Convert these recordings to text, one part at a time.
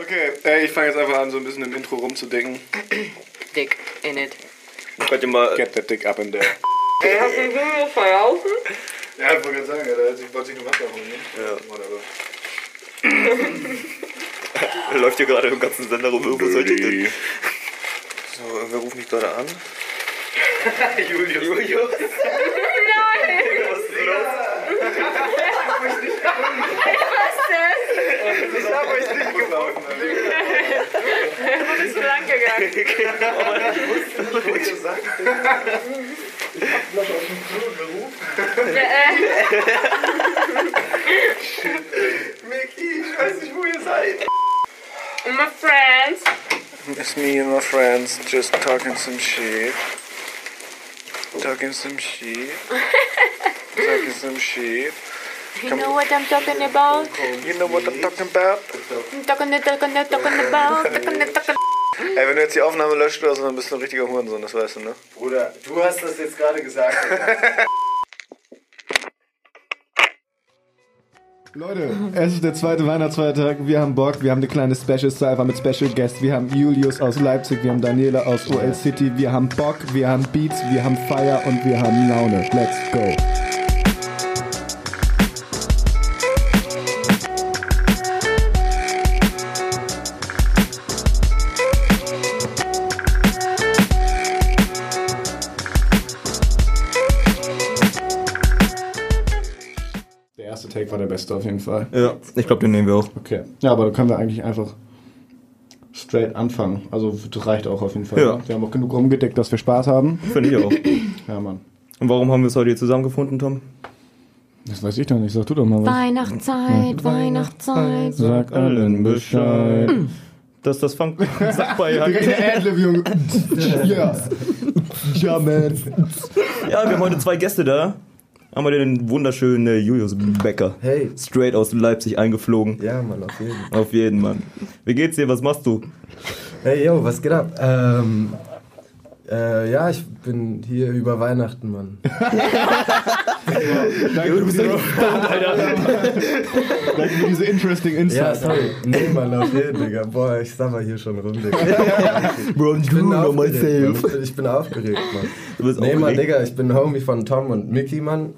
Okay, ich fange jetzt einfach an, so ein bisschen im Intro rumzudicken. Dick in it. Könnt ihr mal. Get that dick up in there. Ey, hast du den Video verlaufen? Ja, ich wollte gerade sagen, Alter, ich wollte sich eine Wasser holen, ne? Ja. Whatever. Läuft hier gerade im ganzen Sender rum. Irgendwo sollte ich denn. So, wer ruft mich gerade an? Julius. Julius. Ich hab euch nicht gelaufen, Wo bist du lang gegangen? Mickey, ich weiß nicht, wo ihr seid. My friends. It's me and my friends just talking some shit. Talking some shit. Talking some shit. You know what I'm talking about? You know what I'm talking about? I'm talking, talking, talking about, talking, talking. Ey, wenn du jetzt die Aufnahme löscht oder so, dann bist du ein richtiger Hurensohn, das weißt du, ne? Bruder, du hast das jetzt gerade gesagt. Leute, es ist der zweite Weihnachtsfeiertag. Wir haben Bock. Wir haben eine kleine Special Cypher mit Special Guest. Wir haben Julius aus Leipzig. Wir haben Daniela aus OL City. Wir haben Bock. Wir haben Beats. Wir haben Feier und wir haben Laune. Let's go. Beste auf jeden Fall. Ja, ich glaube, den nehmen wir auch. Okay. Ja, aber da können wir eigentlich einfach straight anfangen. Also das reicht auch auf jeden Fall. Ja. Wir haben auch genug rumgedeckt, dass wir Spaß haben. Finde ich auch. Ja, Mann. Und warum haben wir es heute hier zusammengefunden, Tom? Das weiß ich doch nicht. Sag du doch mal was. Weihnachtszeit, Weihnachtszeit. Sag allen Bescheid. Dass das Funk sagt bei hat. Ja. Ja, man. Ja, wir haben heute zwei Gäste da. Haben wir den wunderschönen Julius Becker. Hey. Straight aus Leipzig eingeflogen. Ja, Mann, auf jeden Fall. Auf jeden, Mann. Wie geht's dir? Was machst du? Hey, yo, was geht ab? Ähm, äh, ja, ich bin hier über Weihnachten, Mann. Danke für diese, Danke für diese interesting Ja, Insights. sorry. Nee, Mann, auf jeden, Digga. Boah, ich sabber hier schon rum, Digga. Bro, Ich bin aufgeregt, Mann. Ich bin aufgeregt, Mann. Du bist Nee, Mann, aufgeregt? Digga, ich bin Homie von Tom und Mickey, Mann.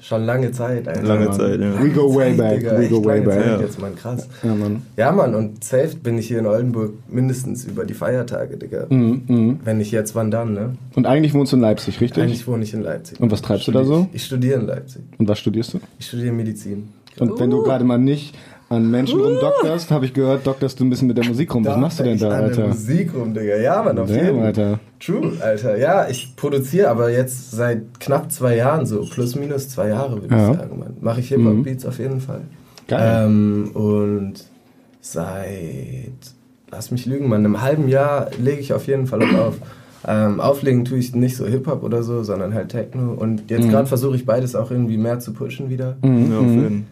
Schon lange Zeit, Alter. Lange Mann. Zeit, ja. We go way back. Digga, We go echt way back. Zeit Ja. jetzt, Mann, krass. Ja, Mann. Ja, Mann, und safe bin ich hier in Oldenburg mindestens über die Feiertage, Digga. Mhm, mhm. Wenn nicht jetzt, wann dann, ne? Und eigentlich wohnst du in Leipzig, richtig? Eigentlich wohne ich in Leipzig. Und was treibst du da so? Ich studiere in Leipzig. Und was studierst du? Ich studiere Medizin. Und wenn du gerade mal nicht an Menschen rumdokterst, habe ich gehört, dokterst du ein bisschen mit der Musik rum. Was machst du denn da, Ich an der Alter? Musik rum, Digga. Ja, Mann, auf jeden Fall. Alter. True, Alter. Ja, ich produziere aber jetzt seit knapp zwei Jahren so. Plus, minus zwei Jahre, würde Ja. ich sagen, Mann. Mache ich Hip-Hop-Beats auf jeden Fall. Geil. Ähm, und seit, lass mich lügen, Mann, einem halben Jahr lege ich auf jeden Fall auch auf. Ähm, auflegen tue ich nicht so Hip-Hop oder so, sondern halt Techno. Und jetzt gerade versuche ich beides auch irgendwie mehr zu pushen wieder. Mhm. Ja, auf jeden.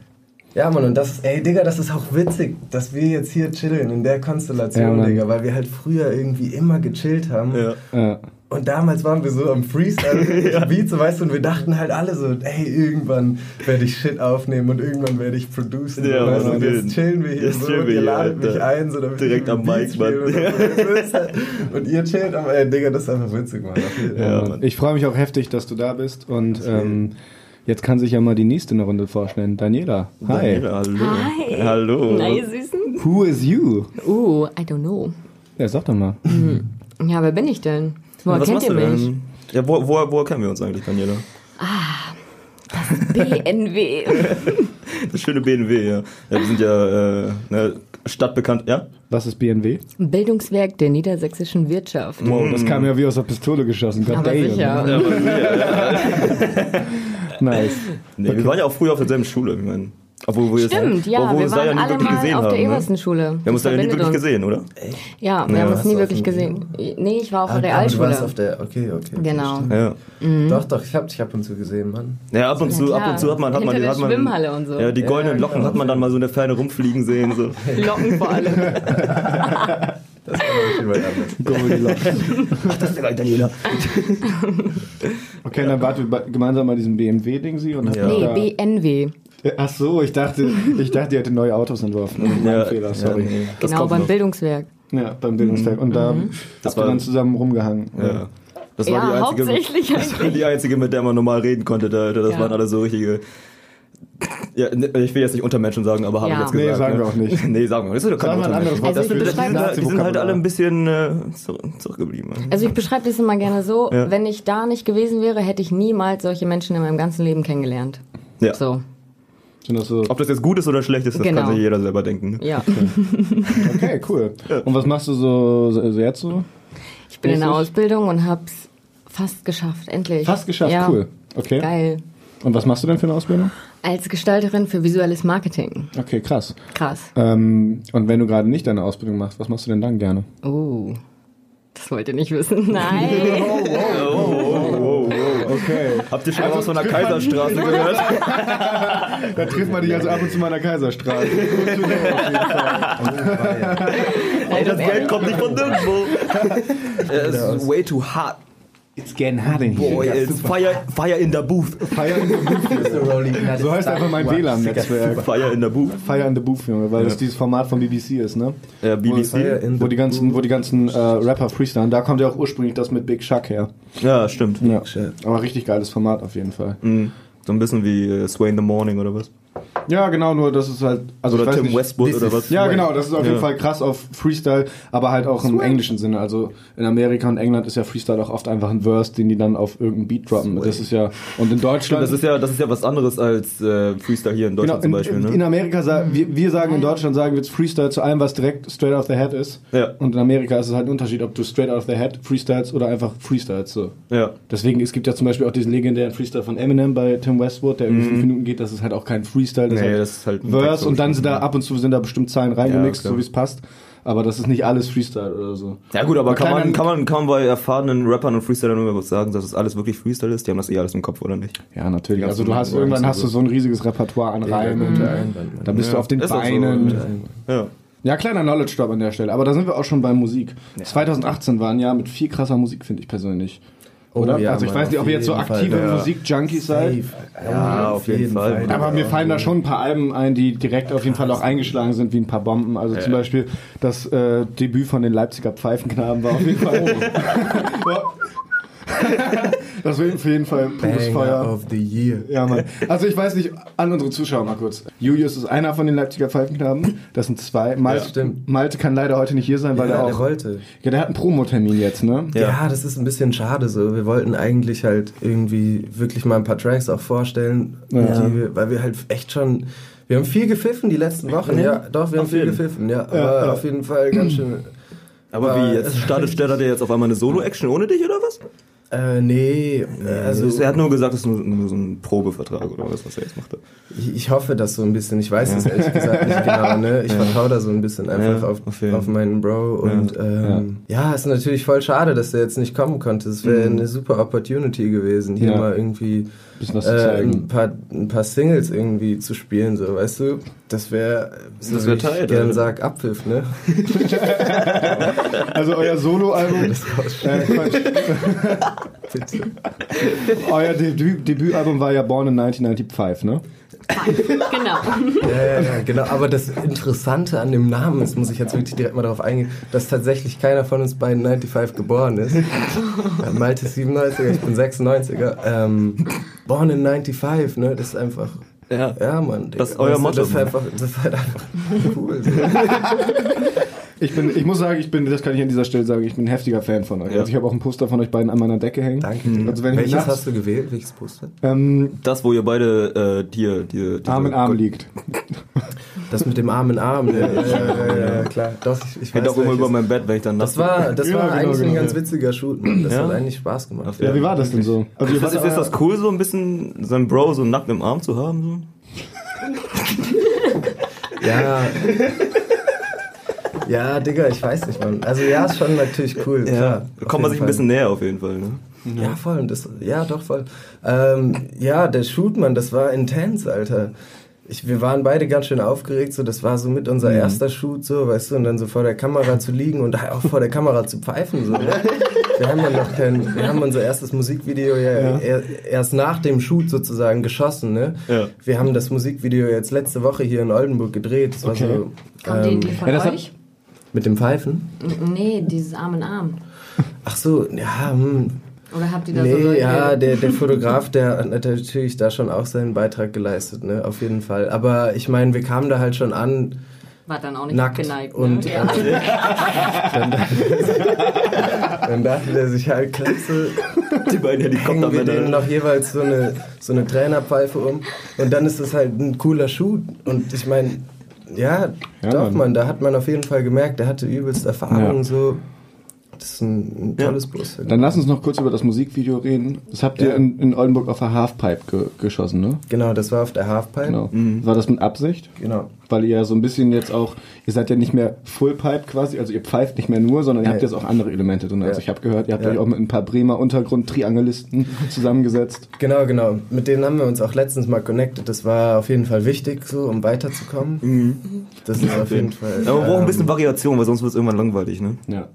Ja, Mann, und das ist, ey, Digga, das ist auch witzig, dass wir jetzt hier chillen in der Konstellation, Ja. Digga, weil wir halt früher irgendwie immer gechillt haben. Ja. Ja. Und damals waren wir so am Freestyle ja. Beats, so, weißt du, und wir dachten halt alle so, ey, irgendwann werde ich Shit aufnehmen und irgendwann werde ich producen. Ja, weißt und jetzt chillen wir hier Jetzt so und wir ihr ladet mich ein, so damit Direkt am Beats Mic, Mann. Und, so. und ihr chillt am, ey, Digga, das ist einfach witzig, Mann. Ja, Mann. Mann. Ich freue mich auch heftig, dass du da bist. Und ähm, jetzt kann sich ja mal die nächste in der Runde vorstellen. Daniela. Hi. Daniela, hallo. Hi. Hallo. Na, ihr Süßen? Who is you? Uh, I don't know. Ja, sag doch mal. Ja, wer bin ich denn? Woher Was kennt ihr mich? Ja, wo, woher, woher kennen wir uns eigentlich, Daniela? BNW. Das schöne BNW, ja. ja wir sind ja äh, ne, stadtbekannt, ja? Was ist BNW? Bildungswerk der niedersächsischen Wirtschaft. Wow, das kam ja wie aus der Pistole geschossen. God Aber damn. sicher. Nice. Nee, wir waren ja auch früher auf derselben Schule, ich meine. Obwohl wir Stimmt, es, ja, obwohl wir da ja waren nie alle wirklich mal gesehen auf haben. der ne? Eberstenschule. Wir haben uns da ja nie wirklich gesehen, oder? Ja, wir Ja. haben uns nie wirklich gesehen. Nee, ich war auf Ah, der aber du auf der, okay, okay. okay Genau. Ja. Doch, doch, ich hab dich ab und zu gesehen, Mann. Ja, ab und zu, Ja, ab und zu hat man, hat man, hinter hat der man Schwimmhalle und so. Ja, die goldenen Ja, Locken genau. hat man dann mal so in der Ferne rumfliegen sehen. So. Locken vor allem. Das war weit anders. Ach, das ist der Daniela. Okay, dann wart ihr bei- gemeinsam bei diesem BMW-Ding sie und Ja. Nee, da, BNW. Ach so, ich dachte, ich dachte, ihr hättet neue Autos entworfen. Mein Ja, Fehler, ja, sorry. nee, das Genau, beim noch. Bildungswerk. Ja, beim Bildungswerk. Und da Das habt ihr war- dann zusammen rumgehangen. Ja. Das war Ja, die einzige, hauptsächlich das war die einzige, mit der man normal reden konnte. Da. Das Ja. waren alle so richtige. Ja, ne, ich will jetzt nicht Untermenschen sagen, aber habe Ja. jetzt Nee, gesagt. sagen ne? wir auch nicht. Nee, sagen wir. Das ist doch kein Untermenschen. Wort Also dafür. sind, halt- die sind halt alle ein bisschen äh, zurück, zurückgeblieben. Also ich beschreibe das immer gerne so, Ja. wenn ich da nicht gewesen wäre, hätte ich niemals solche Menschen in meinem ganzen Leben kennengelernt. Ja. So, das so, Ob das jetzt gut ist oder schlecht ist, das Genau. kann sich jeder selber denken. Ne? ja. okay, cool. Und was machst du so, so jetzt so? Ich bin in der? Ausbildung und hab's fast geschafft, endlich. Fast geschafft, ja. cool. Okay. Geil. Und was machst du denn für eine Ausbildung? Als Gestalterin für visuelles Marketing. Okay, krass. Krass. Ähm, und wenn du gerade nicht deine Ausbildung machst, was machst du denn dann gerne? Oh. Das wollt ihr nicht wissen. Nein. Okay. Habt ihr schon mal was von der Kaiserstraße gehört? Da trifft man dich also ab und zu mal an der Kaiserstraße. Ey, das Geld kommt nicht von nirgendwo. Es ist way too hot. It's getting hot in Boy, it's fire, fire in the booth. Fire in the Booth. So heißt einfach mein WLAN-Netzwerk. Fire in the booth. Fire in the Booth, Junge, weil das dieses Format von BBC ist, ne? Ja, BBC. in Wo the die ganzen, wo die ganzen äh, Rapper freestylen. Da kommt ja auch ursprünglich das mit Big Chuck her. Ja, stimmt. Ja. Aber richtig geiles Format auf jeden Fall. Mhm. So ein bisschen wie äh, Sway in the Morning oder was? Ja, genau, nur das ist halt. Also ich Oder weiß Tim nicht, Westwood oder was? Ja, genau, das ist auf jeden Ja. Fall krass auf Freestyle, aber halt auch im englischen Sinne. Also in Amerika und England ist ja Freestyle auch oft einfach ein Verse, den die dann auf irgendeinen Beat droppen. Das ist ja. Und in Deutschland. Das ist ja, das ist ja was anderes als äh, Freestyle hier in Genau, Deutschland in, zum Beispiel. in, Ne? in Amerika sagen wir, wir sagen in Deutschland sagen wir jetzt Freestyle zu allem, was direkt straight off the head ist. Ja. Und in Amerika ist es halt ein Unterschied, ob du straight off the head freestyles oder einfach freestyles. So. ja. Deswegen, es gibt ja zum Beispiel auch diesen legendären Freestyle von Eminem bei Tim Westwood, der irgendwie fünf Minuten geht. Das ist halt auch kein Freestyle, Mhm. Nee, halt das ist halt Verse und dann sind da ab und zu sind da bestimmt Zahlen reingemixt, klar. so wie es passt. Aber das ist nicht alles Freestyle oder so. Ja gut, aber kann man, kann, man, kann man bei erfahrenen Rappern und Freestylern nur was sagen, dass das alles wirklich Freestyle ist? Die haben das eh alles im Kopf, oder nicht? Ja, natürlich. Also du hast irgendwann und hast du so. ein riesiges Repertoire an Reimen. Einwand, Mann. Da bist Ja, du auf den. Beinen. Einwand. Ja. Ja, kleiner Knowledge Drop an der Stelle. Aber da sind wir auch schon bei Musik. 2018 war ein Jahr mit viel krasser Musik, finde ich persönlich. Oh Oder? ja, also ich Mann, weiß nicht, ob ihr jetzt so jeden Fall, aktive ja. Musik-Junkies seid. Safe. Ja, auf jeden Fall. Aber mir fallen da schon ein paar Alben ein, die direkt auf jeden Fall auch eingeschlagen sind, wie ein paar Bomben. Also zum Beispiel das äh, Debüt von den Leipziger Pfeifenknaben war auf jeden Fall. das war auf jeden Fall pures Feuer. of the Year. Ja, Mann. Also ich weiß nicht, an unsere Zuschauer mal kurz. Julius ist einer von den Leipziger Pfeifenknaben. Das sind zwei. Malte, Ja. Malte kann leider heute nicht hier sein, weil Ja, er der auch. wollte. Ja, der hat einen Promotermin jetzt, ne? Ja. Ja. das ist ein bisschen schade so. Wir wollten eigentlich halt irgendwie wirklich mal ein paar Tracks auch vorstellen, Ja. die wir, weil wir halt echt schon, wir haben viel gepfiffen die letzten Wochen, ja, doch, wir haben Auf viel jeden. gepfiffen, ja, aber Ja, ja. auf jeden Fall ganz schön, Aber wie, jetzt startet Steller der jetzt auf einmal eine Solo-Action ohne dich oder was? Äh, nee, Also, also er hat nur gesagt, das ist nur, nur so ein Probevertrag oder was, was er jetzt machte. ich, ich hoffe das so ein bisschen, ich weiß es ehrlich gesagt nicht genau, ne, ich vertraue da so ein bisschen einfach Ja, auf, auf meinen Bro und ähm, ja. ist natürlich voll schade, dass der jetzt nicht kommen konnte, es wäre eine super Opportunity gewesen, hier Ja. mal irgendwie Bisschen was zu äh, ein, paar, ein paar Singles irgendwie zu spielen, so, weißt du? Das wäre, Das wär tight, gern sag Abpfiff, ne? Also euer Soloalbum. äh, Quatsch. euer Debüt, Debütalbum war ja Born in 1995, ne? Genau. Ja, ja, ja, genau. Aber das Interessante an dem Namen ist, muss ich jetzt wirklich direkt mal darauf eingehen, dass tatsächlich keiner von uns beiden 95 geboren ist. Malte ist 97er, ich bin 96er. Ähm, born in 95, ne? Das ist einfach. Ja. Ja, Mann. Digga. Das ist euer Motto, Das ist, einfach, das ist halt einfach cool. So. Ich bin, ich muss sagen, ich bin, das kann ich an dieser Stelle sagen, ich bin ein heftiger Fan von euch. Ja. Also ich habe auch ein Poster von euch beiden an meiner Decke hängen. Danke. dir. Also wenn Welches nachts- hast du gewählt? Welches Poster? Ähm, Das, wo ihr beide äh, dir, dir, diese- Arm in Arm liegt. Das mit dem Arm in Arm. Ja, ja, ja, klar. Doch, ich, ich weiß auch immer über mein Bett, wenn ich dann Das nachts- war, das Ja, war genau, eigentlich genau. ein ganz witziger Shoot. Mann. Das Ja? hat eigentlich Spaß gemacht. Ja, wie war das denn so? Also Ist das, ist das cool, so ein bisschen seinen Bro so nackt im Arm zu haben? Ja. Ja, Digga, ich weiß nicht, Mann. Also ja, ist schon natürlich cool. So? klar, kommt man sich ein bisschen näher auf jeden Fall. Ne? Ja, voll. Und das, ja, doch, voll. Ähm, ja, der Shoot, Mann, das war intens, Alter. Ich, wir waren beide ganz schön aufgeregt, so das war so mit unser erster Shoot, so, weißt du, und dann so vor der Kamera zu liegen und auch vor der Kamera zu pfeifen, so. Ne? wir haben ja noch kein, wir haben unser erstes Musikvideo ja, er- erst nach dem Shoot sozusagen geschossen, ne? Ja. Wir haben das Musikvideo jetzt letzte Woche hier in Oldenburg gedreht. Das war Okay. so Kommt die, ähm, die von ja, das hat- euch? Mit dem Pfeifen. Nee, dieses Arm in Arm. Ach so, ja, hm. Oder habt ihr da so Nee, Leute? ja, der, der Fotograf, der hat natürlich da schon auch seinen Beitrag geleistet, ne? Auf jeden Fall. Aber ich meine, wir kamen da halt schon an, War dann auch nicht nackt geneigt. und ne? ja. dann, dachte, dann dachte der sich halt klasse, Die beiden hängen wir denen noch jeweils so eine, so eine Trainerpfeife um und dann ist es halt ein cooler Shoot und ich meine, ja, Ja, doch man, da hat man auf jeden Fall gemerkt, der hatte übelst Erfahrung, Ja. so, das ist ein, ein tolles Bus. Dann lass uns noch kurz über das Musikvideo reden. Das habt ihr Ja. in, in Oldenburg auf der Halfpipe ge geschossen, ne? Genau, das war auf der Halfpipe. Genau. War das mit Absicht? Genau. Weil ihr ja so ein bisschen jetzt auch, ihr seid ja nicht mehr Fullpipe quasi, also ihr pfeift nicht mehr nur, sondern ihr Ja. habt jetzt auch andere Elemente drin. Also Ja. ich habe gehört, ihr habt Ja. euch auch mit ein paar Bremer Untergrund-Triangelisten zusammengesetzt. Genau, genau. Mit denen haben wir uns auch letztens mal connected. Das war auf jeden Fall wichtig, so, um weiterzukommen. Das ist auf jeden Fall. Aber man braucht ein ähm, bisschen Variation, weil sonst wird es irgendwann langweilig, ne? Ja.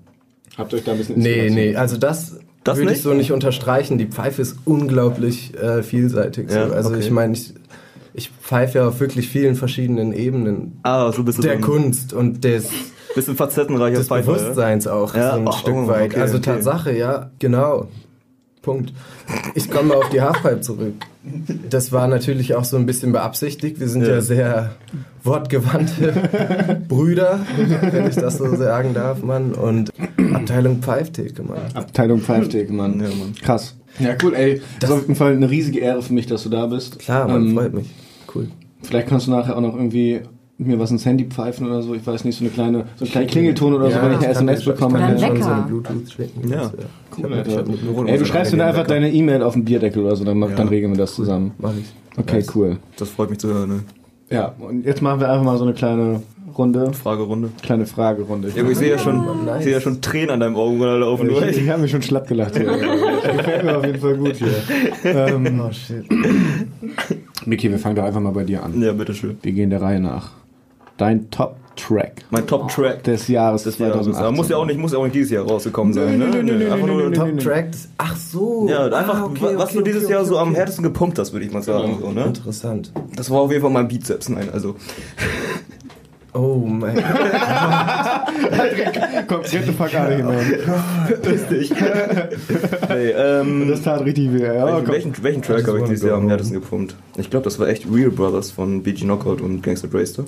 Habt ihr euch da ein bisschen Nee, nee, also das, Das würde ich so nicht unterstreichen. Die Pfeife ist unglaublich äh, vielseitig. So. Ja, also okay. ich meine, ich, ich pfeife ja auf wirklich vielen verschiedenen Ebenen Ah, so bist du der so Kunst und des, bisschen facettenreicher des Pfeifer, ja? Bewusstseins auch Ja, so ein oh, Stück oh, weit. okay, also okay. Tatsache, ja, genau. Punkt. Ich komme auf die Halfpipe zurück. Das war natürlich auch so ein bisschen beabsichtigt. Wir sind ja, Ja. sehr wortgewandte Brüder, wenn ich das so sagen darf, Mann. Und Abteilung Pfeiftheke, Mann. Abteilung Pfeiftheke, Mann. Ja, Mann. Krass. Ja, cool, ey. Das ist auf jeden Fall eine riesige Ehre für mich, dass du da bist. Klar, man Ähm, freut mich. Cool. Vielleicht kannst du nachher auch noch irgendwie mir was ins Handy pfeifen oder so. Ich weiß nicht, so eine kleine, so ein kleiner Klingelton oder so, wenn ich eine SMS bekomme. Ich kann Oder schon ein so eine Wecker. Bluetooth schicken. Ja. Cool, ich hab- Alter. mir Ey, du schreibst mir da einfach deine E-Mail auf den Bierdeckel oder so, dann, mach, dann regeln wir das zusammen. Mach ich. Okay, cool. Das freut mich zu hören, ne? Ja, und jetzt machen wir einfach mal so eine kleine Runde, Fragerunde. kleine Fragerunde. Ja, aber ich sehe ja schon, nice. ich sehe ja schon Tränen an deinem Augen laufen. Ich, ich habe mich schon schlapp gelacht hier. Das gefällt mir auf jeden Fall gut hier. Ähm, Oh shit. Miki, wir fangen doch einfach mal bei dir an. Ja, bitteschön. Wir gehen der Reihe nach. Dein Top-Track Mein Top-Track des Jahres des Jahres. 2018. Aber muss ja auch nicht, muss ja auch nicht dieses Jahr rausgekommen sein, ne? nö, nö, nö, Einfach nö, nur nö, Top- nö, nö. Top-Track. Ach so. Ja, einfach, Ah, okay, was okay, du dieses okay, Jahr okay, so am härtesten gepumpt hast, würde ich mal sagen. So, ne? Interessant. Das war auf jeden Fall mein Bizeps, nein, also. Oh mein Gott. Konkrete Vergabe hinein. Piss dich. nee, ähm, Das tat richtig weh. Ja, welchen, komm. welchen, welchen Track habe ich dieses Jahr am härtesten gepumpt? Ich glaube, das war echt Real Brothers von BG Knockout und Gangster Drayster.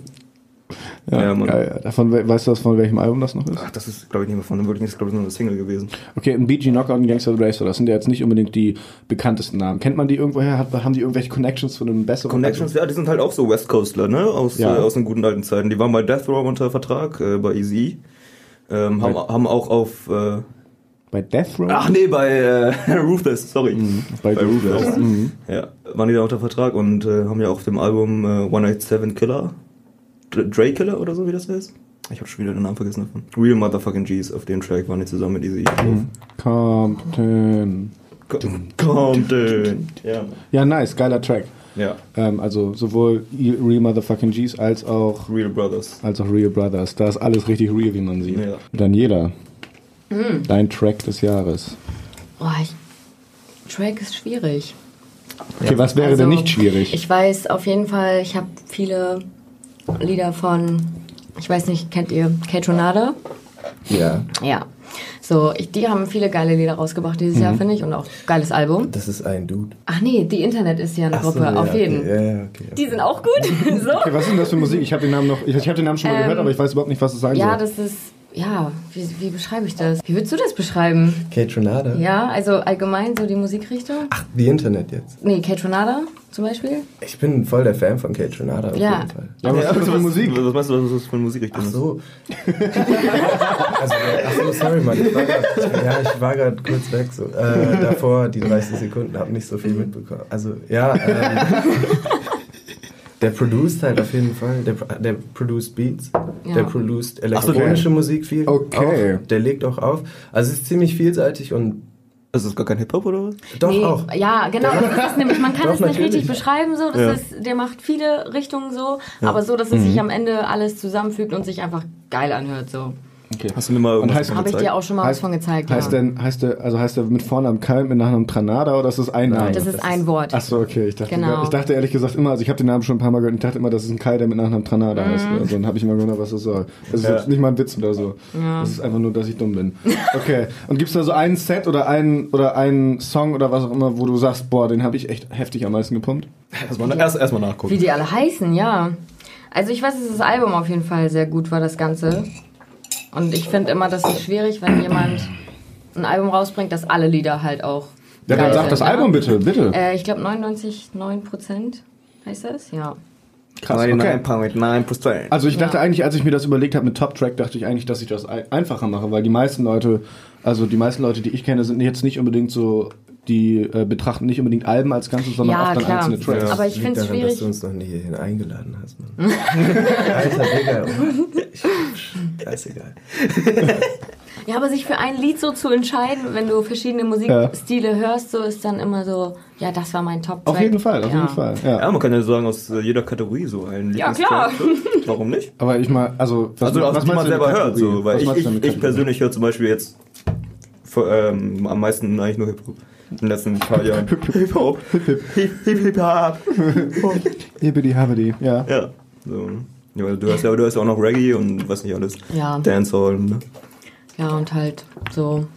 Ja, Ja, geil. Davon, we- weißt du, was von welchem Album das noch ist? Ach, das ist, glaube ich, nicht mehr von dem wirklich, das ist, glaube ich, nur eine Single gewesen. Okay, ein BG Knockout und Gangster Racer, das sind ja jetzt nicht unbedingt die bekanntesten Namen. Kennt man die irgendwoher? Hat, haben die irgendwelche Connections zu einem besseren Connections, ja, die sind halt auch so West Coastler, ne? Aus, Ja. äh, aus den guten alten Zeiten. Die waren bei Death Row unter Vertrag, äh, bei Easy. Ähm, haben, haben auch auf, äh, Bei Death Row? ach nee, bei äh, Ruthless, sorry. bei bei Ruthless. Mhm. Ja, waren die da unter Vertrag und äh, haben ja auf dem Album äh, 187 Killer, Dr- Dre Killer oder so, wie das heißt. Ich habe schon wieder den Namen vergessen davon. Real Motherfucking G's, auf dem Track waren die zusammen mit Easy. Mhm. Compton. Compton. Ja. Ja, nice, geiler Track. ja, Ähm, also sowohl Real Motherfucking G's als auch, Real Brothers. als auch Real Brothers. Da ist alles richtig real, wie man sieht. Ja. Daniela, dein Track des Jahres. Boah, ich, Track ist schwierig. Okay, was wäre Also, denn nicht schwierig? Ich weiß auf jeden Fall, ich habe viele Lieder von, ich weiß nicht, kennt ihr Catronada? Ja, Ja. So, ich, die haben viele geile Lieder rausgebracht dieses Mhm. Jahr, finde ich, und auch geiles Album. das ist ein Dude. Ach nee, die Internet ist ja eine Ach so, Gruppe, ja, auf jeden. Ja, ja, okay. Die sind auch gut. so. Okay, was ist denn das für Musik? Ich habe den Namen noch, ich, ich habe den Namen schon mal Ähm, gehört, aber ich weiß überhaupt nicht, was es sein Ja, soll. das ist, ja, wie, wie beschreibe ich das? Wie würdest du das beschreiben? Catronada? Ja, also allgemein so die Musikrichtung? Ach, die Internet jetzt. Nee, Catronada zum Beispiel. Ich bin voll der Fan von Catronada auf Ja. jeden Fall. Ja, aber was ist das für Musik? Was meinst du, was das für eine Musikrichtung Ach so. also, ach so, sorry, Mann. Ich war grad, ja, ich war gerade kurz weg. So. Äh, davor, die 30 Sekunden, habe nicht so viel mitbekommen. Also, ja. Ähm, der produced halt auf jeden Fall. Der, der produced Beats. Ja. Der produced so, elektronische okay. Musik viel. Okay. Auch. Der legt auch auf. Also, es ist ziemlich vielseitig und Also ist gar kein Hip-Hop oder was? doch nee, auch. Ja, genau, das ist nämlich. Man kann Doch, es nicht natürlich. richtig beschreiben, so. Das Ja. ist, der macht viele Richtungen so, aber so, dass es sich am Ende alles zusammenfügt und sich einfach geil anhört, so. Okay. Hast du mir mal irgendwas heißt- von Habe ich dir auch schon mal was von gezeigt. Heißt ja. denn, heißt der, also heißt der mit Vornamen Kai, mit Nachnamen Tranada oder ist das ein Name? Das ist ein Wort. Ach so, okay. Ich dachte, Genau. ich dachte ehrlich gesagt immer, also ich habe den Namen schon ein paar Mal gehört, und ich dachte immer, das ist ein Kai, der mit Nachnamen Tranada heißt. Mhm. Also dann habe ich immer gewundert, was das soll. Das ist jetzt nicht mal ein Witz oder so. Das ist einfach nur, dass ich dumm bin. Okay. Und gibt's da so einen Set oder einen oder einen Song oder was auch immer, wo du sagst, boah, den habe ich echt heftig am meisten gepumpt? Erstmal erst, erst mal nachgucken. Wie die alle heißen, ja. Also ich weiß, dass das Album auf jeden Fall sehr gut war, das Ganze. Und ich finde immer, das ist schwierig, wenn jemand ein Album rausbringt, dass alle Lieder halt auch. Ja, dann sag das? Album bitte, bitte. Äh, ich glaube 99,9% heißt das, ja. Krass, okay. 99,9%. Also ich dachte Ja. eigentlich, als ich mir das überlegt habe mit Top Track, dachte ich eigentlich, dass ich das ein- einfacher mache, weil die meisten Leute, also die meisten Leute, die ich kenne, sind jetzt nicht unbedingt so, die äh, betrachten nicht unbedingt Alben als Ganzes, sondern Ja, auch dann klar. einzelne Tracks. Aber ich finde es daran, schwierig. dass du uns noch nie hierhin eingeladen hast, Mann. Alter Digga. Scheißegal. Ja, aber sich für ein Lied so zu entscheiden, wenn du verschiedene Musikstile hörst, so ist dann immer so, ja, das war mein Top-Track. Auf jeden Fall, auf ja. jeden Fall. Ja. Ja, man kann ja sagen, aus äh, jeder Kategorie so ein Ja, Lieblingstrack. klar. Warum nicht? Aber ich mal, also was, Also, was, man selber hört, so, weil Was ich, ich, ich persönlich höre zum Beispiel jetzt für, ähm, am meisten eigentlich nur Hip-Hop. In den letzten paar Jahren. Hip-Hop. Hip-Hip-Hop. Hibbidi Habbidi, ja. Ja. So. Ja, du hast ja, du hast ja auch noch Reggae und was nicht alles. Ja. Dancehall, ne? Ja, und halt so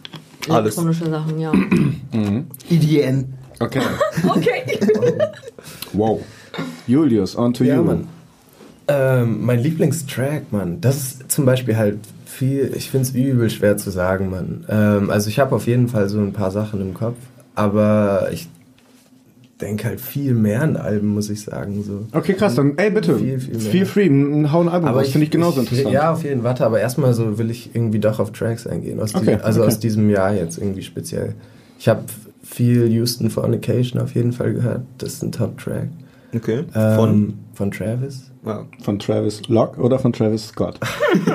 Alles. elektronische Sachen, ja. EDN. Okay. Okay. Wow. Julius, on to Ja, you. Mann. Ähm, mein Lieblingstrack, Mann, das ist zum Beispiel halt viel, ich finde es übel schwer zu sagen, Mann. Ähm, also ich habe auf jeden Fall so ein paar Sachen im Kopf, aber ich denke halt viel mehr an Alben, muss ich sagen. So. Okay, krass, dann, ey, bitte. Viel, viel mehr. Feel free, hau ein Album raus, finde ich genauso interessant. Ja, auf jeden Fall. Warte, aber erstmal so will ich irgendwie doch auf Tracks eingehen. Aus Okay, diesem, also okay. aus diesem Jahr jetzt irgendwie speziell. Ich habe viel Houston Fornication auf jeden Fall gehört. Das ist ein Top-Track. Okay. Ähm, Von? Von Travis. Ja. Von Travis Locke oder von Travis Scott?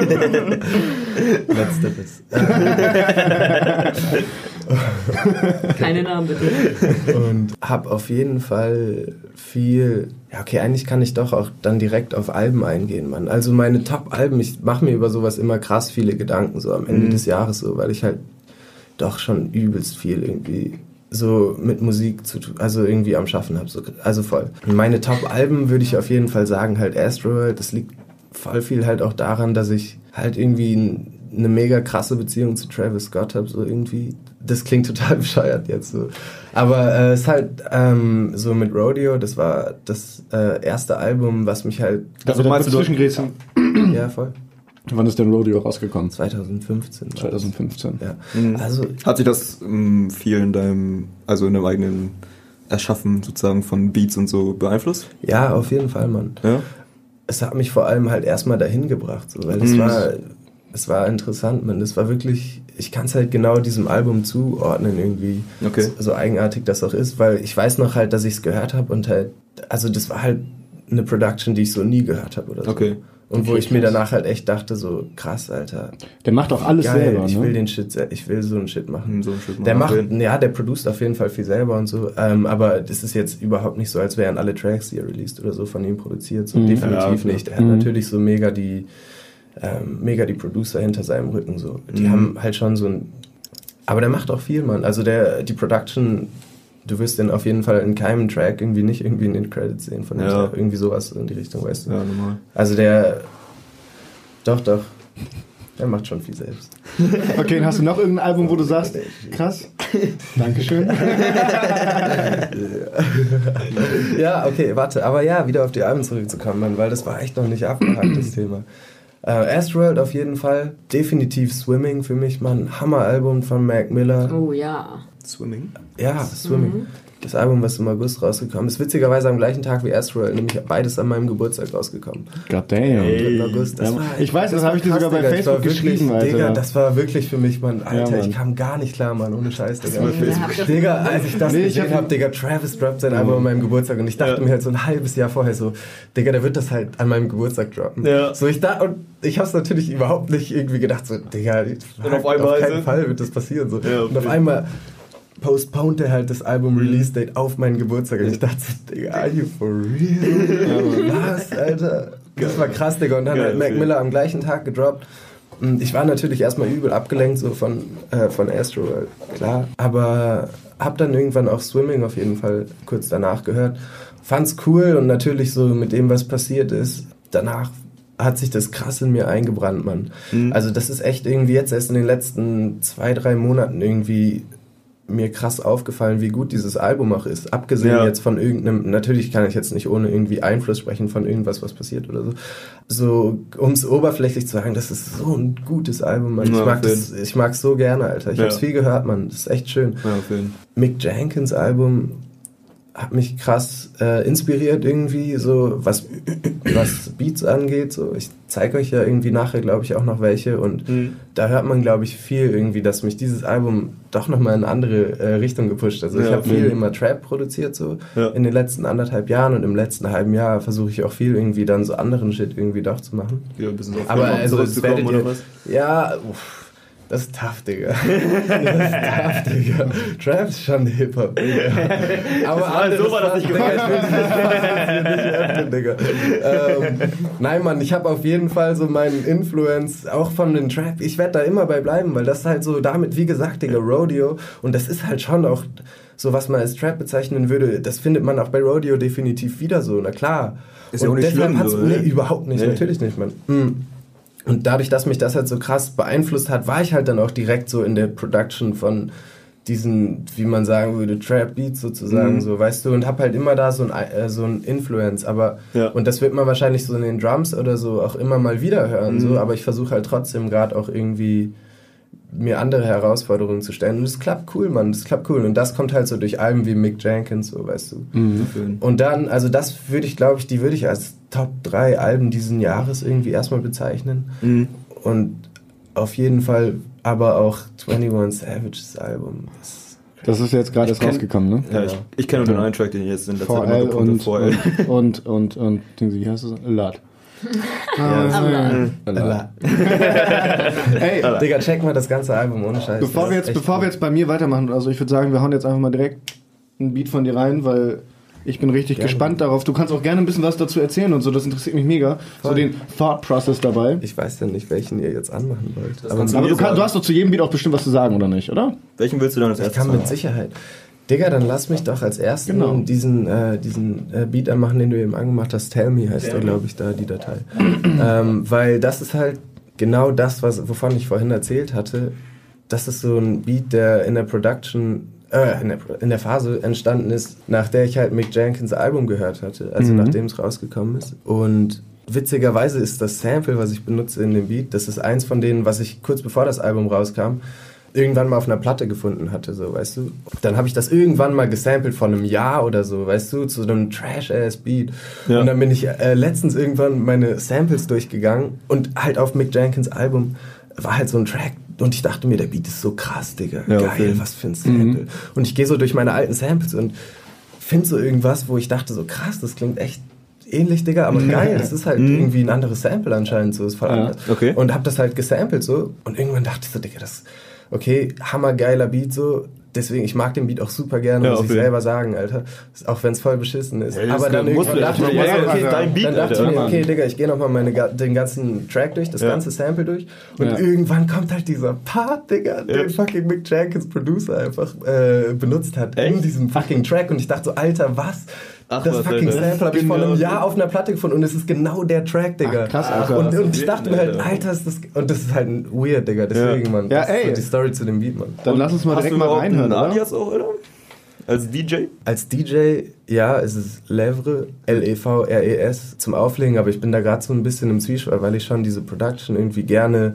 Letzteres. Keine Namen bitte. und habe auf jeden Fall viel. Ja, okay, eigentlich kann ich doch auch dann direkt auf Alben eingehen, Mann. Also meine Top-Alben, ich mache mir über sowas immer krass viele Gedanken, so am Ende Mhm. des Jahres, so, weil ich halt doch schon übelst viel irgendwie so mit Musik zu tun, also irgendwie am Schaffen habe. So, also voll. Meine Top-Alben würde ich auf jeden Fall sagen, halt Astroworld. Das liegt voll viel halt auch daran, dass ich halt irgendwie eine mega krasse Beziehung zu Travis Scott habe, so irgendwie. Das klingt total bescheuert jetzt so. Aber äh, es ist halt ähm, so mit Rodeo, das war das äh, erste Album, was mich halt. Also meinst du- Zwischengrätschen. Ja, voll. Wann ist denn Rodeo rausgekommen? 2015. war das. 2015. Ja. Mhm. Also Hat sich das ähm, viel in deinem, also in deinem eigenen Erschaffen sozusagen von Beats und so beeinflusst? ja, auf jeden Fall, Mann. Ja? es hat mich vor allem halt erstmal dahin gebracht, so, weil es Mhm. war, es war interessant, man. Das war wirklich, ich kann es halt genau diesem Album zuordnen irgendwie, Okay. so, so eigenartig das auch ist, weil ich weiß noch halt, dass ich es gehört habe und halt, also das war halt eine Production, die ich so nie gehört habe oder so. Okay. Und wo Okay, ich mir krass. danach halt echt dachte, so krass, Alter, Der macht auch alles geil, selber, ich ne? will den Shit, ich will so einen Shit machen. Hm, So ein Stück Der mal macht, nachsehen. ja, der produziert auf jeden Fall viel selber und so, ähm, aber das ist jetzt überhaupt nicht so, als wären alle Tracks, die er released oder so, von ihm produziert. So Mhm. definitiv Ja, klar. nicht. Er hat Mhm. natürlich so mega die, ähm, mega die Producer hinter seinem Rücken. So. Die Mhm. haben halt schon so ein. Aber der macht auch viel, Mann. Also der, die Production, du wirst den auf jeden Fall in keinem Track irgendwie nicht irgendwie in den Credits sehen von dem. Ja. Irgendwie sowas in die Richtung, weißt du. Ja, normal. Also der. Doch, doch. Der macht schon viel selbst. Okay, und hast du noch irgendein Album, wo du sagst, krass? Dankeschön. Ja, okay, warte. Aber ja, wieder auf die Alben zurückzukommen, Mann, weil das war echt noch nicht abgehakt, das Thema. Äh, Astroworld auf jeden Fall. Definitiv Swimming für mich, Mann. Hammer-Album von Mac Miller. Oh ja. Swimming? Ja, Swimming. Das Album, was im August rausgekommen ist, witzigerweise am gleichen Tag wie Astroworld, nämlich beides an meinem Geburtstag rausgekommen. God damn. Ey. Im August. Das Ja, war, ich weiß, das war habe ich dir sogar bei Digga. Ich Facebook war wirklich, geschrieben, Alter. Digga, das war wirklich für mich, Mann. Alter, Mann. ich kam gar nicht klar, Mann, ohne Scheiß, Digga. Digga, als ich das Nee, ich gesehen hab- habe, Digga, Travis droppt sein Album an meinem Geburtstag und ich dachte mir halt so ein halbes Jahr vorher so, Digga, der wird das halt an meinem Geburtstag droppen. Ja. So, ich da, und ich hab's natürlich überhaupt nicht irgendwie gedacht, so, Digga, Und auf einmal keinen Fall wird das passieren, so. Ja, und auf einmal postponed er halt das Album Release Date auf meinen Geburtstag und ich dachte so, Digga, are you for real? Was, Alter? Das war krass, Digga. Und dann Geil, hat Mac. Miller am gleichen Tag gedroppt. Und Ich war natürlich erstmal übel abgelenkt so von, äh, von Astro, äh, klar. Aber hab dann irgendwann auch Swimming auf jeden Fall kurz danach gehört. Fand's cool und natürlich so mit dem, was passiert ist. Danach hat sich das krass in mir eingebrannt, Mann. Also das ist echt irgendwie jetzt erst in den letzten zwei, drei Monaten irgendwie mir krass aufgefallen, wie gut dieses Album auch ist. Abgesehen Ja. jetzt von irgendeinem, natürlich kann ich jetzt nicht ohne irgendwie Einfluss sprechen von irgendwas, was passiert oder so. So, um es oberflächlich zu sagen, das ist so ein gutes Album, Mann. Ich Ja, mag ich mag's so gerne, Alter. Ich Ja. hab's viel gehört, Mann. Das ist echt schön. Ja. Mick Jenkins Album hat mich krass äh, inspiriert irgendwie, so was, was Beats angeht. So, ich zeige euch ja irgendwie nachher, glaube ich, auch noch welche und Mhm. da hört man, glaube ich, viel irgendwie, dass mich dieses Album doch nochmal in eine andere äh, Richtung gepusht. Also ich Ja, habe viel mhm. immer Trap produziert so Ja. in den letzten anderthalb Jahren und im letzten halben Jahr versuche ich auch viel irgendwie dann so anderen Shit irgendwie doch zu machen. Wieder ein bisschen auf Aber also, werdet oder was? Ja, uff, das ist tough, Digga. Das ist tough, Digga. Trap ist schon Hip-Hop, Digga. Aber war halt so, war das nicht Digga. Ähm, nein, Mann, ich habe auf jeden Fall so meinen Influence auch von den Trap. Ich werde da immer bei bleiben, weil das halt so damit, wie gesagt, Digga, Rodeo. Und das ist halt schon auch so, was man als Trap bezeichnen würde. Das findet man auch bei Rodeo definitiv wieder so. Na klar. Ist ja auch nicht deshalb schlimm, nee, ne? überhaupt nicht, Nee. natürlich nicht, Mann. Hm. Und dadurch, dass mich das halt so krass beeinflusst hat, war ich halt dann auch direkt so in der Production von diesen, wie man sagen würde, Trap Beats sozusagen, Mhm. so, weißt du, und hab halt immer da so ein, äh, so ein Influence, aber, Ja. und das wird man wahrscheinlich so in den Drums oder so auch immer mal wieder hören, Mhm. so, aber ich versuche halt trotzdem gerade auch irgendwie mir andere Herausforderungen zu stellen und es klappt cool, Mann, das klappt cool und das kommt halt so durch Alben wie Mick Jenkins, so, weißt du. Fall. Und dann, also das würde ich, glaube ich, die würde ich als Top 3 Alben diesen Jahres irgendwie erstmal bezeichnen. Mhm. Und auf jeden Fall aber auch 21 Savages Album. Das, Das ist jetzt gerade erst rausgekommen, ne? Ja, ich, ich kenne nur den einen Track, den ich jetzt in der Zeit und, habe. VL. und, und, und, und, wie heißt es? Lad. ja, Lad. Ey, Digga, check mal das ganze Album ohne Scheiß. bevor wir jetzt, bevor gut. wir jetzt bei mir weitermachen, also ich würde sagen, wir hauen jetzt einfach mal direkt ein Beat von dir rein, weil ich bin richtig Gerne. gespannt darauf. Du kannst auch gerne ein bisschen was dazu erzählen und so, das interessiert mich mega. So Voll. den Thought Process dabei. Ich weiß ja nicht, welchen ihr jetzt anmachen wollt. Aber kannst du Aber du, kann, du hast doch zu jedem Beat auch bestimmt was zu sagen, oder nicht, oder? Welchen willst du dann als ich erstes kann mit? Sicherheit. Digga, dann lass mich doch als ersten Genau. diesen, äh, diesen äh, Beat anmachen, den du eben angemacht hast. Tell Me heißt der, glaube ich, da, die Datei. ähm, weil das ist halt genau das, was, wovon ich vorhin erzählt hatte. Das ist so ein Beat, der in der Production, äh, in der, in der Phase entstanden ist, nach der ich halt Mick Jenkins Album gehört hatte, also Mhm. nachdem es rausgekommen ist. Und witzigerweise ist das Sample, was ich benutze in dem Beat, das ist eins von denen, was ich kurz bevor das Album rauskam, irgendwann mal auf einer Platte gefunden hatte, so, weißt du. Dann habe ich das irgendwann mal gesampelt von einem Jahr oder so, weißt du, zu einem Trash-Ass-Beat. Ja. Und dann bin ich äh, letztens irgendwann meine Samples durchgegangen und halt auf Mick Jenkins Album war halt so ein Track und ich dachte mir, der Beat ist so krass, Digga. Ja, Geil, jeden. was für ein Sample. Und ich gehe so durch meine alten Samples und finde so irgendwas, wo ich dachte so krass, das klingt echt ähnlich, Digga, aber geil, das ist halt irgendwie ein anderes Sample anscheinend, so ist voll Ja, anders. okay. Und hab das halt gesampelt so und irgendwann dachte ich so, Digga, das, okay, hammergeiler Beat so, deswegen, ich mag den Beat auch super gerne, Ja, muss ich selber sagen, Alter, auch wenn es voll beschissen ist. Ja, aber dann irgendwann dachte ich mir, ja, okay, ist dein Beat, dann dachte ich mir, okay, Digga, ich gehe nochmal meine, den ganzen Track durch, das ganze Sample durch. Und irgendwann kommt halt dieser Part, Digga, den fucking Mick Jenkins Producer einfach äh, benutzt hat in Echt? diesem fucking Track. Und ich dachte so, Alter, was? Ach, das was, fucking. Sample habe ich vor Genau einem so. Jahr auf einer Platte gefunden und es ist genau der Track, Digga. Ach, krass, Alter. Und, und ich Ach, dachte mir halt, Alter. Ist das. Und das ist halt ein weird, Digga. Deswegen, Ja. Mann. Ja, das ist ey. so die Story zu dem Beat, Mann. Dann lass uns mal Hast direkt du mal reinhören, einen oder? Alias auch, oder? Als DJ? Als DJ, ja, es ist Levre, L-E-V-R-E-S, zum Auflegen, aber ich bin da gerade so ein bisschen im Zwiespalt, weil ich schon diese Production irgendwie gerne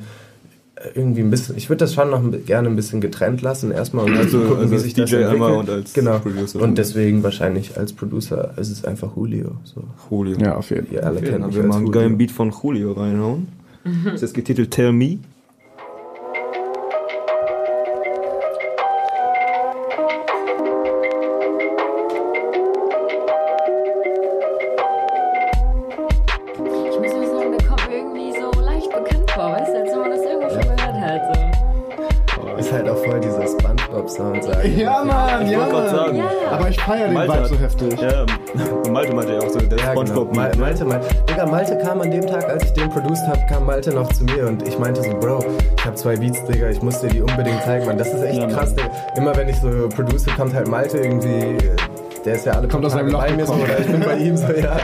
irgendwie ein bisschen, ich würde das schon noch gerne ein bisschen getrennt lassen erstmal und Also- zu gucken, also wie als sich das DJ einmal entwickelt. und als genau. Producer. Und deswegen wahrscheinlich als Producer ist es einfach Julio. So. Julio. Ja, auf jeden Fall. Ihr alle wir mal einen geilen Beat von Julio reinhauen. Das ist jetzt getitelt Tell Me. Malte so heftig. Ja, und Malte meinte ja auch so, der Ja, genau. Spongebob. Mal, Malte, Malte. Digga, Malte kam an dem Tag, als ich den produced hab, kam Malte noch zu mir und ich meinte so, Bro, ich hab zwei Beats, Digga, ich muss dir die unbedingt zeigen, Mann. Das ist echt Ja, krass, Digga. Immer wenn ich so produce, kommt halt Malte irgendwie, der ist ja alle Kommt aus seinem Loch bei mir so, oder ich bin bei ihm so, ja.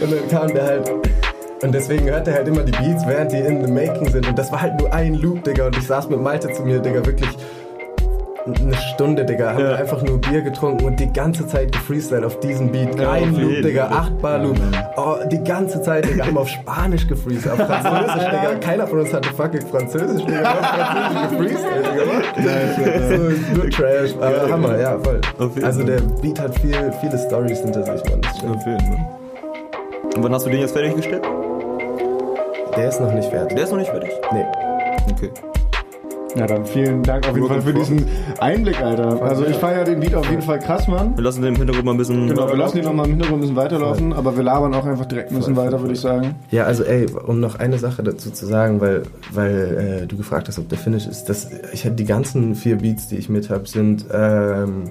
Und dann kam der halt... Und deswegen hört er halt immer die Beats, während die in the making sind. Und das war halt nur ein Loop, Digga. Und ich saß mit Malte zu mir, Digga, wirklich eine Stunde, Digga. Haben Ja. einfach nur Bier getrunken und die ganze Zeit gefreestylt auf diesen Beat. Ja, ein Loop, jeden Digga, acht Bar Loop. Oh, die ganze Zeit, Digga, haben auf Spanisch gefreestylt, auf Französisch, Digga. Keiner von uns hatte fucking Französisch, Digga. Wir haben Französisch gefreestylt, Digga. So, nur Trash. Aber Hammer, ja, voll. Also der Beat hat viel, viele Stories hinter sich, stimmt. Auf jeden Fall. Und wann hast du den jetzt fertiggestellt? Der ist noch nicht fertig. Der ist noch nicht fertig. Nee. Okay. Ja, dann vielen Dank auf jeden Fall für diesen Einblick, Alter. Also ich feiere den Beat auf jeden Fall krass, Mann. Wir lassen den im Hintergrund mal ein bisschen. Genau, wir lassen die noch mal im Hintergrund ein bisschen weiterlaufen, aber wir labern auch einfach direkt ein bisschen weiter, würde ich sagen. Ja, also ey, um noch eine Sache dazu zu sagen, weil, weil äh, du gefragt hast, ob der Finish ist, dass ich hab die ganzen vier Beats, die ich mit hab, sind ähm,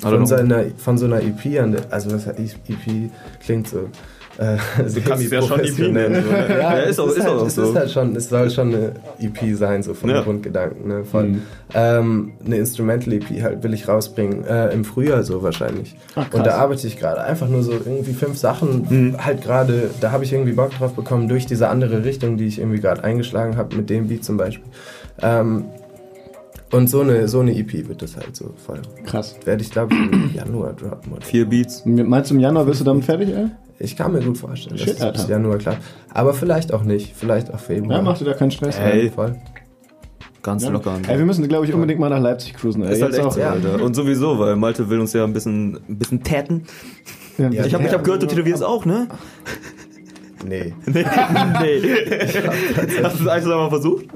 von, noch. so einer, von so einer EP an der, also was heißt EP klingt so äh, Du kannst es ja schon EP nennen. so, ne? Ja, Ja, ist auch, ist halt, auch es so. ist halt schon, es soll schon eine EP sein, so vom Ja. Grundgedanken, ne? Voll. Mhm. Ähm, eine Instrumental-EP halt will ich rausbringen, äh, im Frühjahr so wahrscheinlich. Ach. Und da arbeite ich gerade einfach nur so irgendwie fünf Sachen, Mhm. halt gerade, da habe ich irgendwie Bock drauf bekommen durch diese andere Richtung, die ich irgendwie gerade eingeschlagen habe, mit dem Beat zum Beispiel. Ähm, und so eine, so eine EP wird das halt so voll. Krass. Werde ich, glaube ich, im Januar droppen. Oder? Vier Beats. Meinst du im Januar bist du damit fertig, ey? Ich kann mir gut vorstellen, dass Shit, es bis Alter. Januar klappt. Aber vielleicht auch nicht, vielleicht auch Februar. Ja, mach dir da keinen Stress. Ey. Voll. Ganz Ja. locker. Ey, wir müssen, glaube ich, unbedingt mal nach Leipzig cruisen. Ey. ist halt Jetzt echt auch, so, Alter. Und sowieso, weil Malte will uns ja ein bisschen, ein bisschen täten. Ja, Ja, Ich habe hab gehört, du tätowierst auch, ne? Nee. Nee. nee. Hast du es einfach mal versucht?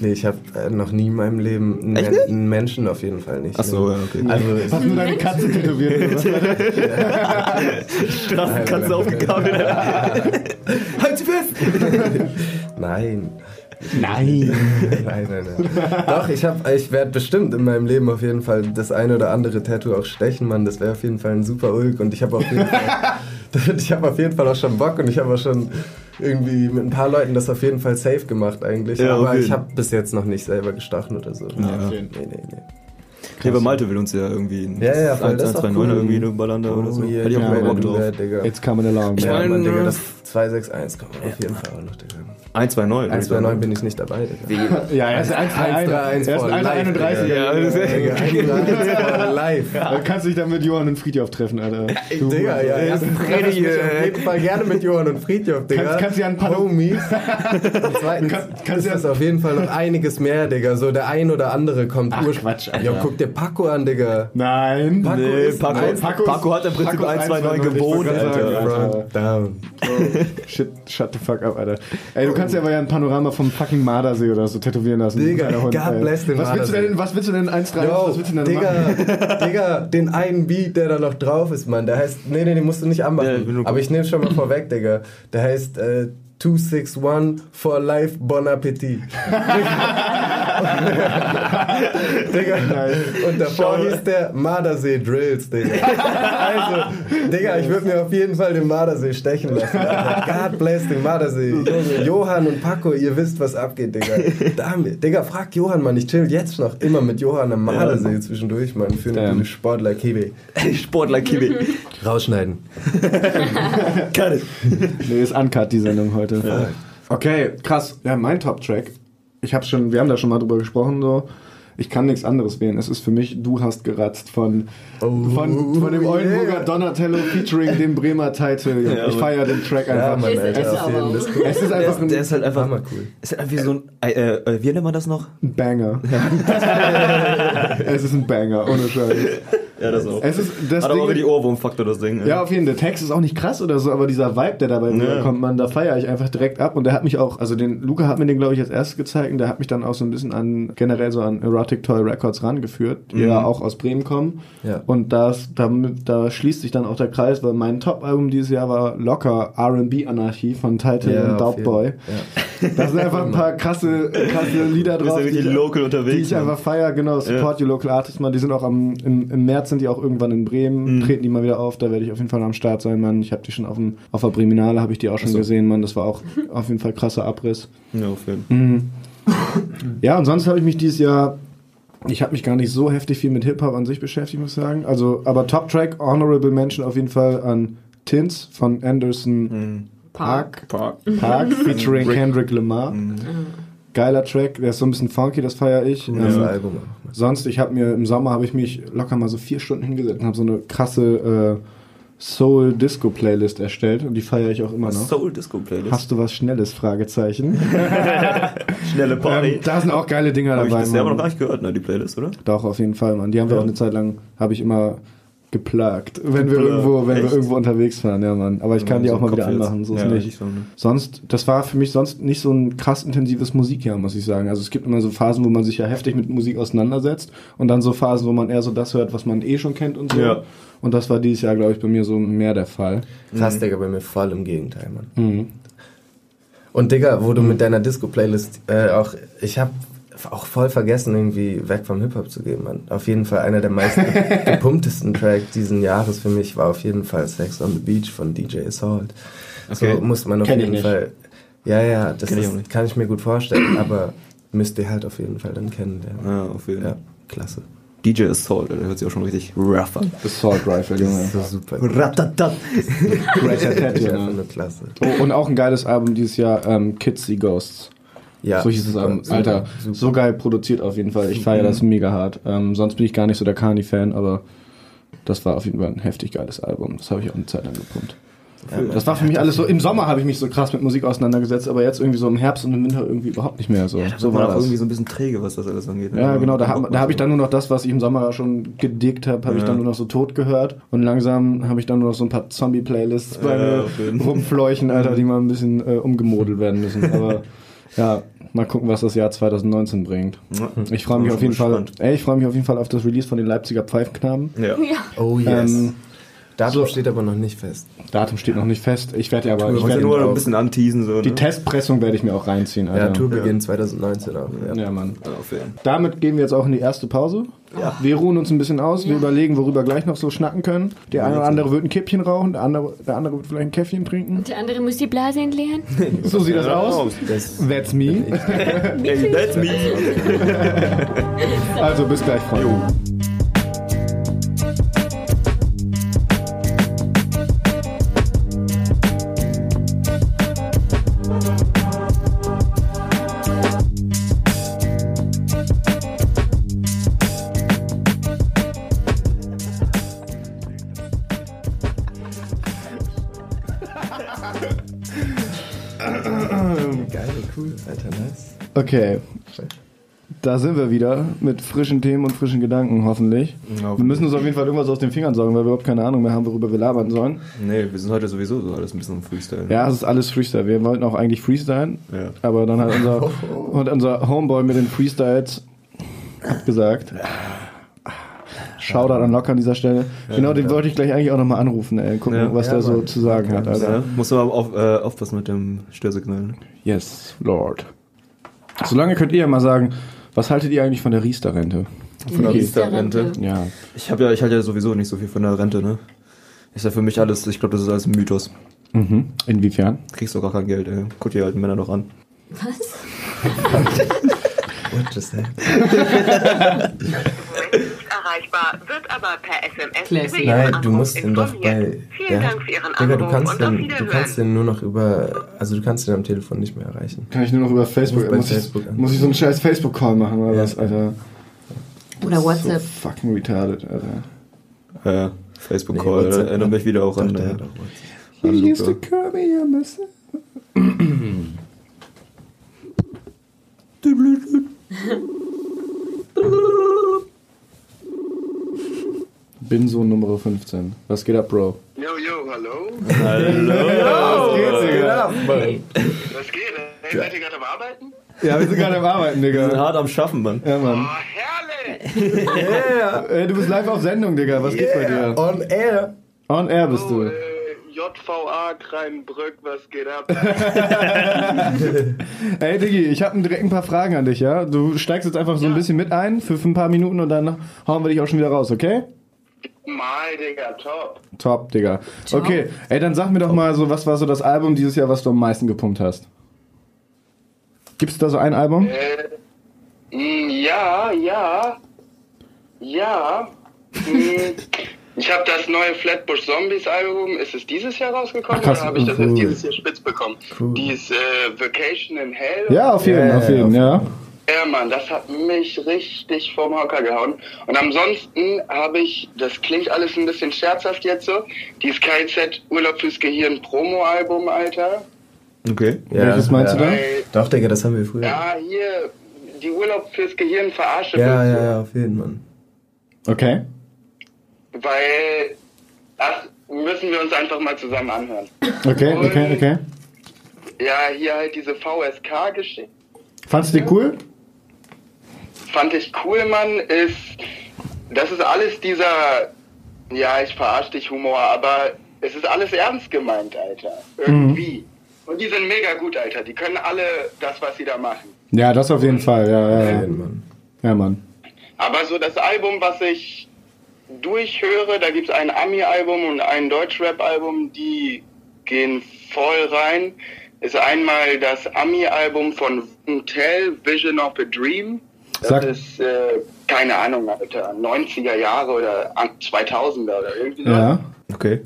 Nee, ich habe äh, noch nie in meinem Leben einen, Echt nicht? einen Menschen auf jeden Fall nicht. Ach so, nee. ja, okay. Also, Hast du deine Katze tätowiert? Straßenkatze aufgegabelt. halt sie fest! nein. Nein. nein, nein, nein. Doch, ich, hab, ich werde bestimmt in meinem Leben auf jeden Fall das eine oder andere Tattoo auch stechen, Mann. Das wäre auf jeden Fall ein super Ulk und ich habe auf jeden Fall, ich habe auf jeden Fall auch schon Bock und ich habe auch schon irgendwie mit ein paar Leuten das auf jeden Fall safe gemacht eigentlich. Ja, Aber okay. ich habe bis jetzt noch nicht selber gestochen oder so. Ja. okay. Nee, nee, nee. Nee, aber Malte will uns ja irgendwie ein Ja, ja, voll, 1, das 1, ist 2, doch 9 cool. irgendwie eine Ballande oder so. Oh, yeah, Hätte ich auch ja, mal Bock drauf. Ja, Digga. It's coming along. Ich Ja, mein, Mann, Digga, äh, das 261 kommt auf jeden Fall auch noch, Digga. 1, 2, 9. 1, 2, 9 bin ich nicht dabei, Digga. Ja, er ist 1, 3, 1, 1, er ist ein 31. Ja, das ist- Digga, 1, live. Du kannst dich dann mit Johann und Friedhof treffen, Alter. Du, Digga, ja, ja. ich mich auf jeden Fall gerne mit Johann und Friedhof, Digga. Kannst- kannst ja ein paar- Homies. Und zweitens kannst ist das auf jeden Fall noch einiges mehr, Digga. So der ein oder andere kommt Ach, Quatsch, Alter. Ja, guck dir Paco an, Digga. Nein. Paco Nee, ist Paco, Paco, Paco hat im Prinzip Paco ist 1, 2, 9 1, 2, 9, gewohnt, Alter. down. Shit, shut the fuck up, Alter. Ey, du kannst ja aber ja ein Panorama vom fucking Mardersee oder so tätowieren lassen. Digga, Hund, God ey. bless den was willst du denn, was willst du denn 1,3? Yo, Was willst du denn machen? Digga, Digga, den einen Beat, der da noch drauf ist, Mann, der heißt, nee, nee, den musst du nicht Ja, ich anmachen. nur aber ich nehme schon mal vorweg, Digga. Der heißt äh, 261 for life, bon appetit. Digga, und davor hieß der Mardersee Drills, Digga. Also, Digga, ich würde mir auf jeden Fall den Mardersee stechen lassen. Alter. God bless den Mardersee. Johann und Paco, ihr wisst, was abgeht, Digga. Damit. Digga, frag Johann, Mann. Ich chill jetzt noch immer mit Johann am Mardersee zwischendurch, Mann. Für eine Damn. gute Sportler Kiwi. Sportler Kiwi. Rausschneiden. Cut it. Nee, ist uncut, die Sendung heute. Okay, krass. Ja, mein Top-Track. Ich hab's schon, wir haben da schon mal drüber gesprochen, so. Ich kann nichts anderes wählen. Es ist für mich Du hast geratzt von, von, von dem yeah. Oldenburger Donatello featuring dem Bremer Title. Ja, ich feiere den Track Ja, einfach. Mann, Ist- Alter. ist aber cool. es ist Der einfach ist, ein, der ist halt einfach. Hammer cool. Ist halt wie so ein. Äh, äh, wie nennt man das noch? ein Banger. es ist ein Banger, ohne Scheiß. Ja, das auch. Es ist das Hat aber auch Ding- die Ohrwurm-Faktor, das Ding. Ja, auf jeden Fall. Der Text ist auch nicht krass oder so, aber dieser Vibe, der dabei Ja. kommt, man, da feiere ich einfach direkt ab. Und der hat mich auch, also den Luca hat mir den, glaube ich, als erstes gezeigt und der hat mich dann auch so ein bisschen an, generell so an Erotic Toy Records rangeführt, die ja auch aus Bremen kommen. Ja. Und das, damit, da schließt sich dann auch der Kreis, weil mein Top-Album dieses Jahr war locker R&B Anarchie von Titan Ja, und auf Dope Boy. jeden- Ja. Da sind einfach ein paar krasse, krasse Lieder drauf. ja richtig die- local die unterwegs. ich einfach feier, genau. Support your local artists, man. Die sind auch am, im, im März sind die auch irgendwann in Bremen, Mhm. treten die mal wieder auf. Da werde ich auf jeden Fall am Start sein, Mann. Ich habe die schon auf, dem, auf der Breminale, habe ich die auch schon gesehen, Mann. Das war auch auf jeden Fall krasser Abriss. ja, auf jeden Fall. Ja, und sonst habe ich mich dieses Jahr, ich habe mich gar nicht so heftig viel mit Hip-Hop an sich beschäftigt, muss ich sagen. Also, aber Top-Track, Honorable Mention auf jeden Fall an Tins von Anderson Park. Park. Park, featuring Kendrick Lamar. Geiler Track, der ist so ein bisschen funky, das feiere ich. Das Ähm, Album auch. Sonst, ich habe mir im Sommer habe ich mich locker mal so vier Stunden hingesetzt und habe so eine krasse äh, Soul Disco Playlist erstellt und die feiere ich auch immer noch. Soul Disco Playlist. Hast du was Schnelles? Fragezeichen. Schnelle Party. ähm, da sind auch geile Dinger ich dabei. bisher aber Mann. noch gar nicht gehört, ne, die Playlist, oder? Doch auf jeden Fall, Mann. Die haben wir Ja. auch eine Zeit lang, habe ich immer geplagt, wenn wir irgendwo, wenn wir echt? irgendwo unterwegs waren, ja, Mann. Aber ich kann Ja, die so auch mal wieder anmachen, so ist Ja, nicht. ich so, ne? Sonst, das war für mich sonst nicht so ein krass intensives Musikjahr, muss ich sagen. Also es gibt immer so Phasen, wo man sich ja heftig mit Musik auseinandersetzt und dann so Phasen, wo man eher so das hört, was man eh schon kennt und so. Ja. Und das war dieses Jahr, glaube ich, bei mir so mehr der Fall. Krass, Digga, bei mir voll im Gegenteil, Mann. Mhm. Und Digga, wo du mit deiner Disco-Playlist äh, auch, ich hab auch voll vergessen, irgendwie weg vom Hip-Hop zu gehen, Mann. Auf jeden Fall einer der meisten gepumptesten Tracks diesen Jahres für mich war auf jeden Fall Sex on the Beach von DJ Assault. Okay. So muss man auf Kenn jeden nicht. Fall. Ja, ja, das ist, kann ich mir gut vorstellen, aber müsst ihr halt auf jeden Fall dann kennenlernen. Ja, auf jeden Ja, Fall. klasse. DJ Assault, der hört sich auch schon richtig rough an. Assault Rifle, Das Junge. ist so super. Ratatat. Great Das Tattoo, ist einfach ne? klasse. Oh, und auch ein geiles Album dieses Jahr, ähm, Kids See Ghosts. Ja, so hieß es super, Alter, super. so geil produziert auf jeden Fall. Ich feiere das mega hart. Ähm, sonst bin ich gar nicht so der Kani-Fan, aber das war auf jeden Fall ein heftig geiles Album. Das habe ich auch eine Zeit lang gepumpt. Das war für mich alles so, im Sommer habe ich mich so krass mit Musik auseinandergesetzt, aber jetzt irgendwie so im Herbst und im Winter irgendwie überhaupt nicht mehr so. so So war das. irgendwie so ein bisschen träge, was das alles angeht. Ja, genau, da, hab- da habe ich dann nur noch das, was ich im Sommer schon gedickt habe, habe ich Ja. dann nur noch so tot gehört. Und langsam habe ich dann nur noch so ein paar Zombie-Playlists bei Ja, mir rumfleuchen, Alter, die mal ein bisschen äh, umgemodelt werden müssen. Aber ja, mal gucken, was das Jahr 2019 bringt. Ja. Ich freue mich auf jeden schon Fall, gespannt. ey, ich freue mich auf jeden Fall auf das Release von den Leipziger Pfeifknaben. Ja. Oh yes. Ähm, Datum so- steht aber noch nicht fest. Datum steht noch nicht fest. Ich werde ja aber, Ich werde nur auch- ein bisschen anteasen. So, die ne? Testpressung werde ich mir auch reinziehen, Alter. Ja, Tourbeginn 2019 auch. Ja. Ja, Mann. Ja. Damit gehen wir jetzt auch in die erste Pause. Ja. Wir ruhen uns ein bisschen aus, wir überlegen, worüber wir gleich noch so schnacken können. Der eine oder andere wird ein Kippchen rauchen, der andere, der andere wird vielleicht ein Käffchen trinken. Der andere muss die Blase entleeren. So sieht das aus. Das That's me. Hey, that's me. Also bis gleich, Freunde. Okay. Da sind wir wieder mit frischen Themen und frischen Gedanken, hoffentlich. Ja, Wir müssen uns auf jeden Fall irgendwas aus den Fingern saugen, weil wir überhaupt keine Ahnung mehr haben, worüber wir labern sollen. Nee, wir sind heute sowieso so alles ein bisschen im Freestyle. Ja, es ist alles Freestyle. Wir wollten auch eigentlich Freestylen, Ja. aber dann hat unser, hat unser Homeboy mit den Freestyles abgesagt. Shoutout an Locker an dieser Stelle. genau, den wollte ich gleich eigentlich auch nochmal anrufen, ey. Gucken, Ja. was Ja, der so zu sagen hat, Alter. Ja, musst du aber auf, äh, aufpassen mit dem Störsignal. ne? Yes, Lord. Solange könnt ihr ja mal sagen, was haltet ihr eigentlich von der Riester-Rente? Von der. Riester-Rente. Ja. Ich habe ja, ich halte ja sowieso nicht so viel von der Rente, ne? Ist ja für mich alles, ich glaube, das ist alles ein Mythos. Mhm. Inwiefern? Kriegst doch gar kein Geld, ey. Guck dir alten Männer doch an. What just happened? erreichbar, wird aber per SMS Classic. Nein, du musst den doch bei. Vielen Dank für Ihren Digga, Anruf du kannst und auf den, du kannst den nur noch über. Also, du kannst den am Telefon nicht mehr erreichen. Kann ich nur noch über Facebook, muss, Facebook ich, muss ich so einen scheiß Facebook-Call machen oder Ja. was, Alter? Oder WhatsApp. So fucking retarded, Alter. Äh, Facebook Nee, erinnert mich wieder auch an, der an He used to call me a miss- Binso Nummer 15. Was geht ab, Bro? Yo, yo, hallo. Was geht, Digga? Was geht? Hey, seid ihr gerade am Arbeiten? Ja, wir sind gerade am Arbeiten, Wir sind Digga. hart am Schaffen, Mann. Ja, Oh, Mann. herrlich. Ey, du bist live auf Sendung, Digga. Was geht bei dir? On air. On air bist Oh, du. äh, JVA Kreinbrück, was geht ab? Ey, Diggi, ich habe direkt ein paar Fragen an dich, ja? Du steigst jetzt einfach so ein bisschen mit ein für ein paar Minuten und dann hauen wir dich auch schon wieder raus, okay? Mal, Digga, top. Top, Digga. Okay, ey, dann sag mir doch mal so, was war so das Album dieses Jahr, was du am meisten gepumpt hast? Gibt's da so ein Album? Äh, mh, ja, ja, ja. Mh, Ich habe das neue Flatbush Zombies Album, ist es dieses Jahr rausgekommen Ach, krass, oder habe ich das cool. erst dieses Jahr spitz bekommen? Cool. Die ist äh, Vacation in Hell. Ja, auf jeden, Ja, auf ja, jeden, auf ja. Ja, Mann, das hat mich richtig vom Hocker gehauen. Und ansonsten habe ich, das klingt alles ein bisschen scherzhaft jetzt so, dieses KZ Urlaub fürs Gehirn Promo-Album, Alter. Okay. Welches meinst du da? Weil, Doch, Digga, das haben wir früher. ja, hier, die Urlaub fürs Gehirn verarsche. Ja, ja, ja, auf jeden Mann. Okay. Weil, das müssen wir uns einfach mal zusammen anhören. Okay, okay, okay. Ja, hier halt diese VSK-Geschichte. Fandst du die cool? Fand ich cool, Mann, ist, das ist alles dieser, ja, ich verarsch dich Humor, aber es ist alles ernst gemeint, Alter. Irgendwie. Und die sind mega gut, Alter. Die können alle das, was sie da machen. Ja, das auf jeden Fall, ja, ja, ja. Mann. Ja, Mann. Aber so das Album, was ich durchhöre, da gibt's ein Ami-Album und ein Deutschrap-Album, die gehen voll rein. Ist einmal das Ami-Album von Tell, Vision of a Dream. Das Sag- ist, äh, keine Ahnung, Alter, 90er Jahre oder 2000er oder irgendwie so. Ja. Okay.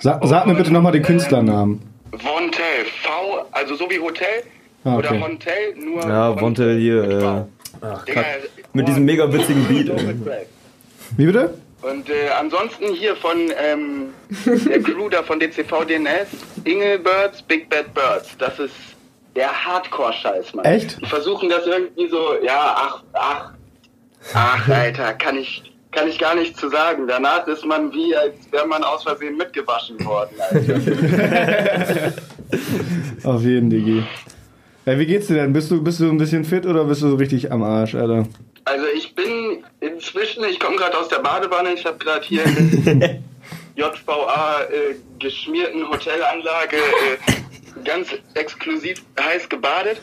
Sag, sag mir bitte nochmal den Künstlernamen. Von Tell, V, also so wie Hotel Ah, oder okay. von Tell, nur Ja, von Vontel hier, mit äh, V. ach, Digga. Mit diesem mega witzigen Beat. Wie bitte? Und äh, ansonsten hier von ähm, der Crew da von DCV DNS, Ingelbirds, Big Bad Birds. Das ist der Hardcore-Scheiß, Mann. Echt? Die versuchen das irgendwie so, ja, ach, ach, ach, Alter, kann ich, kann ich gar nichts zu sagen. Danach ist man wie, als wäre man aus Versehen mitgewaschen worden, Alter. Auf jeden, Digi. Ey, wie geht's dir denn? Bist du, bist du ein bisschen fit oder bist du so richtig am Arsch, Alter? Also ich bin inzwischen, ich komme gerade aus der Badewanne, ich habe gerade hier in der JVA äh, geschmierten Hotelanlage äh, ganz exklusiv heiß gebadet.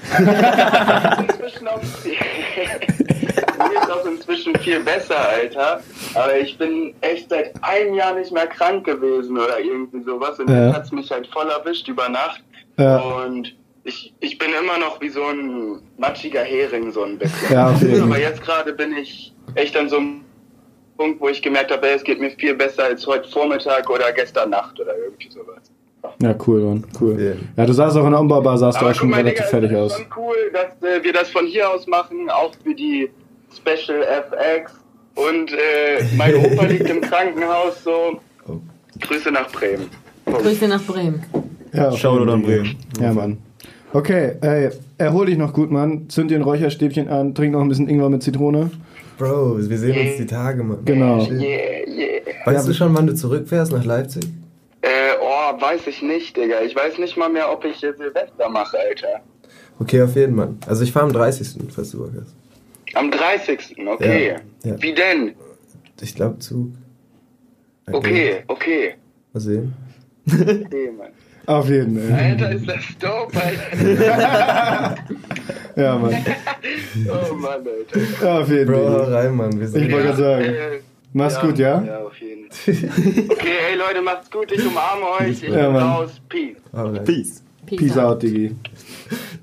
inzwischen auch, mir ist auch inzwischen viel besser, Alter. Aber ich bin echt seit einem Jahr nicht mehr krank gewesen oder irgendwie sowas. Und Ja. jetzt hat's mich halt voll erwischt über Nacht. Ja. Und ich, ich bin immer noch wie so ein matschiger Hering, so ein bisschen. Ja, Aber jetzt gerade bin ich echt an so einem Punkt, wo ich gemerkt habe, ey, es geht mir viel besser als heute Vormittag oder gestern Nacht oder irgendwie sowas. Ja, cool, Mann. Cool. Ja, du sahst auch in der Umbaubar, sahst du auch schon relativ Digga, fertig es ist aus. schon cool, dass äh, wir das von hier aus machen, auch für die Special FX. Und äh, mein Opa liegt im Krankenhaus, so. Oh. Grüße nach Bremen. Grüße nach Bremen. Ja, an Fall. Bremen. Ja, Mann. Okay, ey, erhol dich noch gut, Mann. Zünd dir ein Räucherstäbchen an, trink noch ein bisschen Ingwer mit Zitrone. Bro, wir sehen uns die Tage, Mann. Genau. Yeah, yeah. Weißt du schon, wann du zurückfährst nach Leipzig? Weiß ich nicht, Digga. Ich weiß nicht mal mehr, ob ich Silvester mache, Alter. Okay, auf jeden Mann. Also ich fahre am 30. falls du Bock hast. Am 30. Okay. Ja, ja. Wie denn? Ich glaube Zug. Okay, okay. Mal sehen. Okay, Mann. Auf jeden Fall. Alter, ist das dope, Alter. Ja, Mann. Oh Mann, Alter. Ja, auf jeden Bro, hau Fall. rein, Mann. Wir Ich sehen wollte gerade sagen. Äh, Mach's gut, ja? Ja, auf jeden Fall. Okay, hey Leute, macht's gut. Ich umarme euch. Ich Ja, bin Mann. raus. Peace. Hau rein. Peace. Peace out, Digi.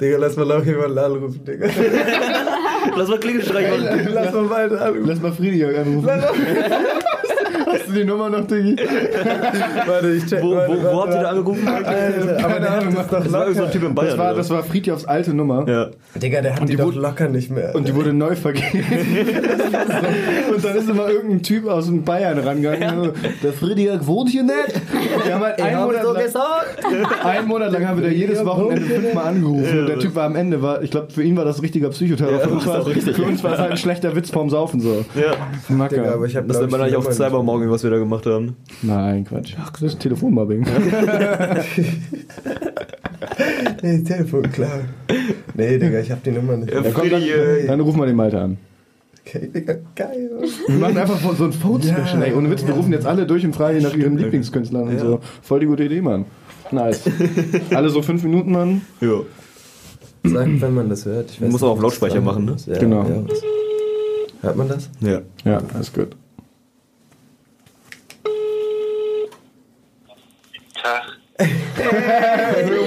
Digga, lass mal auch jemanden anrufen, Digga. Lass mal Klingelstreich machen. lass mal weiter anrufen. Lass mal Friedi anrufen. Hast du die Nummer noch, Digi? Warte, ich check. Wo, wo, warte, wo habt ihr da angerufen? Alter, der hat das doch Das war irgend so ein Typ im Bayern. Das war, das war Friedjofs alte Nummer. ja. Digga, der hat Und die, die doch wurde- locker nicht mehr. Und die wurde neu vergeben. und dann ist immer irgendein Typ aus dem Bayern rangegangen. Der Friedi wohnt hier nicht. Wir haben halt einen Monat, lang, einen Monat lang haben wir da jedes Wochenende fünfmal angerufen. Und der Typ war am Ende, war, ich glaube, für ihn war das richtiger uns war, für uns war es halt ein schlechter Witz vorm Saufen so. ja. Macker. Digga, aber ich hab, Das nennt man ich, eigentlich auf Nummer Cybermorgen irgendwie, was wir da gemacht haben. Nein, Quatsch. Ach, das ist Telefonmobbing. Nee, Telefon, klar. Nee, Digga, ich hab die Nummer nicht. Ja, Ja, komm, dann, Freddy, dann rufen wir den Malte an. Okay, Digga, geil. Wir machen einfach so ein Phone-Special, ey. Ohne Witz, wir rufen jetzt alle durch und fragen nach ihren Lieblingskünstlern und Ja. so. Voll die gute Idee, Mann. Nice. alle so fünf Minuten, Mann. Ja. Sag, wenn man das hört. Ich weiß Muss auch auf Lautsprecher machen, ne? Ja, Genau. Ja. Hört man das? Ja. Ja, alles gut. Tag.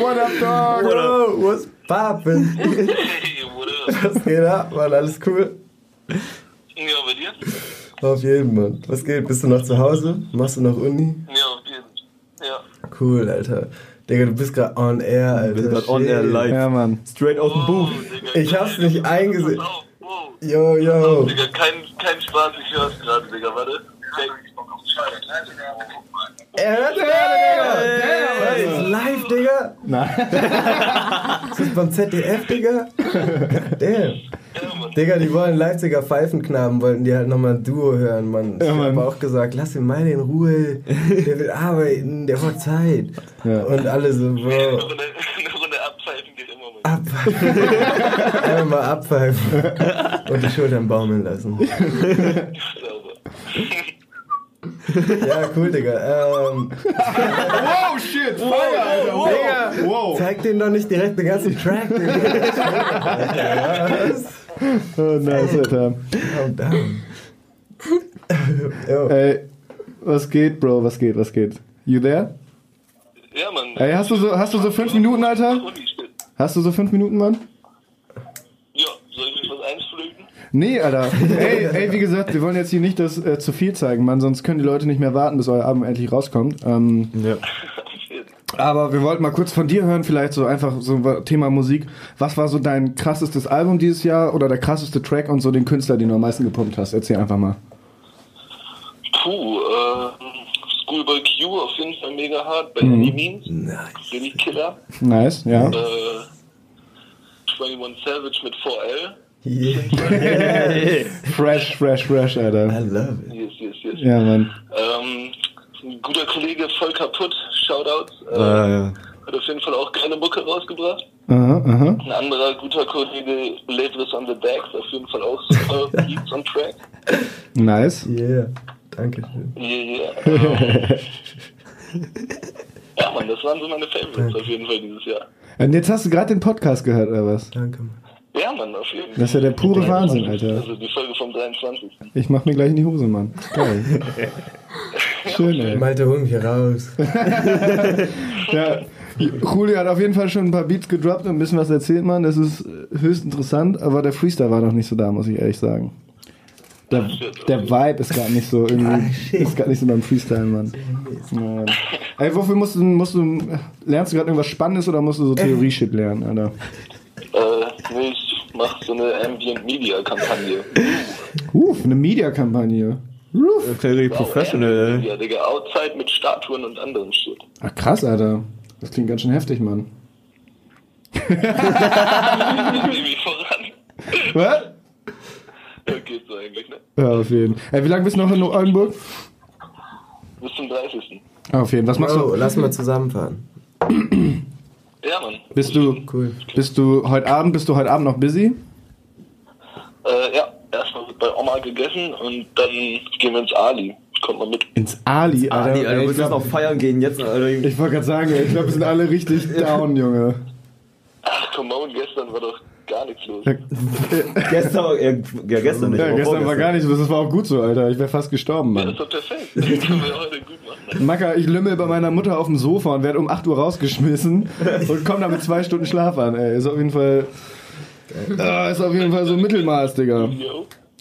What up, dog? Bro, what's poppin'? Hey, what up? Was geht ab, Mann? Alles cool? Ja, bei dir? Auf jeden, Mann. Was geht? Bist du noch zu Hause? Machst du noch Uni? Ja, auf jeden. Ja. Cool, Alter. Digga, du bist gerade on air, Alter. Wir sind gerade on air live. Ja, Mann. Straight aus dem Buch. Digga, Ich hab's nicht eingesehen. Yo, yo. Digga, kein, kein Spaß, ich hör's gerade, Digga, warte. Er hört gerade, Digga. Das ist live, Digga. Nein. Das ist beim ZDF, Digga. Damn. Digga, die wollen Leipziger Pfeifenknaben, wollten die halt nochmal ein Duo hören, Mann. Ich Ja, Mann. hab auch gesagt, lass ihn mal in Ruhe. Der will arbeiten, der hat Zeit. Ja. Und alle so, Bro. Eine Runde, eine Runde abpfeifen geht immer mal. Abpfeifen. Einfach mal abpfeifen. Und die Schultern baumeln lassen. Ja, cool, Digga. Ähm, Wow, shit. Fire, Alter. Wow. Digga, Wow. zeig denen doch nicht direkt den ganzen Track, Digga. Was? Oh, nice, Alter. Calm down. Yo. Ey, was geht, Bro? Was geht, was geht? You there? Ja, Mann. Ey, hast du so, hast du so fünf Minuten, Alter? Hast du so fünf Minuten, Mann? Ja, soll ich mich was einflöten? Nee, Alter. Ey, ey, wie gesagt, wir wollen jetzt hier nicht das äh, zu viel zeigen, Mann, sonst können die Leute nicht mehr warten, bis euer Album endlich rauskommt. Ähm, Ja. aber wir wollten mal kurz von dir hören, vielleicht so einfach so Thema Musik. Was war so dein krassestes Album dieses Jahr oder der krasseste Track und so den Künstler, den du am meisten gepumpt hast? Erzähl einfach mal. Puh, äh, Schoolboy Q auf jeden Fall mega hart, bei Any Means. Nice. Really Killer. Nice, ja. Äh, 21 Savage mit 4L. Yeah. Fresh, fresh, fresh, I Alter. love it. Yes, yes, yes. Ja, Mann. Ähm, ein guter Kollege, voll kaputt, Shoutouts. Äh, Ah, ja. Hat auf jeden Fall auch keine Mucke rausgebracht. Aha, aha. Ein anderer guter Kollege, Labeless on the Decks, auf jeden Fall auch super Beats on Track. Nice. Yeah. Dankeschön. Yeah, yeah. Ähm, ja, Mann, das waren so meine Favorites auf jeden Fall dieses Jahr. Und jetzt hast du gerade den Podcast gehört, oder was? Danke, Mann. Ja, Mann, auf jeden Fall. Das ist ja der pure Wahnsinn, Alter. Also die Folge vom 23. Ich mach mir gleich in die Hose, Mann. Geil. Schön, ey. Malte, hol mich hier raus. Ja, Julio hat auf jeden Fall schon ein paar Beats gedroppt und ein bisschen was erzählt, Mann. Das ist höchst interessant, aber der Freestyle war noch nicht so da, muss ich ehrlich sagen. Der, der Vibe ist gerade nicht so irgendwie, ist gerade nicht so beim Freestyle, Mann. Ja. Ey, wofür musst du, musst du, lernst du gerade irgendwas Spannendes oder musst du so Theorie-Shit lernen, Alter? Äh, nee, ich mach so eine Ambient Media Kampagne. Uff, eine Media-Kampagne. Uff. Very professional, ey. Ja, Digga, Outside mit Statuen und anderem Shit. Ach, krass, Alter. Das klingt ganz schön heftig, Mann. Voran. Was? Ja, geht so eigentlich, ne? Ja, auf jeden Fall. Ey, wie lange bist du noch in Oldenburg? Bis zum 30. Ah, auf jeden Fall. Was machst du? lass mal zusammenfahren. Ja, Mann. Bist du, Cool. bist du heute Abend, bist du heute Abend noch busy? Äh, ja, erstmal wird bei Oma gegessen und dann gehen wir ins Ali. Kommt mal mit. Ins Ali, Alter. Ali, Alter, jetzt glaub- noch feiern gehen jetzt, Alter. Ich wollte gerade sagen, ich glaube, wir sind alle richtig down, Junge. Ach, come on, gestern war doch gar nichts los. gestern, ja, ja, gestern nicht. Ja, gestern war gar nicht so, das war auch gut so, Alter. Ich wäre fast gestorben, Ja, das Mann. ist doch perfekt. Das können wir heute gut. Macker, ich lümmel bei meiner Mutter auf dem Sofa und werde um 8 Uhr rausgeschmissen und komme da mit zwei Stunden Schlaf an, ey. Ist auf jeden Fall. Ah, ist auf jeden Fall so Mittelmaß, Digga.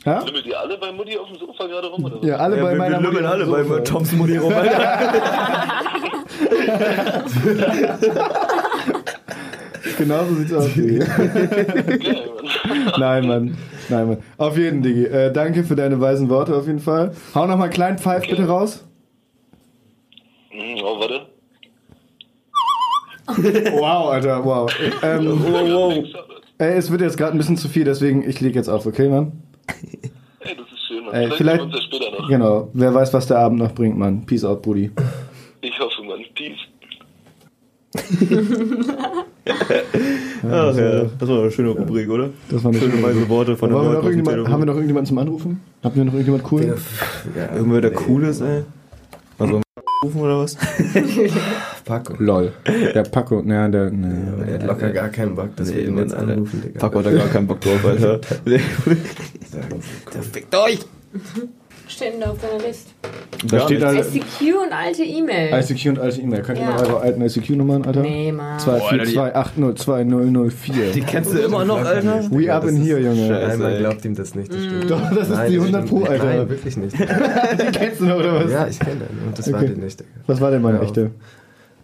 Ja? Lümmelt ihr alle bei Mutti auf dem Sofa gerade rum, oder? Ja, alle Ja, bei wir, meiner wir lümmeln alle auf dem bei. Toms Mutti rum, Alter. Genau so sieht's aus, Mann. Nein, Mann. Nein, Mann. Auf jeden, Diggi. Äh, danke für deine weisen Worte auf jeden Fall. Hau noch mal einen kleinen Pfeif bitte raus. Hm, Oh, warte. Wow, Alter, wow. Ähm, Wow. ey, es wird jetzt gerade ein bisschen zu viel, deswegen ich leg jetzt auf, okay, Mann? Ey, das ist schön, Mann. Ey, vielleicht vielleicht- sehen wir uns ja später noch. Genau, wer weiß, was der Abend noch bringt, Mann. Peace out, Brudi. Ich hoffe, Mann. Peace. Ach ja, das war eine schöne Rubrik, oder? Das war eine schöne schöne weise Worte von wir der noch irgendjemand, haben wir noch irgendjemanden zum Anrufen? Habt ihr noch irgendjemand coolen? Ja, Irgendwer, der cool ist, ey? Also, rufen oder was? Paco. Lol. Der Paco, naja, der, Er nee. hat locker gar keinen Bock, dass wir ihn jetzt anrufen, Digga. Paco hat da gar keinen Bock drauf, Alter. Sie. Fickt euch! Steht denn da auf deiner Liste? Da steht da ICQ und alte E-Mail. ICQ und alte E-Mail. Könnt ihr Ja. noch eure alten ICQ-Nummern, Alter? Nee, Mann. 242802004. Die kennst du immer noch, Alter? We up in here, Junge. Scheiße. Nein, man glaubt ihm das nicht, das stimmt. Doch, das ist Nein, die das 100 Pro. Alter. Nein, wirklich nicht. Die kennst du noch, oder was? Ja, ich kenne den und das war Okay. die nicht, Digga. Was war denn meine echte?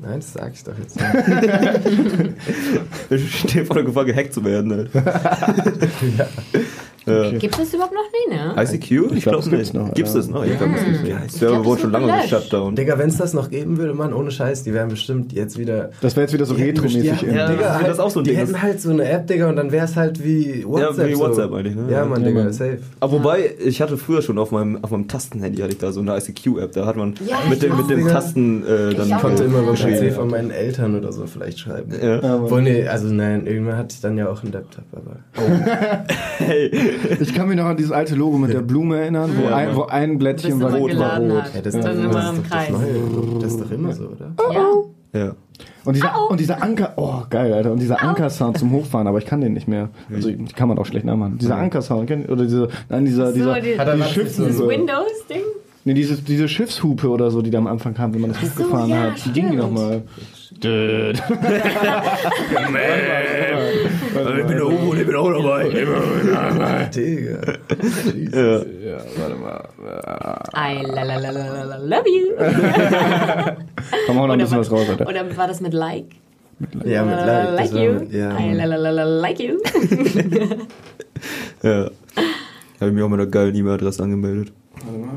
Nein, das sag ich doch jetzt Ich stehe vor der Gefahr, gehackt zu werden, Alter. Ja. Gibt es das überhaupt noch nie, ne? ICQ? Ich, glaub, glaube das nicht. gibt's noch, Gibt's ja. das noch? Ich glaube, das gibt's nicht. Der glaub, wurde das schon lange gelöscht. Shutdown. Digga, wenn es das noch geben würde, Mann, ohne Scheiß, die wären bestimmt jetzt wieder. Das wäre jetzt wieder so retromäßig. in- Ja, Digga, das halt, auch so ein die Ding. hätten halt so eine App, Digga, und dann wäre es halt wie WhatsApp. wie so. WhatsApp eigentlich, ne? Ja, Ja. Mann, Ja, Digga, safe. Aber wobei, ich hatte früher schon auf meinem, auf meinem Tastenhandy hatte ich da so eine ICQ-App. Da hat man Ja, mit, ich dem, mit Digga. Tasten äh, dann Ich. Ich konnte immer beim. PC von meinen Eltern oder so vielleicht schreiben. Ja. Ja. Obwohl, nee, also nein, irgendwann hatte ich dann ja auch einen Laptop, aber. Ich kann mich noch an dieses alte Logo mit der Blume erinnern, wo, Ja, ein, Mann. wo ein Blättchen war rot, war rot. Ja, das, Dann das, immer das im ist doch Kreis. das ist doch immer so, oder? Ja. Ja. Und dieser, und dieser Anker, oh geil, Alter, und dieser Anker-Sound zum Hochfahren, aber ich kann den nicht mehr. Also die kann man auch schlecht nachmachen. Dieser Anker-Sound, kennt- oder diese, nein, dieser, dieser, So, die, Hat er die was mit so- dieses Schiffshupe. Windows-Ding? Nee, diese, diese Schiffshupe oder so, die da am Anfang kam, wenn man das Ach so, hochgefahren ja, hat. Die ging die nochmal. Död. Ich bin da oben und ich bin auch dabei. Digga. Ja. Ja, warte mal. I la la la la la love you. Komm auch noch ein bisschen was raus, Alter. oder war das mit Like? Ja, mit Like. like you. Ja, I la la la la like you. Ja. Habe ich mich auch mit einer geilen E-Mail-Adresse angemeldet.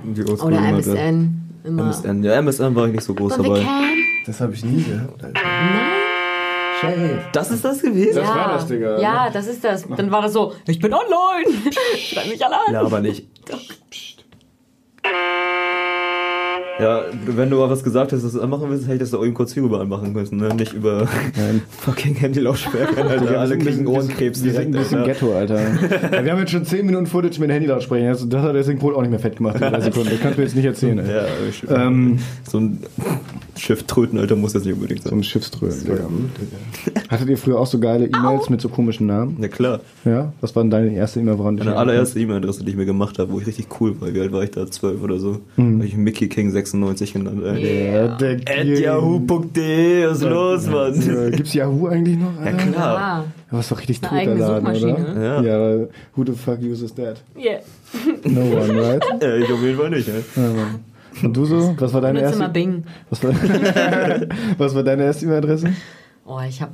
Die oldschool Oder. MSN. Immer. MSN. Ja, MSN war ich nicht so groß dabei. das habe ich nie Alter. Nein. Das ist das gewesen? Das ja. war das, Digga. Ja, das ist das. Dann war das so, ich bin online. Schreib mich alle an. Ja, aber nicht. Ja, wenn du aber was gesagt hast, dass du das anmachen willst, hätte ich das doch eben kurz hierüber anmachen müssen, ne? Nicht über fucking Handy-Lautstärke, Alter. Alle kriegen Ohrenkrebs Wir sind ein bisschen Alter. Ghetto, Alter. Ja, wir haben jetzt schon 10 Minuten Footage mit dem Handy lautsprechen. Also das hat der Synchron auch nicht mehr fett gemacht in drei Sekunden. Das kannst du mir jetzt nicht erzählen, ey. Ja, ich, Ähm, so ein Schiff tröten, Alter, muss das nicht unbedingt so sein. ein Schiffströhren, Digga. Hattet ihr früher auch so geile E-Mails mit so komischen Namen? Ja, klar. Ja? Was war denn deine erste E-Mail, Meine allererste E-Mail-Adresse, die ich mir gemacht habe, wo ich richtig cool war. Wie alt war ich da? 12 oder so. Mhm. Habe ich Mickey King 96 genannt. Ja, der At yahoo.de, was ist los, Mann? Gibt's Yahoo eigentlich noch? Ja, klar. Ja, was doch richtig tot, der Laden, oder? Ja. Ja, who the fuck uses that? yeah. No one, right? Ja, ich auf jeden Fall nicht, ey. Ja, Mann. Und du so? Was war deine Benutze immer erste? Bing. Was war, was war deine erste E-Mail-Adresse? Oh, ich hab,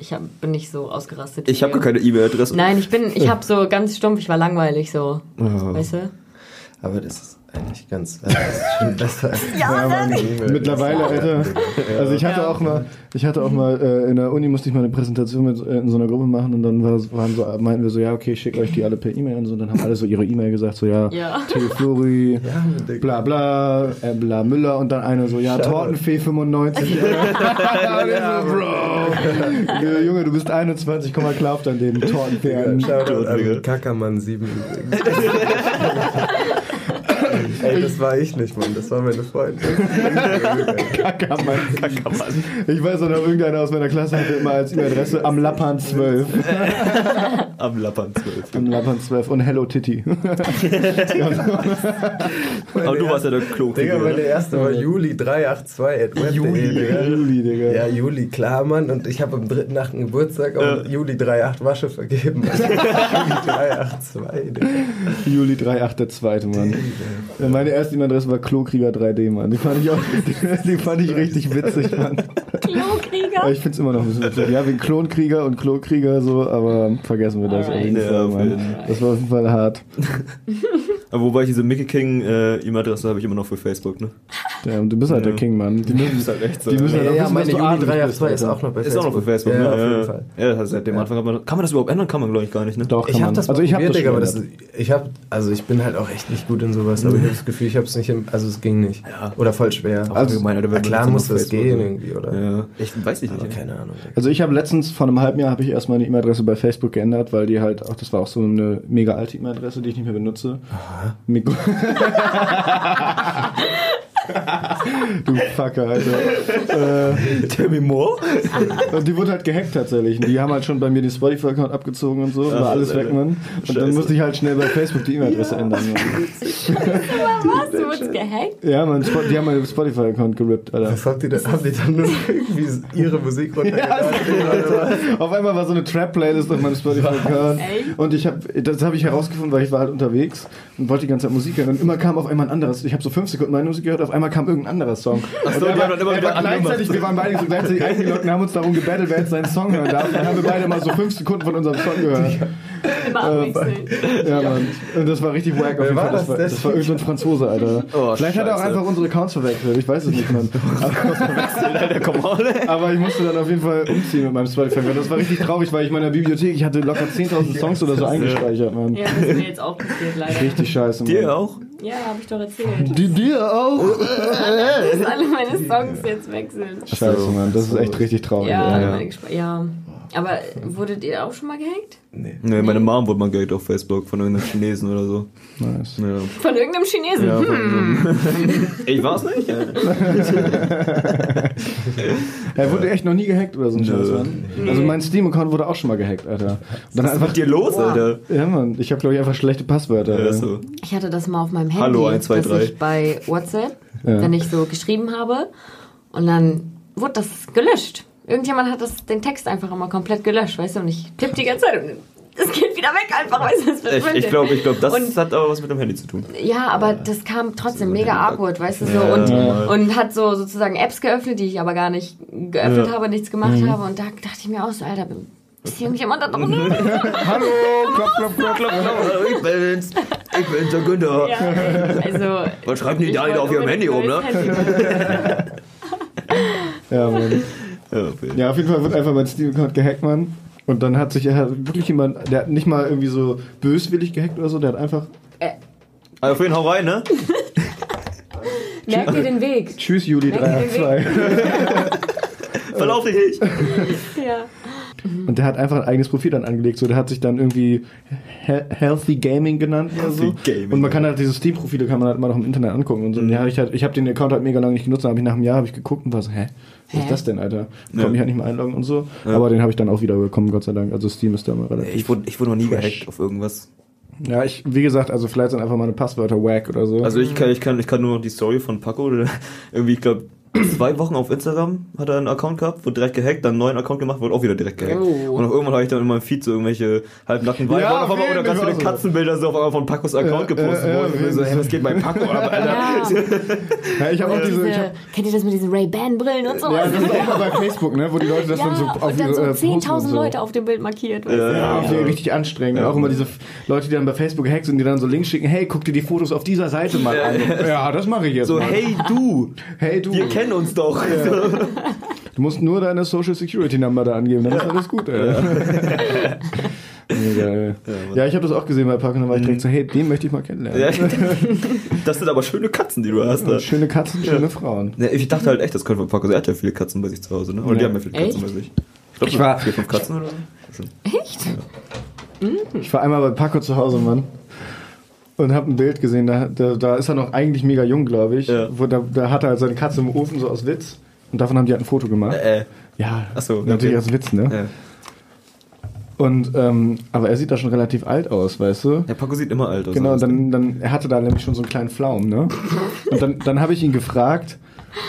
ich hab, bin nicht so ausgerastet. Ich habe keine E-Mail-Adresse. Nein, ich bin, ich hab so ganz stumpf, ich war langweilig so. Oh. Weißt du? Aber das ist eigentlich ganz. Also das ist schon besser als Ja, E-Mail. Mittlerweile, Alter. Also ich hatte auch mal, ich hatte auch mal äh, in der Uni musste ich mal eine Präsentation mit äh, in so einer Gruppe machen und dann war, waren so, meinten wir so, ja okay, ich schicke euch die alle per E-Mail und so. Und dann haben alle so ihre E-Mail gesagt, so ja, Ja. Theo Flori, Ja, Mann, bla bla, äh, bla Müller und dann eine so, ja, Tortenfee 95. ja, so, Bro. Ja, Junge, du bist 21, komm mal klar auf dein Leben, Tortenfee. an. Shoutout an Kackermann 7 übrigens. Ey, das war ich nicht, Mann. Das war meine Freundin. Kackermann. Ich weiß auch noch, irgendeiner aus meiner Klasse hatte immer als E-Mail-Adresse am Lappan 12. Am Lappern 12. Am Lappan 12 und Hello Titty. Aber du warst ja der Klo. Digga, meine erste war Juli 382 at web.de, Digga. Juli, Digga. Ja, Juli, klar, Mann. Und ich habe am dritten Nacht einen Geburtstag und Juli 38 Wasche vergeben. Juli 382, Digga. Juli 38, der zweite, Mann. Meine erste E-Mail-Adresse war Klokrieger 3D, Mann. Die fand ich auch, die, fand ich richtig witzig, Mann. Aber Klokrieger. ich find's immer noch ein bisschen witzig. Ja, wegen Klonkrieger und Klokrieger so, aber vergessen wir das auf Alright. Fall, Mann. Das war auf jeden Fall hart. Aber wobei ich diese Mickey King äh, E-Mail-Adresse habe ich immer noch für Facebook, ne? Ja, und du bist halt der Ja. King, Mann. Die müssen, ist halt echt so. die müssen halt Ja, auch ja, wissen, meine adelig 3 auf bist, 2 ist Alter. auch noch bei Ist auch noch bei Facebook, ja, ne? auf ja, jeden. Fall. Ja, seit dem Anfang hat man. Kann man das überhaupt ändern? Kann man, glaube ich, gar nicht, ne? Doch, kann Ich man. habe das also ich habe das aber das, ich habe, also ich bin halt auch echt nicht gut in sowas, aber ich habe das Gefühl, ich habe es nicht, im, also es ging nicht. Ja. Oder voll schwer. Also, allgemein, Alter, klar muss das Facebook gehen irgendwie, oder? Ja, ich weiß ich Aber nicht. keine Ahnung. Also ich habe letztens, vor einem halben Jahr, habe ich erstmal eine E-Mail-Adresse bei Facebook geändert, weil die halt auch, das war auch so eine mega alte E-Mail-Adresse, die ich nicht mehr benutze. Mikro du Fucker, Alter. Äh, Tell me more. und die wurde halt gehackt tatsächlich. Und die haben halt schon bei mir den Spotify-Account abgezogen und so, war alles weg, Mann. Und dann Scheiße. musste ich halt schnell bei Facebook die E-Mail-Adresse ändern. Mann. Was? Du wurdest gehackt? Ja, man, die haben meinen Spotify-Account gerippt, Alter. Was habt ihr da? Haben die dann nur irgendwie ihre Musik Ja, runtergeladen? Alter. Auf einmal war so eine Trap-Playlist auf meinem Spotify-Account. Und ich habe, das habe ich herausgefunden, weil ich war halt unterwegs und wollte die ganze Zeit Musik hören. Und immer kam auf einmal ein anderes. Ich habe so fünf Sekunden meine Musik gehört, auf einmal kam irgendein anderer Song. Ach so, und er die war, haben dann immer er wieder war gleichzeitig, wir waren beide so gleichzeitig eingeloggt und haben uns darum gebettelt, wer jetzt seinen Song hören darf. Dann haben wir beide mal so fünf Sekunden von unserem Song gehört. Immer abwechseln. Ja, Mann. Und das war richtig wack auf Wer jeden war Fall. Das das war, das war irgendein Franzose, Alter. Oh, Vielleicht hat er auch Scheiße. einfach unsere Accounts verwechselt. Ich weiß es nicht, Mann. Aber ich musste dann auf jeden Fall umziehen mit meinem Spotify. Das war richtig traurig, weil ich in meiner Bibliothek, ich hatte locker 10.000 Songs oder so eingespeichert, Mann. Ja, das ist mir jetzt auch passiert, leider. Richtig scheiße, Mann. Dir auch? Ja, habe ich doch erzählt. Die, dir auch? Dass alle meine Songs jetzt wechseln. Scheiße, Mann. Das ist echt richtig traurig. Ja, meine Gesp ja. Aber wurdet ihr auch schon mal gehackt? Nee. Nee, meine Mom wurde mal gehackt auf Facebook von irgendeinem Chinesen oder so. Nice. Ja. Von irgendeinem Chinesen? Ja, hm. ich war's nicht. Ja. Er wurde echt noch nie gehackt oder so ein. Scheiß, Mann. Also mein Steam-Account wurde auch schon mal gehackt, Alter. Und dann Was ist einfach. mit dir los, Alter? Ja, Mann. Ich habe, glaube ich, einfach schlechte Passwörter. Ja, so. Ich hatte das mal auf meinem Handy, Hallo, 1, 2, dass 3. ich bei WhatsApp, Ja. wenn ich so geschrieben habe und dann wurde das gelöscht. Irgendjemand hat das, den Text einfach immer komplett gelöscht, weißt du, und ich tippe die ganze Zeit und es geht wieder weg einfach, weißt du, es Ich, verschwindet. ich glaube, ich glaub, das Und- hat aber was mit dem Handy zu tun. Ja, aber das kam trotzdem mega awkward, weißt du, so, Ja, und, und hat so sozusagen Apps geöffnet, die ich aber gar nicht geöffnet Ja. Mhm. habe, nichts gemacht habe, und da dachte ich mir auch so, Alter, ist hier irgendjemand da drin? Hallo, klopf, klopf, klopf, klopf. Ich bin's. Ich bin's, der Günther. ja, also. Was schreiben die ich da wieder auf ihrem Handy rum, ne? Ja, Mann. Ja, okay. Ja, auf jeden Fall wird einfach mein Steam-Account gehackt, Mann. Und dann hat sich er hat wirklich jemand, der hat nicht mal irgendwie so böswillig gehackt oder so, der hat einfach Also auf jeden Fall hau rein, ne? Merkt ihr den Weg? Tschüss Juli Merkt ihr den 382. Verlauf dich nicht. Ja. Und der hat einfach ein eigenes Profil dann angelegt. So, der hat sich dann irgendwie He Healthy Gaming genannt oder so. Healthy Gaming, und man kann halt diese Steam-Profile kann man halt immer noch im Internet angucken und so. Und ja, ich, halt, ich habe den Account halt mega lange nicht genutzt. Dann habe ich nach einem Jahr habe ich geguckt und war so, hä? Was Hä? ist das denn, Alter? Konnte Ja. mich halt nicht mehr einloggen und so. Aber den habe ich dann auch wieder bekommen, Gott sei Dank. Also Steam ist da immer relativ. Ich wurde, ich wurde noch nie Fresh. gehackt auf irgendwas. ja, ich, wie gesagt, also vielleicht sind einfach meine Passwörter wack oder so. Also ich kann, ich kann, ich kann nur noch die Story von Paco, der irgendwie, ich glaube, zwei Wochen auf Instagram hat er einen Account gehabt, wurde direkt gehackt, dann einen neuen Account gemacht, wurde auch wieder direkt gehackt. Oh. Und auch irgendwann habe ich dann in meinem Feed so irgendwelche halbnackten Weiber Ja, und auf einmal oder ganz viele so. Katzenbilder so auf einmal von Pacos Account Ja, gepostet ja, ja, wurden. Und ich so, ja. hey, was geht bei Paco ab, Alter? Ja. ja, ich habe auch diese. Ich hab, kennt ihr das mit diesen Ray-Ban-Brillen und so? ja, das ist auch mal bei Facebook, ne, wo die Leute das dann so Ja, auf und dann so äh, posten und 10.000 so. Leute auf dem Bild markiert. Weißt Ja, du? Ja, ja. richtig anstrengend. Und auch immer diese Leute, die dann bei Facebook gehackt sind, die dann so Links schicken, hey, guck dir die Fotos auf dieser Seite mal an. Ja, das mache ich jetzt So, mal. hey du, hey du, wir kennen uns doch. du musst nur deine Social Security Number da angeben, dann ist alles gut. Ey. Ey. Ja, ich habe das auch gesehen bei Park und dann war ich direkt so, hey, den möchte ich mal kennenlernen. Ja, das sind aber schöne Katzen, die du hast. Da. Schöne Katzen, schöne Frauen. Ja, ich dachte halt echt, das könnte von Paco. Er hat ja viele Katzen bei sich zu Hause, ne? Oder die Ja. haben ja viele Katzen Echt? bei sich. Ich glaube, Ich war- vier, fünf Katzen oder so. Echt? Ich war einmal bei Paco zu Hause, Mann. Und hab ein Bild gesehen, da, da, da ist er noch eigentlich mega jung, glaube ich. Ja. Wo da, da hat er halt seine Katze im Ofen, so aus Witz. Und davon haben die halt ein Foto gemacht. Äh, Ja, Ach so, natürlich okay. aus Witz, ne? ja. Und, ähm, aber er sieht da schon relativ alt aus, weißt du? Der Paco sieht immer alt aus. Genau, dann, dann, er hatte da nämlich schon so einen kleinen Pflaum, ne? Und dann, dann habe ich ihn gefragt,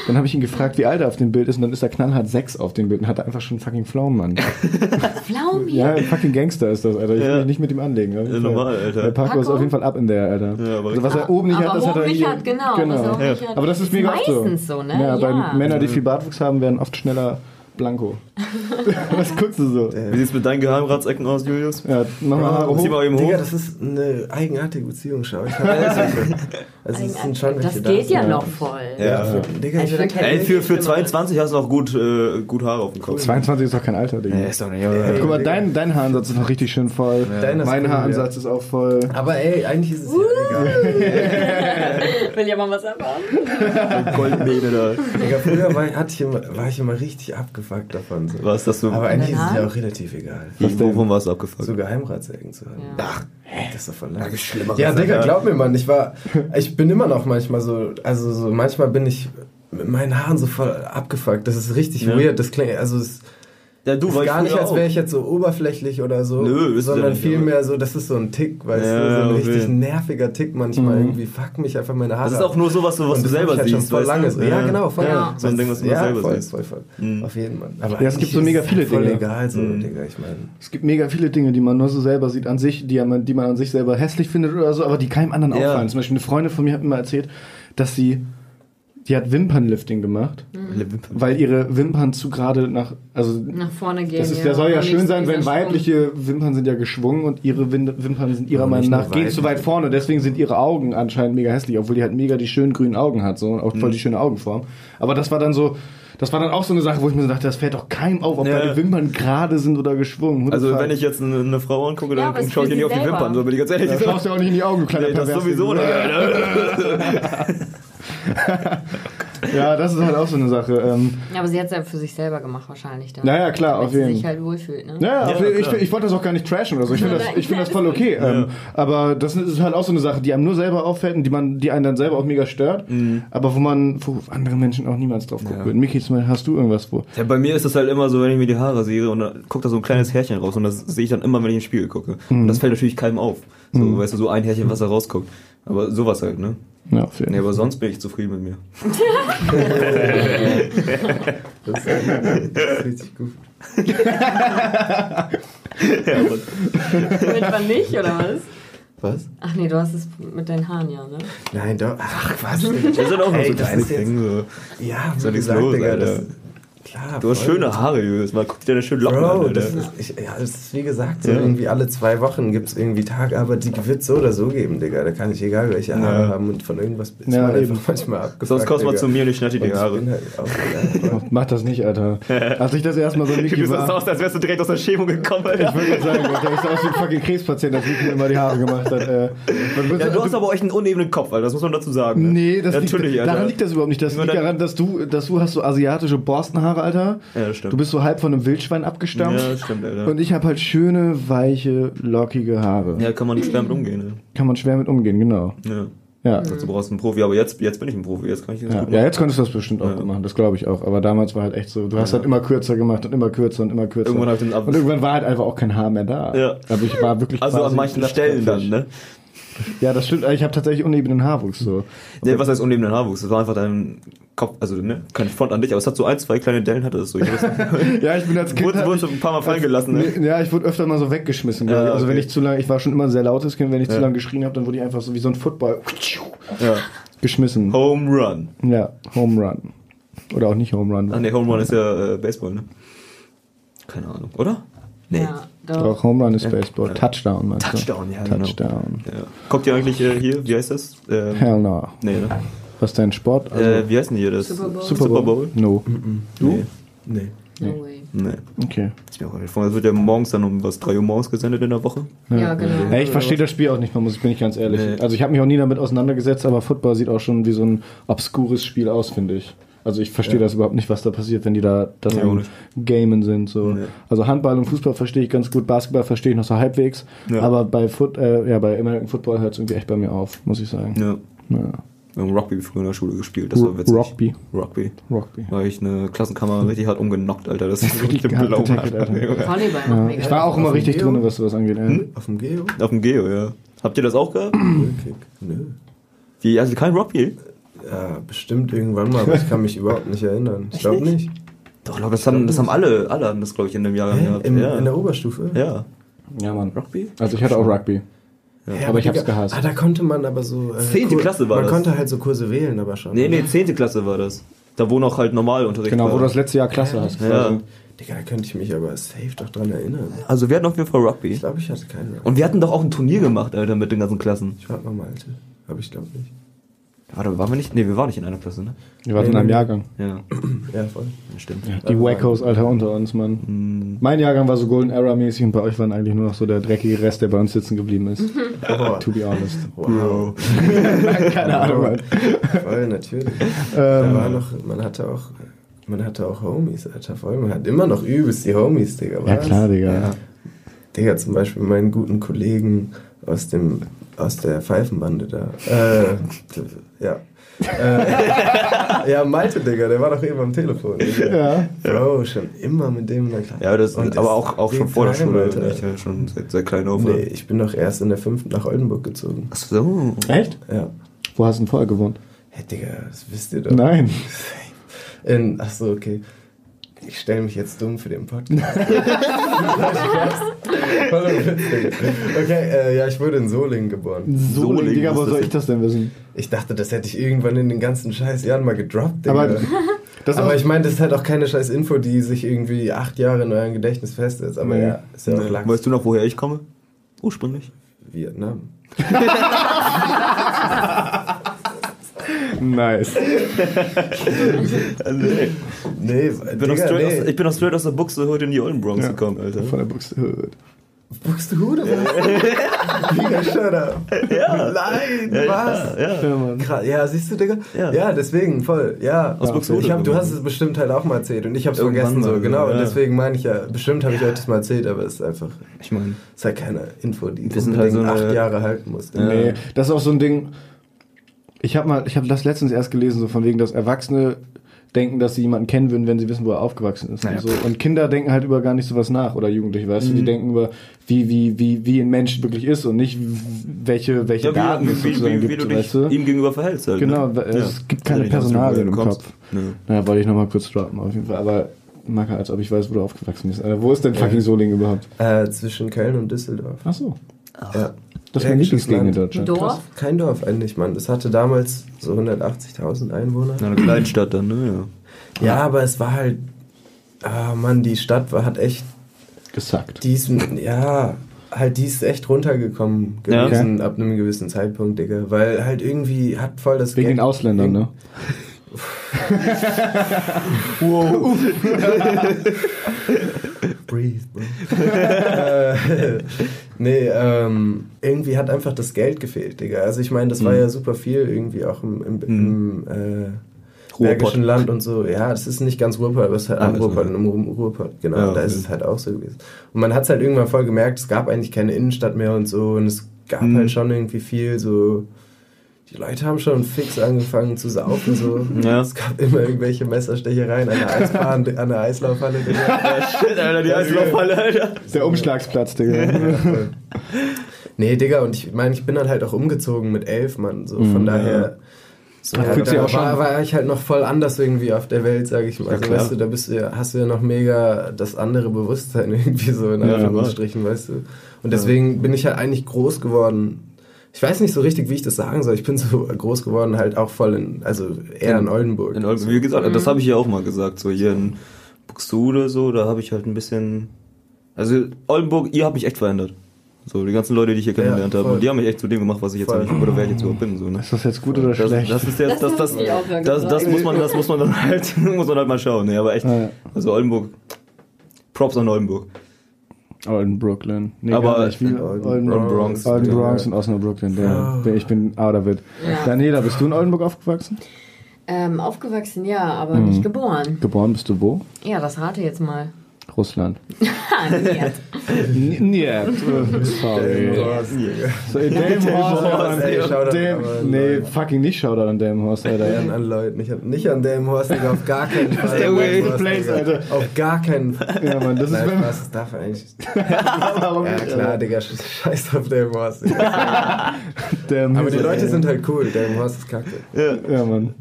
dann habe ich ihn gefragt, wie alt er auf dem Bild ist, und dann ist er knallhart sechs auf dem Bild und hat einfach schon fucking Pflaum, Mann. Pflaumi? Ja, ein fucking Gangster ist das, Alter. Ich will Ja. mich nicht mit ihm anlegen. Ja, normal, Alter. Der Paco, ist auf jeden Fall ab in der, Alter. Ja, aber also, was er oben nicht aber hat, das hat er hier. hat, genau. Was er oben Ja. nicht hat. Aber das ist mega oft so. meistens so, ne? Ja, bei Ja. Männern, die viel Bartwuchs haben, werden oft schneller Blanco. Was guckst du so? Wie sieht's mit deinen Geheimratsecken aus, Julius? Ja, mach mal Haare Zieh hoch. mal eben Digga, hoch. das ist eine eigenartige Beziehung, schau. Ich Also es sind schon Das geht ja noch voll. Ja. Digga, Also Ey, für, für Schlimmeres. 22 hast du noch gut, äh, gut Haare auf dem Kopf. 22 ist doch kein Alter, Digga. Nee, ist doch nicht. aber- Guck mal, dein, dein Haaransatz ist noch richtig schön voll. Ist mein cool, Haaransatz ist auch voll. aber ey, eigentlich ist es ja egal. Will ja mal was erfahren. Goldmähne da. Digga, früher war, hatte ich immer, war ich immer richtig abgefuckt davon. So. Was, dass du. Aber eigentlich ist es ja auch relativ egal. Wovon warst du abgefuckt? So Geheimratsecken zu haben. Ja. Ach, das ist doch voll. Schlimmeres. Ja, Digga, glaub mir, Mann, ich war, ich bin immer noch manchmal so, also so, manchmal bin ich mit meinen Haaren so voll abgefuckt. Das ist richtig Ja. weird. Das klingt, also es Ja, du ist war gar ich nicht, als wäre ich jetzt so oberflächlich oder so, Nö, ist ja sondern nicht, vielmehr so, das ist so ein Tick, weißt Ja, du, so ein okay. richtig nerviger Tick manchmal Mhm. irgendwie, fuck mich einfach meine Haare. Das ist auch nur so, was du, selber halt siehst. voll lange. Ja, genau, voll. Ja. So ein Ding, was du ja, selber voll, siehst. voll, voll. Mhm. Auf jeden Fall. Aber Ja, es gibt so mega viele voll Dinge. egal, so, Mhm. Digga, ich meine. Es gibt mega viele Dinge, die man nur so selber sieht an sich, die man, die man an sich selber hässlich findet oder so, aber die keinem anderen Ja. auffallen. Zum Beispiel eine Freundin von mir hat mir mal erzählt, dass sie, die hat Wimpernlifting gemacht, weil ihre Wimpern zu gerade nach, also Nach vorne gehen. das ist, der soll ja schön sein, wenn weibliche Wimpern sind ja geschwungen und ihre Wimpern sind ihrer Meinung nach gehen zu weit vorne. Deswegen sind ihre Augen anscheinend mega hässlich, obwohl die halt mega die schönen grünen Augen hat so und auch Mhm. voll die schöne Augenform. Aber das war dann so, das war dann auch so eine Sache, wo ich mir so dachte, das fällt doch keinem auf, ob Ja. deine Wimpern gerade sind oder geschwungen. Also, Hundefuck. wenn ich jetzt eine, eine Frau angucke, Ja, dann es schaue ich nicht auf die. Wimpern, so bin ich ganz ehrlich. Da schaust du auch nicht in die Augen, du kleiner Nee, das sowieso nicht. Ja, das ist halt auch so eine Sache. Ähm, Ja, aber sie hat es ja für sich selber gemacht wahrscheinlich. Dann, Ja, ja, klar, auf sie jeden sich halt wohlfühlt, ne? ja, Ja, auf jeden- ich, ich wollte das auch gar nicht trashen oder so. Ich finde das, ich find das voll okay. Ähm, aber das ist halt auch so eine Sache, die einem nur selber auffällt und die, man, die einen dann selber auch mega stört. Aber wo man, wo andere Menschen auch niemals drauf gucken Ja. würden. Miki, zum Beispiel, hast du irgendwas wo? Ja, bei mir ist das halt immer so, wenn ich mir die Haare sehe und dann guckt da so ein kleines Härchen raus und das sehe ich dann immer, wenn ich in den Spiegel gucke. Und das fällt natürlich keinem auf. So, weißt du, so ein Härchen, was da rausguckt. Aber sowas halt, ne? Ja, auf jeden Nee, aber sonst bin ich zufrieden mit mir. Das ist, das ist richtig gut. Mit man nicht, oder was? Was? Ach nee, du hast es mit deinen Haaren, ja, ne? Nein, doch. Ach, was? Das sind auch nur so kleine Dinge. So. Ja, doch nichts los, Digga, Alter. das, klar. Du hast voll. schöne Haare, Julius. Mal guck dir deine schönen Locken Bro, an, das ist, ich, ja, das ist wie gesagt, so Ja. irgendwie alle zwei Wochen gibt es irgendwie Tagarbeit, die wird so oder so geben, Digga. Da kann ich egal welche Haare Ja. haben und von irgendwas ist Ja, man eben. einfach manchmal abgefuckt. Sonst kommst du mal zu mir und ich schneide dir die Haare. Halt. Mach das nicht, Alter. Als ich das erstmal bei Miki Du sahst aus, als wärst du direkt aus der Chemo gekommen, Alter. Ich würde sagen, Alter, ich sah aus wie ein fucking Krebspatient, als mir immer die Haare gemacht hat. Äh, Ja, du hast aber echt einen unebenen Kopf, Alter. Das muss man dazu sagen. Ne? Nee, das Natürlich, liegt, Alter. daran liegt das überhaupt nicht. Das liegt daran, dass du, dass du hast so asiatische Borstenhaare, Alter. Ja, das stimmt. Du bist so halb von einem Wildschwein abgestammt. Ja, das stimmt, Alter. Und ich habe halt schöne, weiche, lockige Haare. Ja, kann man schwer mit umgehen, ne? Kann man schwer mit umgehen, genau. Ja. Ja. Du brauchst einen Profi, aber jetzt, jetzt bin ich ein Profi, jetzt kann ich das Ja, gut ja, jetzt könntest du das bestimmt auch Ja. gut machen, das glaube ich auch. Aber damals war halt echt so, du hast halt immer kürzer gemacht und immer kürzer und immer kürzer. Irgendwann und irgendwann war halt einfach auch kein Haar mehr da. Ja. Aber ich war wirklich Also an manchen Stellen dann, ne? Ja, das stimmt. Ich habe tatsächlich unebenen Haarwuchs so. Nee, was heißt unebenen Haarwuchs? Das war einfach dein Kopf, also ne, kein Front an dich, aber es hat so ein, zwei kleine Dellen hatte es so. Ich. Ja, ich bin als Kind. Wurde, wurde schon ein paar Mal fallen gelassen, ne? Ja, ich wurde öfter mal so weggeschmissen. Ja, ich. also wenn okay. ich zu lange, ich war schon immer ein sehr lautes Kind, wenn ich zu Ja. lange geschrien habe, dann wurde ich einfach so wie so ein Football Ja. geschmissen. Home Run. Ja, Home Run. Oder auch nicht Home Run. Ach nee, Home Run ist ja äh, Baseball, ne? Keine Ahnung, oder? Nee. Ja, doch. Doch, Home Run ist Baseball. Touchdown, meinst du? Touchdown, ja, genau. Touchdown. Ja. Guckt ihr eigentlich äh, hier, wie heißt das? Ähm, Hell no. nee, ne? Was ist dein Sport? Also, Äh, wie heißt denn hier das? Super Bowl. Super Bowl? No. Du? Nee. Nee. No way. Nee. Okay. Das wird ja morgens dann um was, 3 Uhr morgens gesendet in der Woche. Ja, genau. Ja, ich verstehe das Spiel auch nicht, man muss, bin ich ganz ehrlich. Nee. Also ich habe mich auch nie damit auseinandergesetzt, aber Football sieht auch schon wie so ein obskures Spiel aus, finde ich. Also ich verstehe das überhaupt nicht, was da passiert, wenn die da das nicht. Gamen sind. So. Nee. Also Handball und Fußball verstehe ich ganz gut, Basketball verstehe ich noch so halbwegs. Ja. Aber bei Foot, äh, ja, bei American Football hört es irgendwie echt bei mir auf, muss ich sagen. Ja. Ja. Wir haben Rugby früher in der Schule gespielt, das war witzig. Rugby. Rugby. Rugby. War ich eine Klassenkammer richtig hart umgenockt, Alter. Das ist Richtig blau. Volleyball Ja. Ich war auch immer richtig drin, was sowas angeht. Ja. Auf dem Geo? Auf dem Geo, ja. Habt ihr das auch gehabt? Kick. Nö. Wie, also kein Rugby? Ja, bestimmt irgendwann mal, aber ich kann mich überhaupt nicht erinnern. Ich glaube nicht. Doch, glaub, das haben, das haben alle, alle haben das, glaube ich, in dem Jahr Hä? gehabt. Im, ja. In der Oberstufe? ja. ja, Mann. Rugby? Also ich hatte auch Rugby. Ja, aber ich hab's gehasst. Ah, da konnte man aber so. Äh, Zehnte Kur- Klasse war Man das. konnte halt so Kurse wählen, aber schon. Nee, nee, 10. Klasse war das. Da wo noch halt normal Unterricht Genau, war. wo du das letzte Jahr Klasse hast. Ja. quasi. Digga, da könnte ich mich aber safe doch dran erinnern. Also wir hatten auf jeden Fall Rugby. Ich glaube, ich hatte keinen Rugby. Und wir hatten doch auch ein Turnier gemacht, Alter, mit den ganzen Klassen. Ich warte mal, Malte. Aber ich glaube nicht. Warte, waren wir nicht? Nee, wir waren nicht in einer Klasse, ne? Wir waren in einem Jahrgang. Ja, Ja, voll. stimmt. Die Wackos, Alter, unter uns, Mann. Mhm. Mein Jahrgang war so Golden Era mäßig und bei euch waren eigentlich nur noch so der dreckige Rest, der bei uns sitzen geblieben ist. Oh, to be honest. wow. Keine Ahnung, Mann. Voll, natürlich. Da Ähm, war noch, man hatte auch, man hatte auch Homies, Alter, voll. Man hat immer noch übelst die Homies, Digga. Ja, was? klar, Digga. Ja. Digga, zum Beispiel meinen guten Kollegen aus dem, aus der Pfeifenbande da. Äh, ja. äh, ja, Malte, Digga, der war doch eben am Telefon. Digga. Ja. Bro, schon immer mit dem in der Klasse. Ja, das, Und aber auch, auch schon vor der Schule, Alter. nicht? Ja, schon seit, seit klein auf. Nee, ich bin doch erst in der fünften nach Oldenburg gezogen. Ach so. Echt? Ja. Wo hast du denn vorher gewohnt? Hey, Digga, das wisst ihr doch. Nein. In, ach so, okay. Ich stelle mich jetzt dumm für den Podcast. Okay, äh, ja, ich wurde in Solingen geboren. Solingen, Solingen, Digga, was wo soll ich das denn wissen? Ich dachte, das hätte ich irgendwann in den ganzen scheiß Jahren mal gedroppt, Digga. Aber das Aber ich meine, das ist halt auch keine scheiß Info, die sich irgendwie acht Jahre in eurem Gedächtnis festsetzt. Aber Nee. ja, ist ja auch Lachs. Weißt du noch, woher ich komme? Ursprünglich. Vietnam. nice. nee. Nee, Ich bin, auch Digga, straight nee. aus, ich bin auch straight aus der Buxtehude in die Olden Bronx Ja. gekommen, Alter. Von der Buxtehude. Buxtehude? Digga, shut up. Ja. Nein, Ja, was? Ja, ja. Ja, Mann. Krass. Ja, siehst du, Digga? Ja. Ja, deswegen, voll. Ja. Aus Buxtehude ich hab, du hast es bestimmt halt auch mal erzählt und ich hab's Irgendwann vergessen so, genau. ja. Und deswegen meine ich ja, bestimmt habe ich euch das mal erzählt, aber es ist einfach, Ich meine, es ist halt keine Info, die Wir sind halt so eine- acht Jahre halten muss. Ja. Nee, das ist auch so ein Ding. Ich habe mal, ich habe das letztens erst gelesen, so von wegen, dass Erwachsene denken, dass sie jemanden kennen würden, wenn sie wissen, wo er aufgewachsen ist. Naja. Und, so. und Kinder denken halt über gar nicht sowas nach oder Jugendliche, weißt du, die denken über, wie, wie, wie, wie ein Mensch wirklich ist und nicht, welche, welche ja, Daten wie, es wie, sozusagen wie, wie gibt, du dich weißt du? ihm gegenüber verhältst. Halt, Genau, ne? es Ja. gibt keine Ja, Personalien im kommst. Kopf. Nö. Naja, wollte ich nochmal kurz droppen, auf jeden Fall. Aber Maka, als ob ich weiß, wo du aufgewachsen bist. Äh, wo ist denn fucking Solingen überhaupt? Äh, zwischen Köln und Düsseldorf. Ach so. Ja. Das ist mein Lieblingsgegend in Land. Deutschland. Dorf? Kein Dorf eigentlich, Mann. Das hatte damals so 180.000 Einwohner. Na, eine Kleinstadt dann, ne? Ja. Ja, aber es war halt, ah Mann, die Stadt war, hat echt Gesackt. Die ist, ja, halt, die ist echt runtergekommen Ja. gewesen ab einem gewissen Zeitpunkt, Digga. Weil halt irgendwie hat voll das Wegen den Geld- Ausländern, ne? Breathe, bro. äh, nee, ähm, irgendwie hat einfach das Geld gefehlt, Digga. Also ich meine, das war Mhm. ja super viel irgendwie auch im, im, im äh, Ruhrpott. Bergischen Land und so. Ja, das ist nicht ganz Ruhrpott, aber es ist halt Ah, am ist Ruhrpott, im Ru- Ruhrpott, genau. Ja, da ist okay. es halt auch so gewesen. Und man hat es halt irgendwann voll gemerkt, es gab eigentlich keine Innenstadt mehr und so und es gab Mhm. halt schon irgendwie viel so... Die Leute haben schon fix angefangen zu saufen, so. Ja. Es gab immer irgendwelche Messerstechereien an der Eisbahn, an der Eislaufhalle. Digga. Shit, Alter, die Eislaufhalle, Alter. Der Umschlagsplatz, Digga. Nee, Digga, und ich meine, ich bin dann halt auch umgezogen mit elf, Mann. So, von Mhm, daher. So, ja, da war, schon- war ich halt noch voll anders irgendwie auf der Welt, sag ich mal. Ja, Also, weißt du, da bist du ja, hast du ja noch mega das andere Bewusstsein irgendwie so in Ja, Anführungsstrichen, weißt du. Und deswegen bin ich halt eigentlich groß geworden. Ich weiß nicht so richtig, wie ich das sagen soll. Ich bin so groß geworden, halt auch voll in, also eher in, Oldenburg. In Oldenburg. Wie gesagt, das habe ich ja auch mal gesagt. So hier in Buxtehude, so, da habe ich halt ein bisschen. Also Oldenburg, ihr habt mich echt verändert. So, die ganzen Leute, die ich hier kennengelernt Ja, habe. Und die haben mich echt zu dem gemacht, was ich jetzt Voll. eigentlich, oder wer ich jetzt überhaupt bin. So, ne? Ist das jetzt gut oder Das, schlecht? das ist jetzt, das, das, das, das, muss man, das muss man dann halt, muss man halt mal schauen. Ne, aber echt, Ja, ja. also Oldenburg, Props an Oldenburg. Olden Brooklyn. Nee, Aber gar nicht. Wie in Olden, Olden Olden Bronx. Olden. Bronx und Osnabrück Brooklyn. Der, Oh. der, ich bin out of it. Ja. Daniela, bist du in Oldenburg aufgewachsen? Ähm, aufgewachsen, ja, aber Mhm. nicht geboren. Geboren bist du wo? Ja, das rate jetzt mal. Russland. Nee, sorry. So, Dem, aber- nee, fucking nicht Shoutout an Delmenhorst, Alter. An, an Leuten. Ich hab nicht an dem Horst, Digga, auf gar keinen Fall. Stay away, Horst, place. Alter. Auf gar keinen Fall. Ja, Mann, das ist Nein, wenn Spaß, das darf er eigentlich. Ja, nicht, klar? Digga, scheiß auf. Digga. Damn, Aber die. Leute sind halt cool, der Horst ist kacke. Ja, Mann.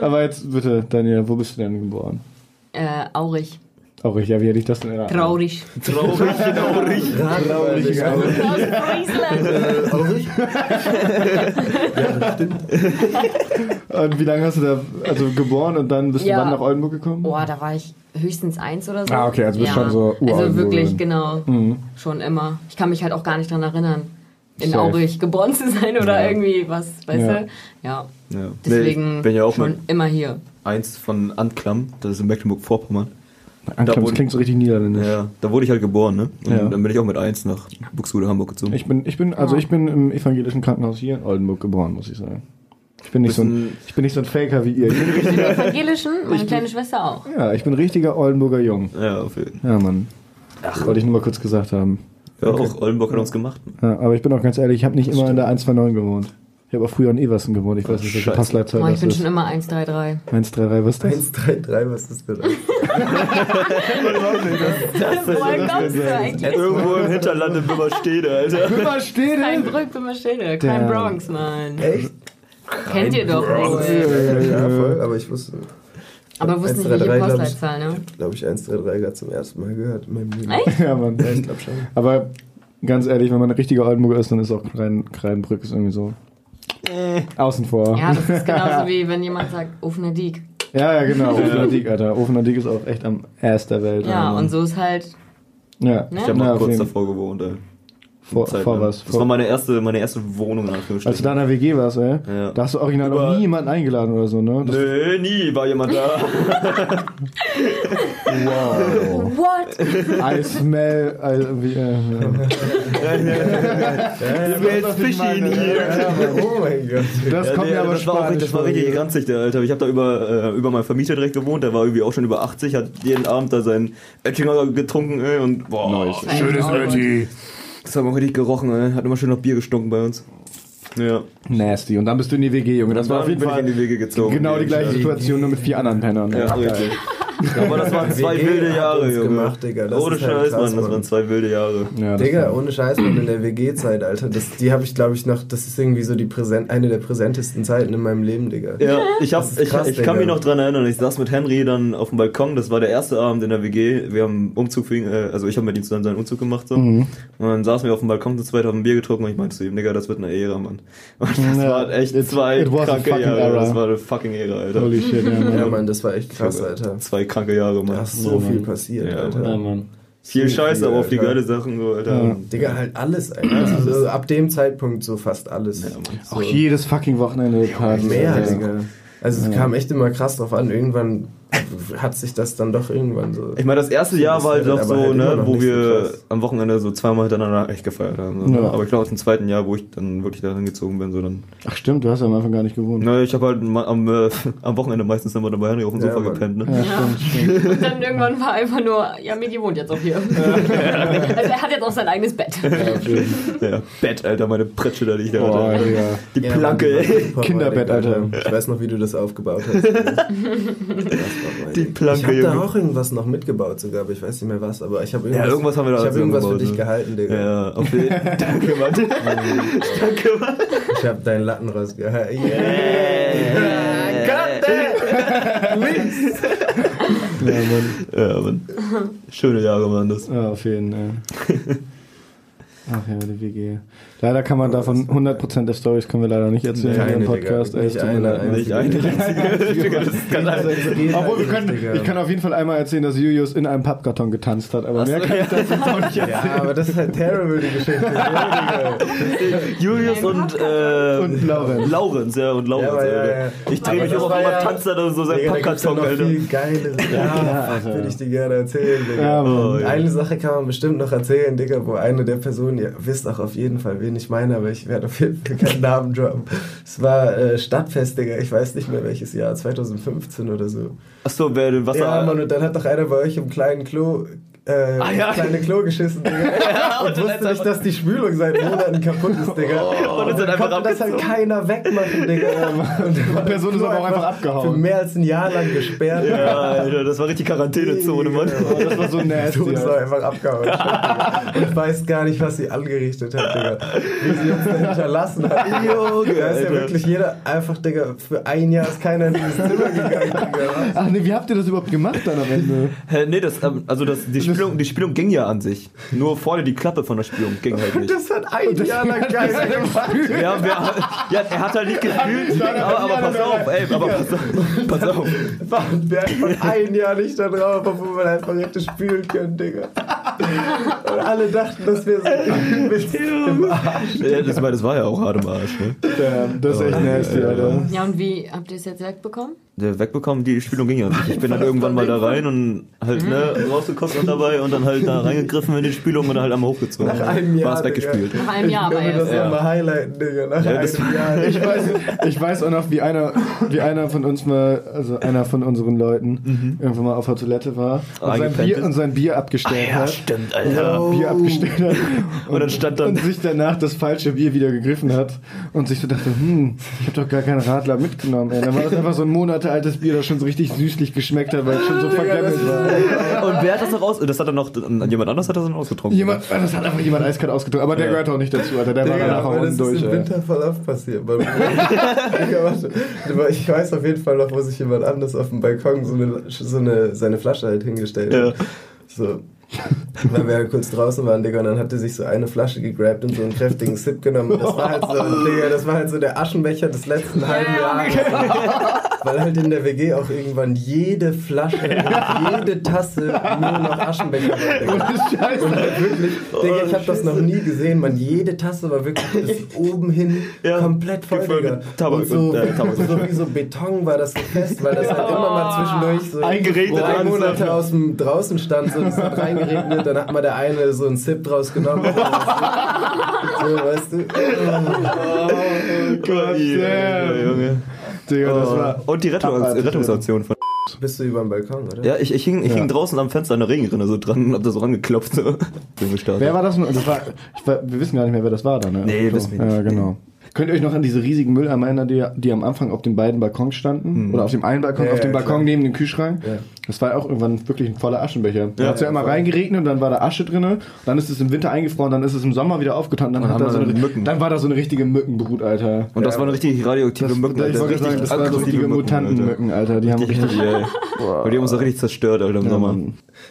Aber jetzt bitte, Daniela, wo bist du denn geboren? Äh, Aurich. Traurig, ja, wie hätte ich das denn erraten? Traurig. Traurig, traurig. Traurig. Aus Friesland. Und wie lange hast du da, also geboren und dann bist Ja. du wann nach Oldenburg gekommen? Boah, da war ich höchstens eins oder so. Ah, okay, also bist schon so Also wirklich, genau. Mhm. Schon immer. Ich kann mich halt auch gar nicht dran erinnern, in Safe. Aurich geboren zu sein oder Ja. irgendwie was, weißt Ja. du? Ja. Ja. Deswegen Nee, ich bin ja auch schon immer hier. eins von Anklam, das ist in Mecklenburg-Vorpommern. Anklam, das wurde- klingt so richtig niederländisch. Ja, da wurde ich halt geboren, ne? Und Ja. dann bin ich auch mit eins nach Buxtehude, Hamburg gezogen. Ich bin, ich bin, also ich bin im evangelischen Krankenhaus hier in Oldenburg geboren, muss ich sagen. Ich bin nicht, so ein, ich bin nicht so ein Faker wie ihr. Ich bin ein richtiger, Evangelischen, meine kleine Schwester auch. ja, ich bin ein richtiger Oldenburger Jung. ja, auf jeden Fall. Ja, Mann. Wollte ich nur mal kurz gesagt haben. Ja, auch Oldenburg hat uns gemacht. Ja, aber ich bin auch ganz ehrlich, ich habe nicht immer in der 129 gewohnt. Ich habe auch früher in Eversen gewohnt. Ich weiß nicht, welche. Passleitzahl Oh, ich das bin ist. schon immer 133. 133, was ist das? 133, was ist das denn? Woher kommst du eigentlich? Irgendwo im Hinterland in Bimmerstede, Alter. Immer steht Kein Brück, Bimmerstede, kein Damn. Bronx, Mann. Echt? Kennt ihr doch wohl. Ja, voll, aber ich wusste, Aber wussten nicht, 133, welche glaub ich. Postleitzahl, ne? glaube ich, 133 gerade zum ersten Mal gehört in meinem Leben. Echt? Ja, Mann. Ja, ich glaube schon. Aber ganz ehrlich, wenn man ein richtiger Oldenburger ist, dann ist auch Krein, Kreinbrück ist irgendwie so außen vor. Ja, das ist genauso wie wenn jemand sagt, Ofener Diek. ja, ja, genau. Ofener Diek, Alter. Ofener Diek ist auch echt am Ass der Welt. Ja, Mann. und so ist halt, Ja, Ne? Ich habe Ja, mal auf kurz davor gewohnt, ey. Vor, Zeit vor lang. was? Das Vor, war meine erste, meine erste Wohnung in als du da in der WG warst, ey? Ja. Da hast du original noch Über- nie jemanden eingeladen oder so, ne? Das, Nö, nie war jemand da. wow. what? I smell, also, wie, äh, Jetzt fishy in hier. Oh mein Gott. Das Ja, kommt nee, mir aber das war, auch, das war richtig ranzig, der Alter. Ich habe da über, äh, über meinen Vermieter direkt gewohnt, der war irgendwie auch schon über 80, hat jeden Abend da seinen Oettinger getrunken, ey, und boah, Schönes Ötti. Das hat mal richtig gerochen, ey. Hat immer schön nach Bier gestunken bei uns. Ja. Nasty. Und dann bist du in die WG, Junge. Das war auf jeden Fall in die WG gezogen. genau die gleiche Ja. Situation, nur mit vier anderen Pennern. Ja, richtig. Aber das waren zwei WG wilde Jahre, Junge. gemacht, Digga. Das Ohne ist halt Scheiß, krass, Mann, das waren zwei wilde Jahre. Ja, Digga, war- ohne Scheiß, Mann, in der WG-Zeit, Alter. Das, die habe ich, glaube ich, noch. Das ist irgendwie so die präsent, eine der präsentesten Zeiten in meinem Leben, Digga. Ja, ich, hab, ich, krass, ich kann mich noch dran erinnern, ich saß mit Henry dann auf dem Balkon, das war der erste Abend in der WG, wir haben Umzug für ihn, äh, also ich habe mit ihm zusammen seinen Umzug gemacht so. Mhm. Und dann saßen wir auf dem Balkon zu zweit, haben ein Bier getrunken und ich meinte zu ihm, Digga, das wird eine Ära, Mann. Und das Ja, war echt it- zwei kranke fucking Jahre, era. das war eine fucking Ära, Alter. Holy shit, ja, Mann. Ja, Mann, das war echt krass, Alter. Zwei kranke Jahre, Mann. Da ist so viel passiert, Ja, Alter. Ja, Mann. Viel viel, Scheiße, aber auf die geile Sachen, so, Alter. Ja. Digga, halt alles, Alter. Also so ab dem Zeitpunkt so fast alles. Ja, Mann. so. Auch jedes fucking Wochenende Party. Mehr. Digga. Also es kam echt immer krass drauf an. Irgendwann hat sich das dann doch irgendwann so. Ich meine, das erste Jahr war halt noch so, halt ne, noch wo so wir krass. am Wochenende so zweimal hintereinander echt gefeiert haben. So. Ja. Aber ich glaube, im zweiten Jahr, wo ich dann wirklich da hingezogen bin, so dann. Ach stimmt, du hast ja am Anfang gar nicht gewohnt. Ne, ich habe halt am, äh, am Wochenende meistens immer dabei Henry auf dem Ja, Sofa Mann. gepennt, ne? Ja, stimmt, stimmt. Und dann irgendwann war einfach nur, ja, Migi wohnt jetzt auch hier. also er hat jetzt auch sein eigenes Bett. Ja, Bett, Alter, meine Pritsche da liegt da, Boah, Alter. Digga. Die Ja, Planke, Mann, die Kinderbett, Alter. Ich weiß noch, wie du das aufgebaut hast. Die Planke, Ich habe da auch irgendwas noch mitgebaut sogar, aber ich weiß nicht mehr was. Aber ich habe irgendwas, Ja, irgendwas haben wir da ich hab zusammen irgendwas für gebaut, dich ne? gehalten, Digga. Ja, auf jeden Fall. Danke, Mann. Danke, Mann. Ich habe deinen Latten rausgehalten. Ja, Mann. Ja, Mann. Schöne Jahre waren das. Ja, auf jeden Fall. Ach ja, die WG. Leider kann man davon 100% der Stories können wir leider nicht erzählen dem Digga. Podcast. ey, Nicht eine leid. Nicht eine. Digga, Obwohl, wir können, ich kann auf jeden Fall einmal erzählen, dass Julius in einem Pappkarton getanzt hat, aber mehr kann ich dazu auch nicht erzählen. Ja, aber das ist halt terrible, die Geschichte. Digga. Julius und, äh, Und Laurenz. Laurenz, ja, und Laurenz, Ja, ja, ja. Ich drehe mich auch auf war einmal ja- tanzt da so sein Digga, Pappkarton, Alter. viel geiles. Ja, Alter. würde ich dir gerne erzählen, Digga. Oh, ja. Eine Sache kann man bestimmt noch erzählen, Digga, wo eine der Personen, ihr wisst auch auf jeden Fall, wen ich meine, aber ich werde auf jeden Fall keinen Namen droppen. Es war äh, Stadtfest, Digga, ich weiß nicht mehr welches Jahr, 2015 oder so. Achso, wer den Wasser. Ja, Mann, und dann hat doch einer bei euch im kleinen Klo äh, Ah, ja. kleine Klo geschissen, Digga. und wusste nicht, dass die Spülung seit Monaten kaputt ist, Digga. Oh, und ist dann konnte das halt keiner wegmachen, Digga. Und Die Person ist aber auch einfach abgehauen. Für mehr als ein Jahr lang gesperrt. Ja, Alter, das war richtig Quarantänezone, Mann. Oh, das war so nasty. Du bist Alter. einfach abgehauen. und weiß gar nicht, was sie angerichtet hat, Digga. Wie sie uns da hinterlassen hat. Junge, Da ist ja wirklich jeder einfach, Digga, für ein Jahr ist keiner in dieses Zimmer gegangen, Digga. Ach nee, wie habt ihr das überhaupt gemacht dann am Ende? Hä, nee, das, ähm, also das, die, Spielung, die Spielung ging ja an sich. Nur vorne die Klappe von der Spielung ging halt nicht. Das hat ein Jahr lang keiner gemacht. Ja, wer, ja, er hat halt nicht gespielt, aber, aber pass auf, ey, aber pass auf, pass auf. Warten wir einfach ein Jahr nicht da drauf, obwohl wir einfach hätte spülen können, Digga. Und alle dachten, dass wir so im Arsch. Ja, das, war, das war ja auch hart im Arsch, ne? Ja, das ist echt nasty, Alter. Ja, und wie habt ihr es jetzt wegbekommen? Der wegbekommen, die Spielung ging ja nicht. Ich bin dann irgendwann mal da rein und halt, ne, rausgekostet dabei und dann halt da reingegriffen in die Spielung und dann halt einmal hochgezogen. Nach einem Jahr, War es weggespielt. Nach einem Jahr aber Ich will das. Ja. nochmal highlighten, Digga. Nach Ja, einem Jahr. Ich weiß, ich weiß auch noch, wie einer, wie einer von uns mal, also einer von unseren Leuten, irgendwann mal auf der Toilette war und sein, Bier, und sein Bier abgestellt hat. stimmt, Ja, Bier abgestellt hat. Und dann stand dann- Und sich danach das falsche Bier wieder gegriffen hat und sich so dachte, hm, ich habe doch gar keinen Radler mitgenommen. Ey. Dann war das einfach so ein monatelaltes Bier, das schon so richtig süßlich geschmeckt hat, weil es schon so vergammelt war. Und wer hat das noch raus? Das hat dann noch, jemand anders hat das dann ausgetrunken. Jemand, das hat einfach jemand eiskalt ausgetrunken, aber der Ja. gehört auch nicht dazu, Alter. Der war Digga, danach auch das unten durch. ist im passiert. Mir. Digga, warte. Aber Ich weiß auf jeden Fall noch, wo sich jemand anders auf dem Balkon so eine, so eine seine Flasche halt hingestellt hat. Ja. So. Weil wir ja kurz draußen waren, Digga, und dann hat er sich so eine Flasche gegrabt und so einen kräftigen Sip genommen. Und das war halt so, Digga, das war halt so der Aschenbecher des letzten halben Jahres. Weil halt in der WG auch irgendwann jede Flasche und jede Tasse nur noch Aschenbecher war. Scheiße. Und halt wirklich, Digga, ich habe das noch nie gesehen, man. Jede Tasse war wirklich bis oben hin komplett voll, Digga. Tabak und so, und, äh, Tabak. so wie so Beton war das so fest, weil das halt immer mal zwischendurch so Eingeregnet drei. Monate aus dem draußen stand, so das hat reingeregnet, dann hat mal der eine so einen Sip draus genommen. so, weißt du? Gott, Ja, Junge. Digga, das war. Und die Rettung, Abartig, Rettungsaktion von. Bist du über dem Balkon, oder? Ja, ich, ich, hing, ich Ja. hing draußen am Fenster an der Regenrinne so dran und hab da so rangeklopft. So. Bin gestartet. Wer war das? Das war, ich, war- wir wissen gar nicht mehr, wer das war da, ne? Nee, wissen wir nicht. Ja, genau. Könnt ihr euch noch an diese riesigen Mülleimer erinnern, die, die am Anfang auf den beiden Balkons standen? Oder auf dem einen Balkon, Ja, auf dem ja, Balkon klar. neben dem Kühlschrank? Ja. Das war auch irgendwann wirklich ein voller Aschenbecher. Da Ja, hat es ja ja, immer voll. reingeregnet und dann war da Asche drin. Dann ist es im Winter eingefroren, dann ist es im Sommer wieder aufgetan. Dann, Und hat da so eine, Mücken. dann war da so eine richtige Mückenbrut, Alter. Und das Ja. waren richtig radioaktive Das, Mücken, ich Alter. Richtig sagen, das waren richtige Mücken, Mutantenmücken, Alter. Die haben Richtig, richtig... ey. Weil die haben uns auch richtig zerstört, Alter, im Ja, Sommer.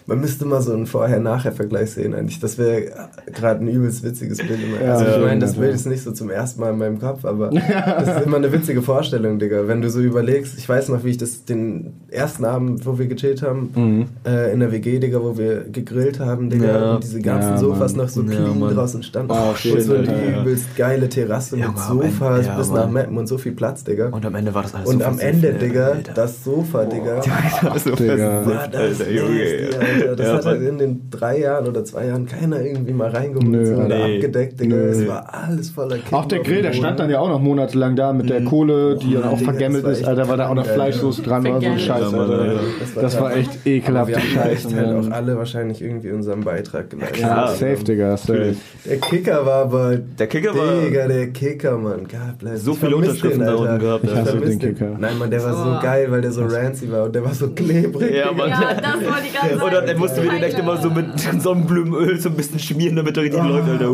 Man müsste mal so einen Vorher-Nachher-Vergleich sehen eigentlich. Das wäre gerade ein übelst witziges Bild. Immer. Ja, also ich ja, meine, das. Bild ist nicht so zum ersten Mal in meinem Kopf, aber das ist immer eine witzige Vorstellung, Digga. Wenn du so überlegst, ich weiß noch, wie ich das den ersten Abend, wo wir gechillt haben, Mhm. äh, in der WG, Digga, wo wir gegrillt haben, Digga, Ja. und diese ganzen Ja, Sofas Mann. noch so Ja, clean Mann. draußen standen. Oh, und shit, so Alter, die ja. übelst geile Terrasse Ja, mit Ende- Sofas ja, bis Mann. nach Mappen und so viel Platz, Digga. Und am Ende war das alles Und so am Ende, Digga, Alter. das Sofa, Digga. War das Alter, Junge. nasty, Alter. Das Ja, hat halt in den drei Jahren oder zwei Jahren keiner irgendwie mal reingeholt Nö. oder Nee. abgedeckt, Digga. Es war alles voller Kippen Auch der Grill, der stand dann ja auch noch monatelang da mit der Kohle, die dann auch war ist, Alter, weil da auch noch Fleischsoße dran war, so ein. Scheiß, Ja, Alter. Das war echt Aber ekelhafte wir haben echt halt auch alle wahrscheinlich irgendwie unseren Beitrag geleistet. Ja, Klar. safe, Digga, safe. Der Kicker war aber. Der Kicker war- Digga, der Kicker, Mann. God bless. So viele Unterschriften da unten gehabt, Ich hasse den Kicker. Nein, Mann, der war so geil, weil der so rancy war und der war so klebrig. Ja. Mann. Ja, das wollte ich gerade sagen. Und dann mussten wir den echt immer so mit Sonnenblumenöl so ein bisschen schmieren, damit er richtig läuft, Alter.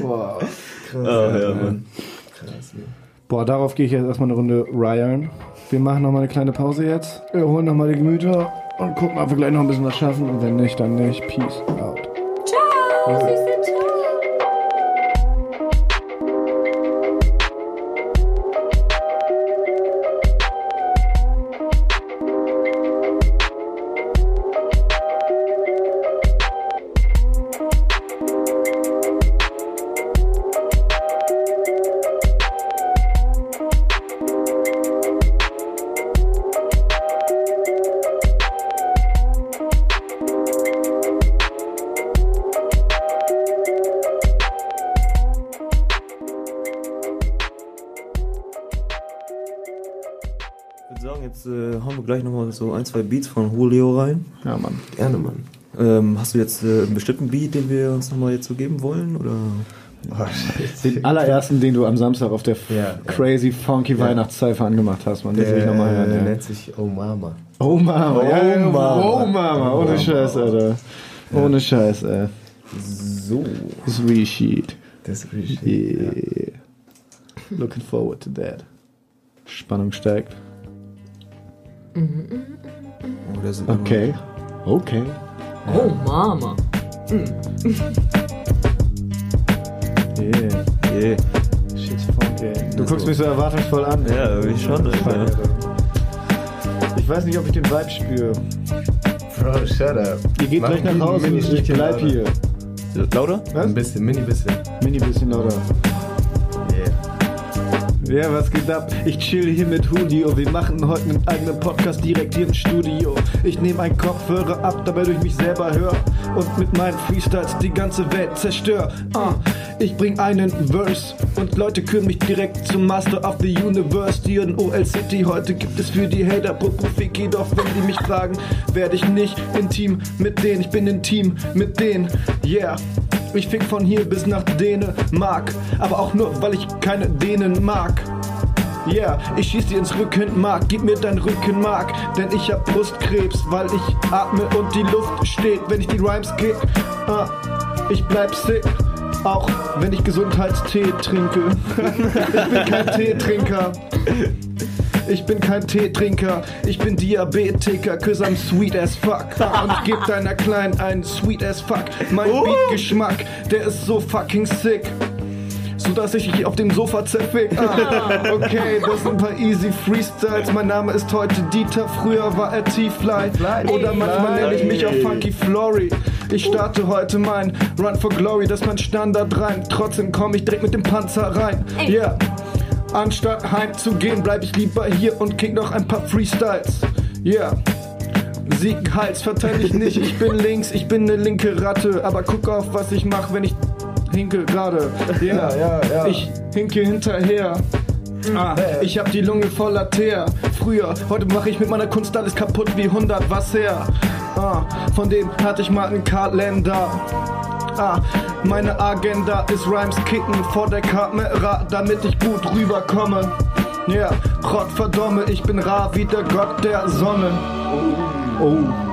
Boah. Krass. Ah, ja, Alter. Mann. Krass. Boah, darauf gehe ich jetzt erstmal eine Runde Ryan. Wir machen nochmal eine kleine Pause jetzt. Wir holen nochmal die Gemüter und gucken, ob wir gleich noch ein bisschen was schaffen. Und wenn nicht, dann nicht. Peace out. Ciao, süße so ein, zwei Beats von Julio rein. Ja, Mann. Gerne, Mann. Ähm, hast du jetzt äh, einen bestimmten Beat, den wir uns nochmal jetzt so geben wollen? Oder? Oh, shit. Den allerersten, den du am Samstag auf der Ja, ja. crazy funky Weihnachtszeifer angemacht hast, man. Den will ich nochmal hören. Der Ja. nennt sich Oh Mama. Oh Mama, Oh ja, ja, Mama. oh Mama, Oh ohne Mama. Scheiß, Alter. Ohne Scheiß, ey. So. Sweet shit. Das ist richtig. Yeah. Looking forward to that. Spannung steigt. Oh, der sind Okay. Okay. Oh, Mama. Yeah. Yeah. Shit's funky. Du guckst mich so erwartungsvoll an. Ja, ich schon, Alter. Ich weiß nicht, ob ich den Vibe spüre. Bro, shut up. Ihr geht Mach gleich nach Hause, ich bleib hier. Lauter? Was? Ein bisschen, mini bisschen. Mini bisschen lauter. Ja, was geht ab? Ich chill hier mit Julio. Wir machen heute einen eigenen Podcast direkt hier im Studio. Ich nehme einen Kopfhörer ab, dabei durch mich selber hör und mit meinen Freestyles die ganze Welt zerstör. Ah, ich bring einen Verse und Leute küren mich direkt zum Master of the Universe. Hier in OL City heute gibt es für die Hater Popofiki. Doch wenn die mich fragen, werde ich nicht intim mit denen. Ich bin intim mit denen. Yeah. Ich fick von hier bis nach Dänemark, aber auch nur, weil ich keine Dänen mag. Yeah, ich schieß dir ins Rückenmark, gib mir dein Rückenmark, denn ich hab Brustkrebs, weil ich atme und die Luft steht, wenn ich die Rhymes kick. Ah, ich bleib sick, auch wenn ich Gesundheitstee trinke. ich bin kein Teetrinker. Ich bin kein Teetrinker, ich bin Diabetiker, cause I'm sweet as fuck. Und ich geb deiner Kleinen einen sweet as fuck. Mein Beat-Geschmack, der ist so fucking sick. So dass ich dich auf dem Sofa zerfick. Ah, okay, das sind ein paar easy Freestyles. Mein Name ist heute Dieter, früher war er T-Fly. Oder manchmal nenne ich mich auch Funky Flory. Ich starte heute mein Run for Glory, das ist mein Standard rein. Trotzdem komme ich direkt mit dem Panzer rein. Yeah. Anstatt heimzugehen, bleib ich lieber hier und kick noch ein paar Freestyles. Yeah. Sieg, Hals verteile ich nicht. Ich bin links, ich bin eine linke Ratte. Aber guck auf, was ich mach, wenn ich hinke gerade. Yeah. ja, ja. Ich hinke hinterher. Ah, ich hab die Lunge voller Teer. Früher, heute mache ich mit meiner Kunst alles kaputt wie 100 was her. Ah, von dem hatte ich mal einen Kalender. Ah, meine Agenda ist Rhymes kicken vor der Kamera, damit ich gut rüberkomme. Ja, yeah, Gott verdomme, ich bin rar wie der Gott der Sonne. Oh.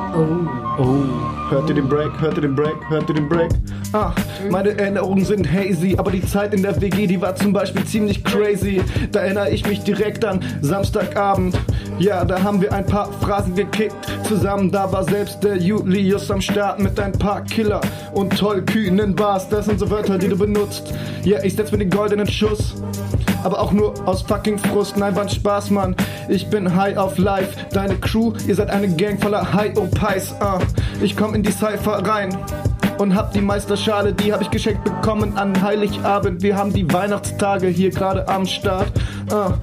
Oh. Hört ihr den Break, hört ihr den Break, hört ihr den Break? Ah, meine Erinnerungen sind hazy, aber die Zeit in der WG, die war zum Beispiel ziemlich crazy. Da erinnere ich mich direkt an Samstagabend. Ja, da haben wir ein paar Phrasen gekickt zusammen. Da war selbst der Julius am Start mit ein paar Killer und tollkühnen Bars. Das sind so Wörter, die du benutzt. Ja, ich setz mir den goldenen Schuss aber auch nur aus fucking Frust. Nein, war ein Spaß, Mann. Ich bin high auf life. Deine Crew, ihr seid eine Gang voller high Pies. Uh. Ich komm in die Cypher rein. Und hab die Meisterschale, die hab ich geschenkt bekommen an Heiligabend. Wir haben die Weihnachtstage hier gerade am Start. Uh.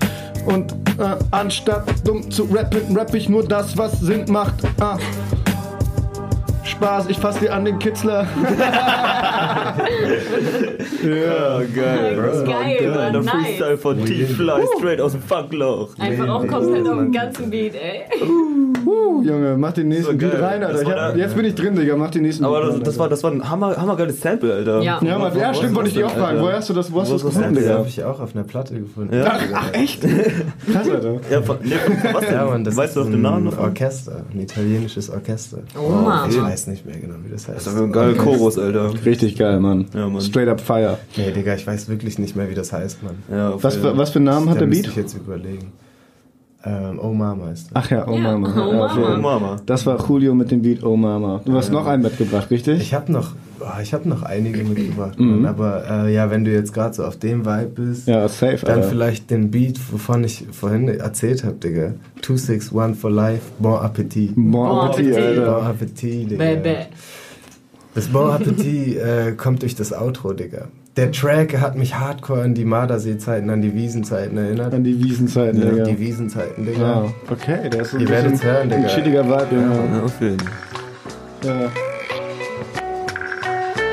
Und uh, anstatt dumm zu rappen, rapp ich nur das, was Sinn macht. Uh. Spaß, ich fass dir an den Kitzler. Ja, geil. Das ist geil, Mann. Der Nice. Freestyle von T-Fly, straight aus dem Funkloch. Einfach auch komplett auf dem ganzen Beat, ey. Uh, Junge, mach den nächsten Das war Beat geil. rein, Alter. Das Ich war hab, jetzt bin ich drin, Digga. Mach den nächsten Aber Beat das, rein, das, war, das war ein hammer, hammergeiles Sample, Alter. Ja. Ja, ja, stimmt, wollte ich dich auch fragen. Woher hast du das, wo hast du das das gefunden, Das Digga? habe ich auch auf einer Platte gefunden. Ja. Ach, echt? Krass, Alter. Ja, von- nee, von- was denn? Ja, Mann, das weißt ist du noch den ein Namen noch? Orchester, ein italienisches Orchester. Oh, Mann. Ich weiß nicht mehr genau, wie das heißt. Das ist aber ein geiler Chorus, Alter. Richtig geil, Mann. Ja, Mann. Straight up fire. Nee, Digga, ich weiß wirklich nicht mehr, wie das heißt, Mann. Ja, Was für, was für einen Namen hat der Beat? ich jetzt überlegen. Ähm, oh Mama ist das. Ach ja, oh Ja, Mama. Oh Ja, okay. Oh Mama. Das war Julio mit dem Beat Oh Mama. Du hast noch einen mitgebracht, richtig? Ich habe noch, oh, ich habe noch einige mitgebracht, Mhm. Mann, aber äh, ja, wenn du jetzt gerade so auf dem Vibe bist, ja, safe, dann Alter. vielleicht den Beat, wovon ich vorhin erzählt habe, Digga. 261 for life, Bon Appetit. Bon Bon Appetit, Appetit. Bon Alter. Appetit, Digga. Baby. Das Bon Appetit äh, kommt durch das Outro, Digga. Der Track hat mich hardcore an die Mardersee-Zeiten, an die Wiesenzeiten erinnert. An die Wiesenzeiten, Ja, Digga. die Wiesenzeiten, Digga. Ja, okay, der ist so ein Ihr bisschen werdet's hören, ein Digga. chilliger Vibe. Ja, auf jeden Ja.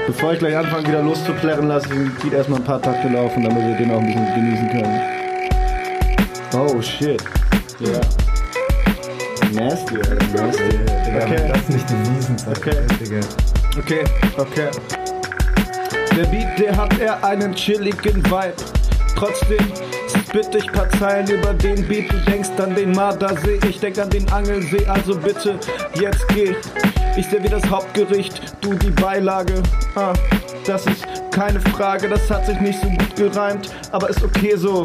Bevor ich gleich anfange, wieder loszuplärren, lasse ich den Beat erstmal ein paar Takte laufen, damit wir den auch ein bisschen genießen können. Oh shit. Ja. Nasty, Alter. Nasty. Digga, Okay. das nicht die Wiesen zeigen, Okay. Digga. Okay, okay. Der Beat, der hat eher einen chilligen Vibe. Trotzdem spit ich paar Zeilen über den Beat. Du denkst an den Mardersee, ich denk an den Angelsee. Also bitte, jetzt geh. Ich seh wie das Hauptgericht, du die Beilage. Ah, das ist keine Frage, das hat sich nicht so gut gereimt. Aber ist okay so.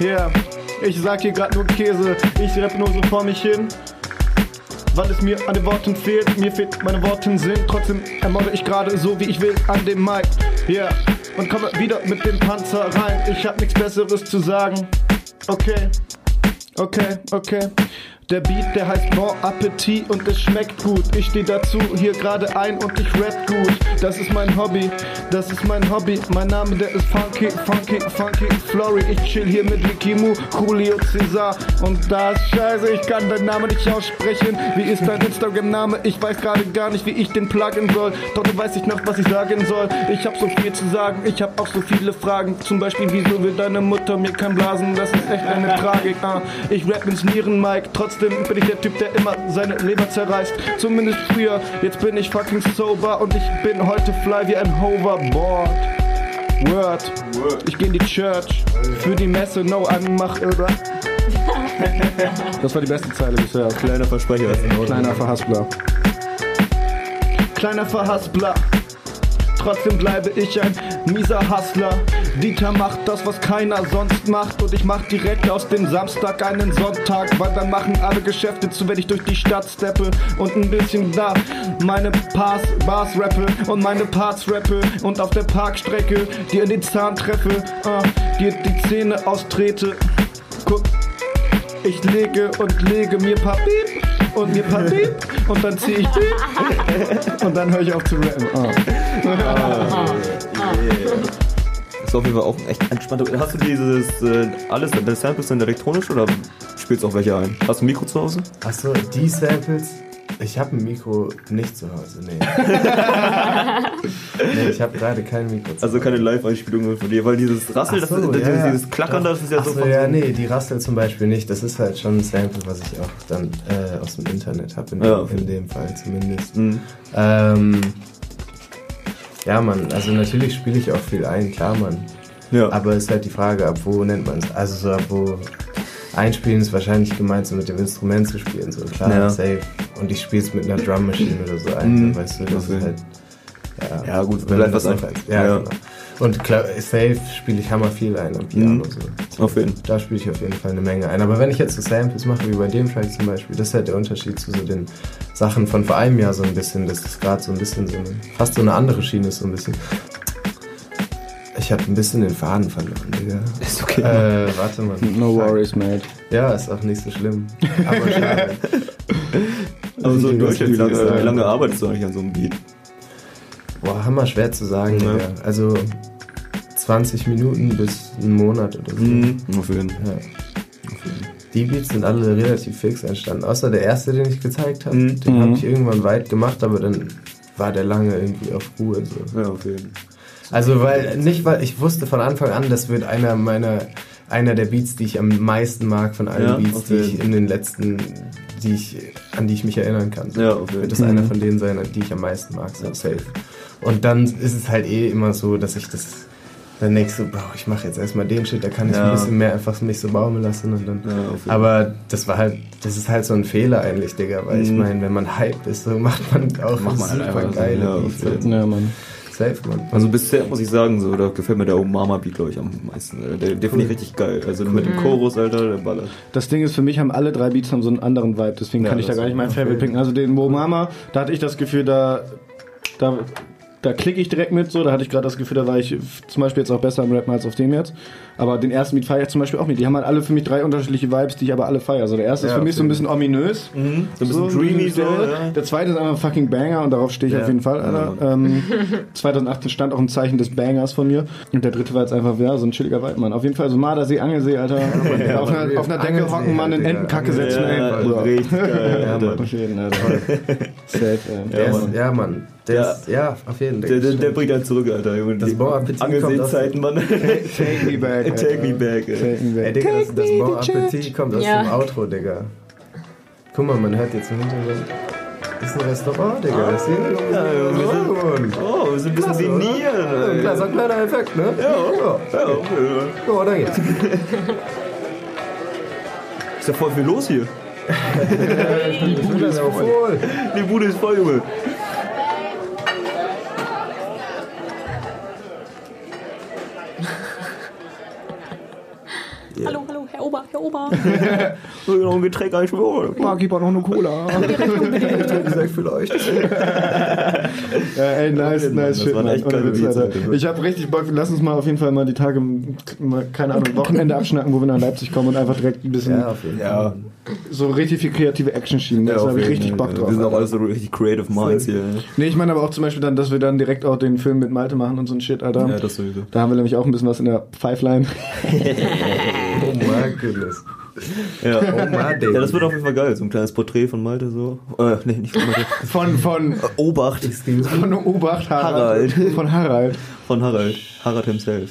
Ja, yeah. ich sag hier grad nur Käse. Ich rapp nur so vor mich hin weil es mir an den Worten fehlt. Mir fehlt meine Worten Sinn. Trotzdem ermorde ich gerade so, wie ich will, an dem Mic. Yeah. Und komme wieder mit dem Panzer rein. Ich hab nichts Besseres zu sagen. Okay. Okay, okay. Der Beat, der heißt Bon Appetit und es schmeckt gut. Ich steh dazu hier gerade ein und ich rap gut. Das ist mein Hobby, das ist mein Hobby. Mein Name, der ist Funky, Funky, Funky, Flory. Ich chill hier mit Ricky Mu, Julio Cesar. Und da ist scheiße, ich kann deinen Namen nicht aussprechen. Wie ist dein Instagram-Name? Ich weiß gerade gar nicht, wie ich den pluggen soll. Doch du weiß ich noch, was ich sagen soll. Ich hab so viel zu sagen, ich hab auch so viele Fragen. Zum Beispiel, wieso will deine Mutter mir kein Blasen? Das ist echt eine Tragik. Ah, ich rap ins Nieren-Mic, trotzdem bin ich der Typ, der immer seine Leber zerreißt. Zumindest früher, jetzt bin ich fucking sober und ich bin heute fly wie ein Hoverboard. Word, ich geh in die Church für die Messe, no, I'm mach irre. Das war die beste Zeile bisher. Kleiner Versprecher. Kleiner Verhaspler. Kleiner Verhaspler. Trotzdem bleibe ich ein mieser Hustler. Dieter macht das, was keiner sonst macht. Und ich mach direkt aus dem Samstag einen Sonntag. Weil dann machen alle Geschäfte zu, wenn ich durch die Stadt steppe. Und ein bisschen da meine Pass, Bars rappe. Und meine Parts rappe. Und auf der Parkstrecke dir in den Zahn treffe. Ah, dir die Zähne austrete. Guck, ich lege und lege mir paar Piep und mir paar Piep und dann zieh ich Piep und dann höre ich auf zu rappen. Ah. Das ist auf jeden Fall auch echt entspannt. Hast du dieses äh, alles, deine Samples sind elektronisch oder spielst du auch welche ein? Hast du ein Mikro zu Hause? Achso, die Samples. Ich habe ein Mikro nicht zu Hause, nee. nee ich habe gerade kein Mikro zu Also keine Live-Einspielungen von dir, weil dieses Rassel, so, das, dieses, ja. dieses Klackern, das ist ja Ach so so, ja, nee, die Rassel zum Beispiel nicht. Das ist halt schon ein Sample, was ich auch dann äh, aus dem Internet habe, in, Ja, dem- okay. in dem Fall zumindest. Mhm. Ähm, ja, Mann, also natürlich spiele ich auch viel ein, klar, Mann. Ja. Aber ist halt die Frage, ab wo nennt man es? Also so ab wo einspielen ist wahrscheinlich gemeint, so mit dem Instrument zu spielen, so klar, Ja. safe. Und ich spiele es mit einer Drum Machine oder so ein, Mhm. weißt du, das Okay. ist halt. Ja, Ja, gut, wenn bleibt das was noch ein. als- Ja, Ja. genau. Und safe spiele ich hammer viel ein am Piano. Mhm. So. Auf jeden Fall. Da spiele ich auf jeden Fall eine Menge ein. Aber wenn ich jetzt so Samples mache, wie bei dem Track zum Beispiel, das ist halt der Unterschied zu so den Sachen von vor einem Jahr so ein bisschen, dass das gerade so ein bisschen so eine, fast so eine andere Schiene ist so ein bisschen. Ich habe ein bisschen den Faden verloren, Digga. Ist okay. Äh, warte mal. No worries, mate. Ja, ist auch nicht so schlimm. Aber schade. Aber so in Was Deutschland, wie lange, sagen? wie lange arbeitest du eigentlich an so einem Beat? Boah, hammer schwer zu sagen, Ja. Digga. Also 20 Minuten bis einen Monat oder so. Mhm. Auf jeden Fall. Ja. Die Beats sind alle relativ fix entstanden. Außer der erste, den ich gezeigt habe. Mhm. Den Mhm. habe ich irgendwann weit gemacht, aber dann war der lange irgendwie auf Ruhe. So. Ja, auf jeden Fall. Also weil, nicht weil ich wusste von Anfang an, das wird einer meiner, einer der Beats, die ich am meisten mag von allen Ja, Beats, die ich in den letzten, die ich, an die ich mich erinnern kann. So. Ja, auf jeden Wird das Fall. einer von denen sein, die ich am meisten mag, so safe. Und dann ist es halt eh immer so, dass ich das dann denkst du, boah, ich mache jetzt erstmal den Shit, da kann ich Ja. ein bisschen mehr einfach mich so baumeln lassen und dann. Ja, Aber das war halt, das ist halt so ein Fehler eigentlich, Digga, weil ich Mhm. meine, wenn man hyped ist, so macht man auch Macht man halt super einfach so, geile ja, Beats. Ja, Mann. Safe, man. Also bisher muss ich sagen, so, da gefällt mir der Obama Beat, glaube ich, am meisten. Alter. Der, der finde ich richtig geil. Also mit dem Chorus, Alter, der ballert. Das Ding ist, für mich haben alle drei Beats haben so einen anderen Vibe, deswegen Ja, kann ich da gar nicht mein Favorite picken. Also den Mo Mama, da hatte ich das Gefühl, da, da, da klicke ich direkt mit so, da hatte ich gerade das Gefühl, da war ich zum Beispiel jetzt auch besser im Rappen als auf dem jetzt. Aber den ersten Beat feiere ich zum Beispiel auch nicht. Die haben halt alle für mich drei unterschiedliche Vibes, die ich aber alle feiere. Also der erste Ja, ist für mich so ein bisschen ominös. So ein bisschen dreamy, so. der, Ja. der zweite ist einfach ein fucking Banger und darauf stehe ich Ja. auf jeden Fall, Alter. Ähm, 2018 stand auch ein Zeichen des Bangers von mir. Und der dritte war jetzt einfach, ja, so ein chilliger Vibe, Mann. Auf jeden Fall so Mardersee, Angelsee, Alter. Ja, auf, einer, auf einer Decke Angelsee, hocken, Mann, in. Entenkacke setzen, Ja, ey. Richtig geil, Alter. Mann. Auf jeden, Alter. Safe, ey. Ja, Mann. Der Ja. ist, ja, auf jeden Fall. Der, der, der bringt einen zurück, Alter. Junge. Das Die Bon Appetit kommt aus- Angelsehzeiten, Mann. Take me back. Alter. Take me back, ey. Take me Ey, back. Digga, das, das Bon Appetit kommt aus Ja. dem Outro, Digga. Guck mal, man hört jetzt im Hintergrund. Das ist ein Restaurant, Digga. Das sehen wir. Ja, Junge, wir sind- Oh, wir sind ein bisschen wie? Nieren. ey. Klar, so ein kleiner Effekt, ne? Ja. Ja, Ja, okay. ja danke. Ist ja voll viel los hier. Die Bude ist voll. Die Bude ist voll, Junge. Ober, Herr Ober. Ich noch ein Getränk einschwören? Marc, gib auch noch eine Cola. Gesagt, vielleicht. Ja, ey, nice, nice Das shit, waren echt geile Beats. Ich hab richtig Bock, lass uns mal auf jeden Fall mal die Tage, mal, keine Ahnung, Wochenende abschnacken, wo wir nach Leipzig kommen und einfach direkt ein bisschen Ja. Ja, so richtig viel kreative Action schieben. Da auf habe ich richtig. Bock drauf. Wir sind auch alles so richtig creative minds hier. Nee, ich meine aber auch zum Beispiel dann, dass wir dann direkt auch den Film mit Malte machen und so ein Shit, Alter. Ja, das sowieso. da haben wir nämlich auch ein bisschen was in der Pipeline. Oh mein Goodness. Ja. Oh ja, das wird auf jeden Fall geil. So ein kleines Porträt von Malte so. Äh, nee, nicht von Malte. Von, von, Obacht. von Obacht Harald. Harald. Von Harald. Von Harald. Harald himself.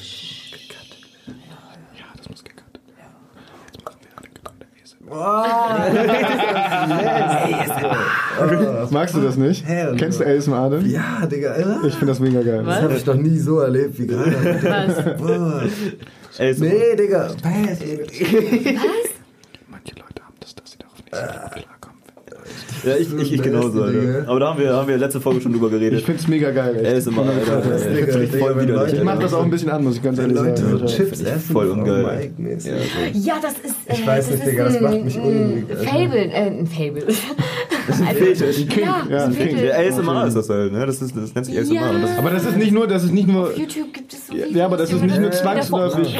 Magst du das nicht? Hell Kennst du ASMR denn? Ja, Digga, Alter. Ich finde das mega geil. Das habe ich noch nie so erlebt wie gerade. Was? Ey, so Nee, Digga. Manche Leute haben das, dass sie darauf nicht so klarkommen. Ja, ich, ich, ich genauso, Alter. Aber da haben wir, haben wir letzte Folge schon drüber geredet. Ich find's mega geil, Er ey. ist immer, Alter. Digga, Finde ich Digga, voll. Leute- Ich mach das auch ein bisschen an, muss ich ganz ehrlich Leute sagen. so Alter. Chips essen, voll ungeil. Ja, das ist. Äh, Ich weiß das nicht, ist Digga, das macht mich unruhig, Alter. Fable, äh, ein Fable. Das ist ein Fetisch. Ja, Ja, ein ein. Fable. Der ASMR ist das halt, ne? Das, ist, das nennt sich ASMR. Ja. Und das ist Aber das ist nicht nur, das ist nicht nur, Auf YouTube gibt es so Videos. ja, aber das ist nicht nur die man- zwangsläufig.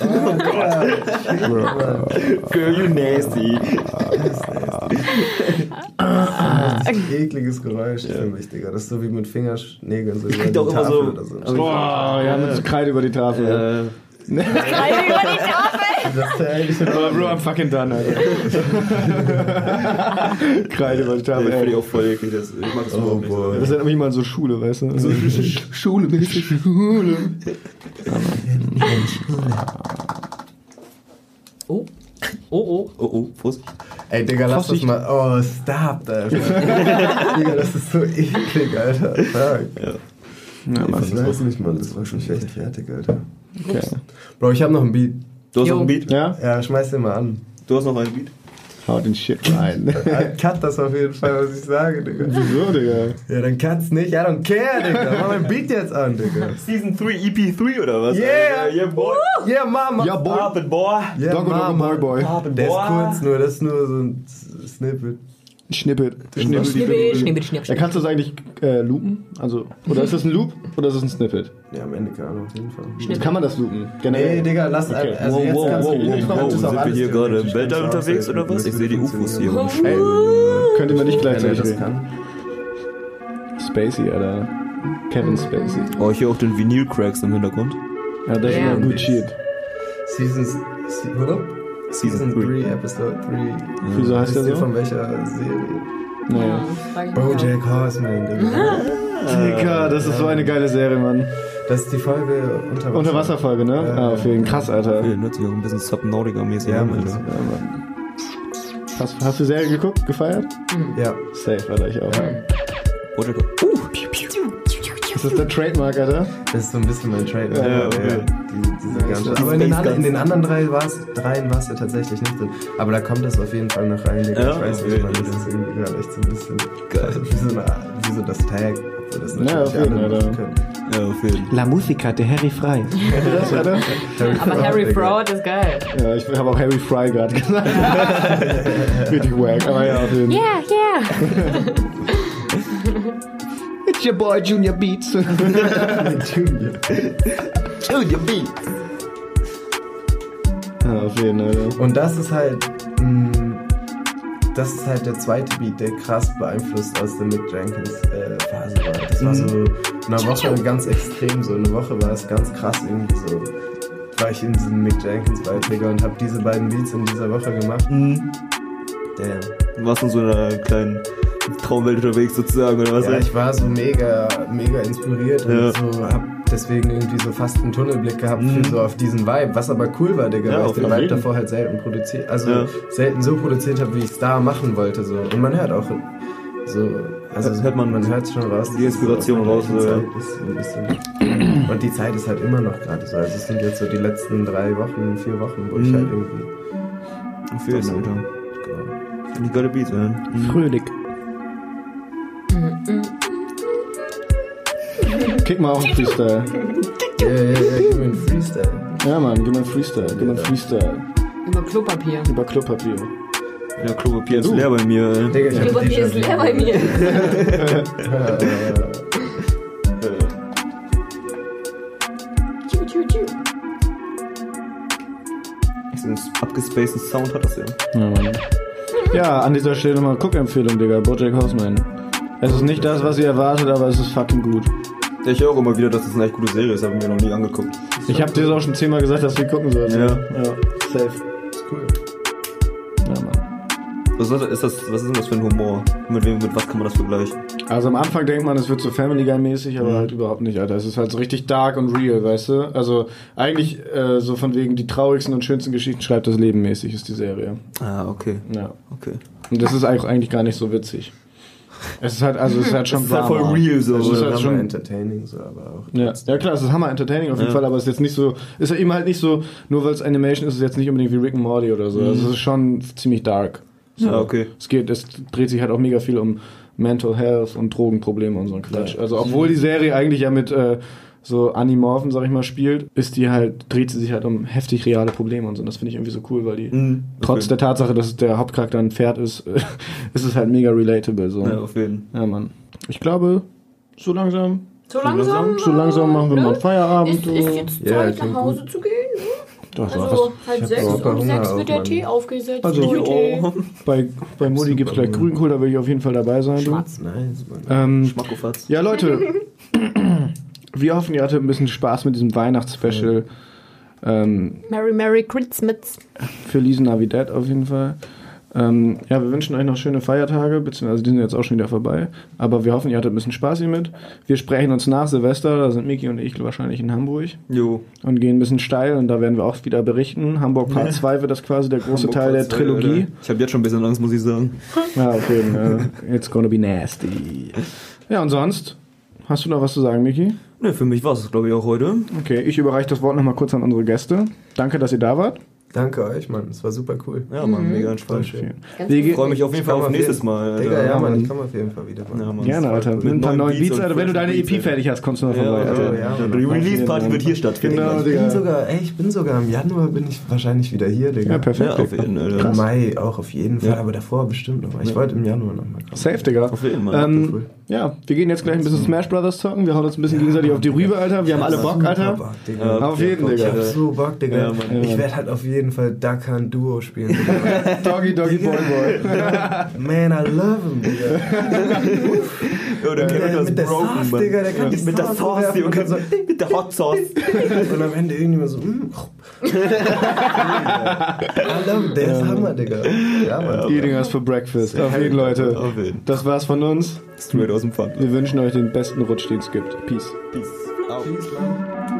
Girl, you nasty. Ekliges Geräusch für mich, Digga. Das ist so wie mit Fingernägeln so über krieg die doch immer Tafel so- oder so. Boah, ja, mit Kreide über die Tafel. Äh, Kreide über die Tafel. Das ist ja eigentlich Aber Bro, I'm fucking done, Alter. Kreide über die nee, Tafel, finde ich auch voll eklig. Das, ich mag das Oh, nicht. Das ist halt nämlich mal so Schule, weißt du? So Schule, mäßig Schule. Oh. Oh, oh. Oh, oh, Prost. Ey, Digga, lass das Vorsicht. mal. Oh, stop, Alter. Digga, das ist so eklig, Alter. Fuck. Ja. Ja. Ich weiß nicht, Mann. Das war schon echt fertig, Alter. Okay. Bro, ich hab noch ein Beat. Du hast Jo. noch einen Beat? Ja? Ja, schmeiß den mal an. Du hast noch einen Beat? Hau den Shit rein. Äh, Cut das auf jeden Fall, was ich sage, Digga. Wieso, Digga? Ja, dann cut's nicht. I don't care, Digga. Mach mein Beat jetzt an, Digga. Season 3, EP3 oder was? Yeah. Yeah, boy. Yeah, Mama. Ja, boy. Pop it, boy. Yeah, Doggo, Mama. Boy, Boy. It, Der ist boy. kurz nur, das ist nur so ein Snippet. Schnippet. Schnippet. Schnibbel, schnibbel, schnibbel. Ja, kannst du das eigentlich äh, loopen? Also, oder ist das ein Loop oder ist das ein Snippet? Ja, am Ende kann er auf jeden Fall. Kann man das loopen? Nee, Generell? Digga, lass Okay. also Wow, jetzt wow, kannst wow, du wow, wow. du Sind wir hier gerade im Weltall unterwegs oder was? Ich sehe die UFOs hier funktionieren. rumschweben. Ey, Könnte man nicht gleichzeitig das reden. kann. Spacey, Alter. Kevin Spacey. Oh, ich höre auch den Vinyl-Cracks im Hintergrund. Ja, das ist Ja. immer gut Shit. Seasons, se oder? Season Season 3. 3, Episode 3. Wieso heißt der so? von welcher Serie? Naja. Auch. Bojack Horseman, Digga. Digga, das ist so eine geile Serie, Mann. Das ist die Folge unter Wasser. Unterwasserfolge, ne? Ja. Ah, auf jeden Fall. Krass, Alter. Ja, hört sich auch ein bisschen Subnautica-mäßig Ja, an, Mann. Alter. Ja, Mann. Hast, hast du die Serie geguckt? Gefeiert? Ja. Safe, Alter, ich auch. Bojack, uh, Ist das der Trademark, Alter? Das ist so ein bisschen mein Trade. Ja, Ja, okay. Die, diese ganze, aber in den, an- in den anderen drei war's, dreien war es ja tatsächlich nicht drin. Aber da kommt das auf jeden Fall noch rein, Digga. Ja, ich weiß okay. das ist irgendwie gerade echt so ein bisschen Geil. wie so, eine, wie so das Tag. Das Ja, auf jeden Fall, ja. auf jeden. La Musica, der Harry Fry. das, Alter? Aber Harry. Fraud ist geil. Ja, ich habe auch Harry Fry gerade gesagt. Richtig wack, aber ja, auf jeden Fall. Yeah, yeah. It's your boy Junior Beats. Junior. Junior Beat. ja, auf jeden Fall. Und das ist halt, mh, das ist halt der zweite Beat, der krass beeinflusst aus der Mick Jenkins äh, Phase war. Das war so eine Woche ganz extrem so. Eine Woche war es ganz krass irgendwie so. War ich in diesem Mick Jenkins Vibe, Digga, und hab diese beiden Beats in dieser Woche gemacht. Mhm. Damn. Du warst in so einer kleinen Traumwelt unterwegs sozusagen, oder was? Ja, ich war so mega, mega inspiriert Ja. und so hab deswegen irgendwie so fast einen Tunnelblick gehabt Mhm. so auf diesen Vibe, was aber cool war, Digga, Ja, weil ich den Vibe davor halt selten produziert, also Ja. selten so produziert habe, wie ich es da machen wollte. So. Und man hört auch so, also Hört man man hört schon raus. die Inspiration raus, so ja. ist. Und die Zeit ist halt immer noch gerade so. Also es sind jetzt so die letzten drei Wochen, vier Wochen, wo ich Mhm. halt irgendwie. Auf jeden Fall, Alter. Genau. Ich geile Beats, man. Fröhlich. Kick mal auf den Freestyle. Ja, ja, ja, gib mir einen Freestyle. Ja, Mann, gib mir einen Freestyle. Gib mir einen Freestyle. Über Klopapier. Über Klopapier. Ja, Klopapier ist leer bei mir. Digga, ich Klopapier ist leer bei mir. Tschu, tschu, tschu. So einen abgespaceden Sound hat das ja. Ja, Mann. Ja, an dieser Stelle nochmal Guckempfehlung, Digga. Bojack Horseman. Es ist nicht das, was ihr erwartet, aber es ist fucking gut. Ich höre auch immer wieder, dass das eine echt gute Serie ist, habe mir noch nie angeguckt. Ich hab dir das auch schon zehnmal gesagt, dass die gucken sollst. Ja. Ja, safe. Ist cool. Ja, Mann. Was ist, ist das, was ist denn das für ein Humor? Mit wem, mit was kann man das vergleichen? Also am Anfang denkt man, es wird so Family Guy mäßig, aber Mhm. halt überhaupt nicht, Alter. Es ist halt so richtig dark und real, weißt du? Also eigentlich äh, so von wegen die traurigsten und schönsten Geschichten schreibt das Leben mäßig ist die Serie. Ah, okay. Ja. Okay. Und das ist eigentlich gar nicht so witzig. Es ist halt, also es ist halt schon Das ist halt voll real so, Es ist halt schon, entertaining, so, aber auch. ja. ja klar, es ist hammer entertaining auf jeden Ja. Fall, aber es ist jetzt nicht so, ist ja eben halt nicht so, nur weil es Animation ist, ist es jetzt nicht unbedingt wie Rick and Morty oder so. Also es ist schon ziemlich dark. So. Ja, okay. Es geht, es dreht sich halt auch mega viel um Mental Health und Drogenprobleme und so ein Quatsch. Also obwohl die Serie eigentlich ja mit äh, so Animorphen, sag ich mal, spielt, ist die halt, dreht sie sich halt um heftig reale Probleme und so. Und das finde ich irgendwie so cool, weil die, Mhm. trotz okay. der Tatsache, dass der Hauptcharakter ein Pferd ist, ist es halt mega relatable. So. Ja, auf jeden Ja, Mann. Ich glaube, so langsam, So langsam. so langsam machen wir ne? mal Feierabend. Ist, ist jetzt Ja, Zeit, nach Hause zu gehen. Ne? Doch, so, Also halb sechs Hunger sechs wird der. Tee aufgesetzt. Also. Oh. bei, bei Mutti gibt es gleich Grünkohl, da will ich auf jeden Fall dabei sein. Du. Schwarz. Nice, Mann. Ähm, Schmackofatz. Ja, Leute, wir hoffen, ihr hattet ein bisschen Spaß mit diesem Weihnachtsspecial. Ähm, Merry Merry Christmas. Feliz Navidad auf jeden Fall. Ähm, ja, wir wünschen euch noch schöne Feiertage, beziehungsweise die sind jetzt auch schon wieder vorbei. Aber wir hoffen, ihr hattet ein bisschen Spaß hiermit. Wir sprechen uns nach Silvester, da sind Miki und ich wahrscheinlich in Hamburg Jo. und gehen ein bisschen steil und da werden wir auch wieder berichten. Hamburg Part 2 wird das quasi der große Hamburg Teil der Platz, Trilogie. Alter. Ich habe jetzt schon ein bisschen Angst, muss ich sagen. Ja, okay, it's gonna be nasty. Ja, und sonst? Hast du noch was zu sagen, Miki? Ne, für mich war es, glaube ich, auch heute. Okay, ich überreiche das Wort nochmal kurz an unsere Gäste. Danke, dass ihr da wart. Danke euch, Mann. Es war super cool. Ja, Mann, mega entspannt. schön. Ich freue mich auf jeden Ich Fall auf nächstes Mal. Alter. Digga, ja, Mann, ich komme auf jeden Fall wieder. Mann. Ja, Mann. Gerne, Alter. Mit ein paar neuen Beats, Alter. Wenn du deine EP Alter. fertig hast, kommst du noch Ja, vorbei, ja, Alter. ja, Die. Release-Party wird hier stattfinden. Genau, Ich Digga. bin sogar, ey, ich bin sogar im Januar bin ich wahrscheinlich wieder hier, Digga. Ja, perfekt. Ja, auf jeden Fall. Im Alter. Mai auch auf jeden Fall, Ja. aber davor bestimmt noch mal. Ich wollte im Januar noch mal kommen. Safe, Digga. Auf jeden Fall. Ähm, ja, wir gehen jetzt gleich ein bisschen Smash Brothers zocken. Wir hauen uns ein bisschen gegenseitig auf die Rübe, Alter. Wir haben alle Bock, Alter. Auf jeden, Ich Digga. hab so Bock, Digga. Ich werde halt auf jeden Fall Duck Hunt Duo spielen. Doggy, Doggy, Boy, Boy. Man, I love him, Digga. Ja, der Kevin der, ist mit der broken, Sauce, Mann. Digga, der kann die Mit der Sauce Junge. und so- Mit der Hot Sauce. Und am Ende irgendjemand so, mm. I love der ist Hammer, Digga. Ja, Mann. Eating us for breakfast. Auf jeden, Leute. Auf jeden. Das war's von uns. Straight aus dem Pfand. Wir wünschen euch den besten Rutsch, den es gibt. Peace. Peace. Peace.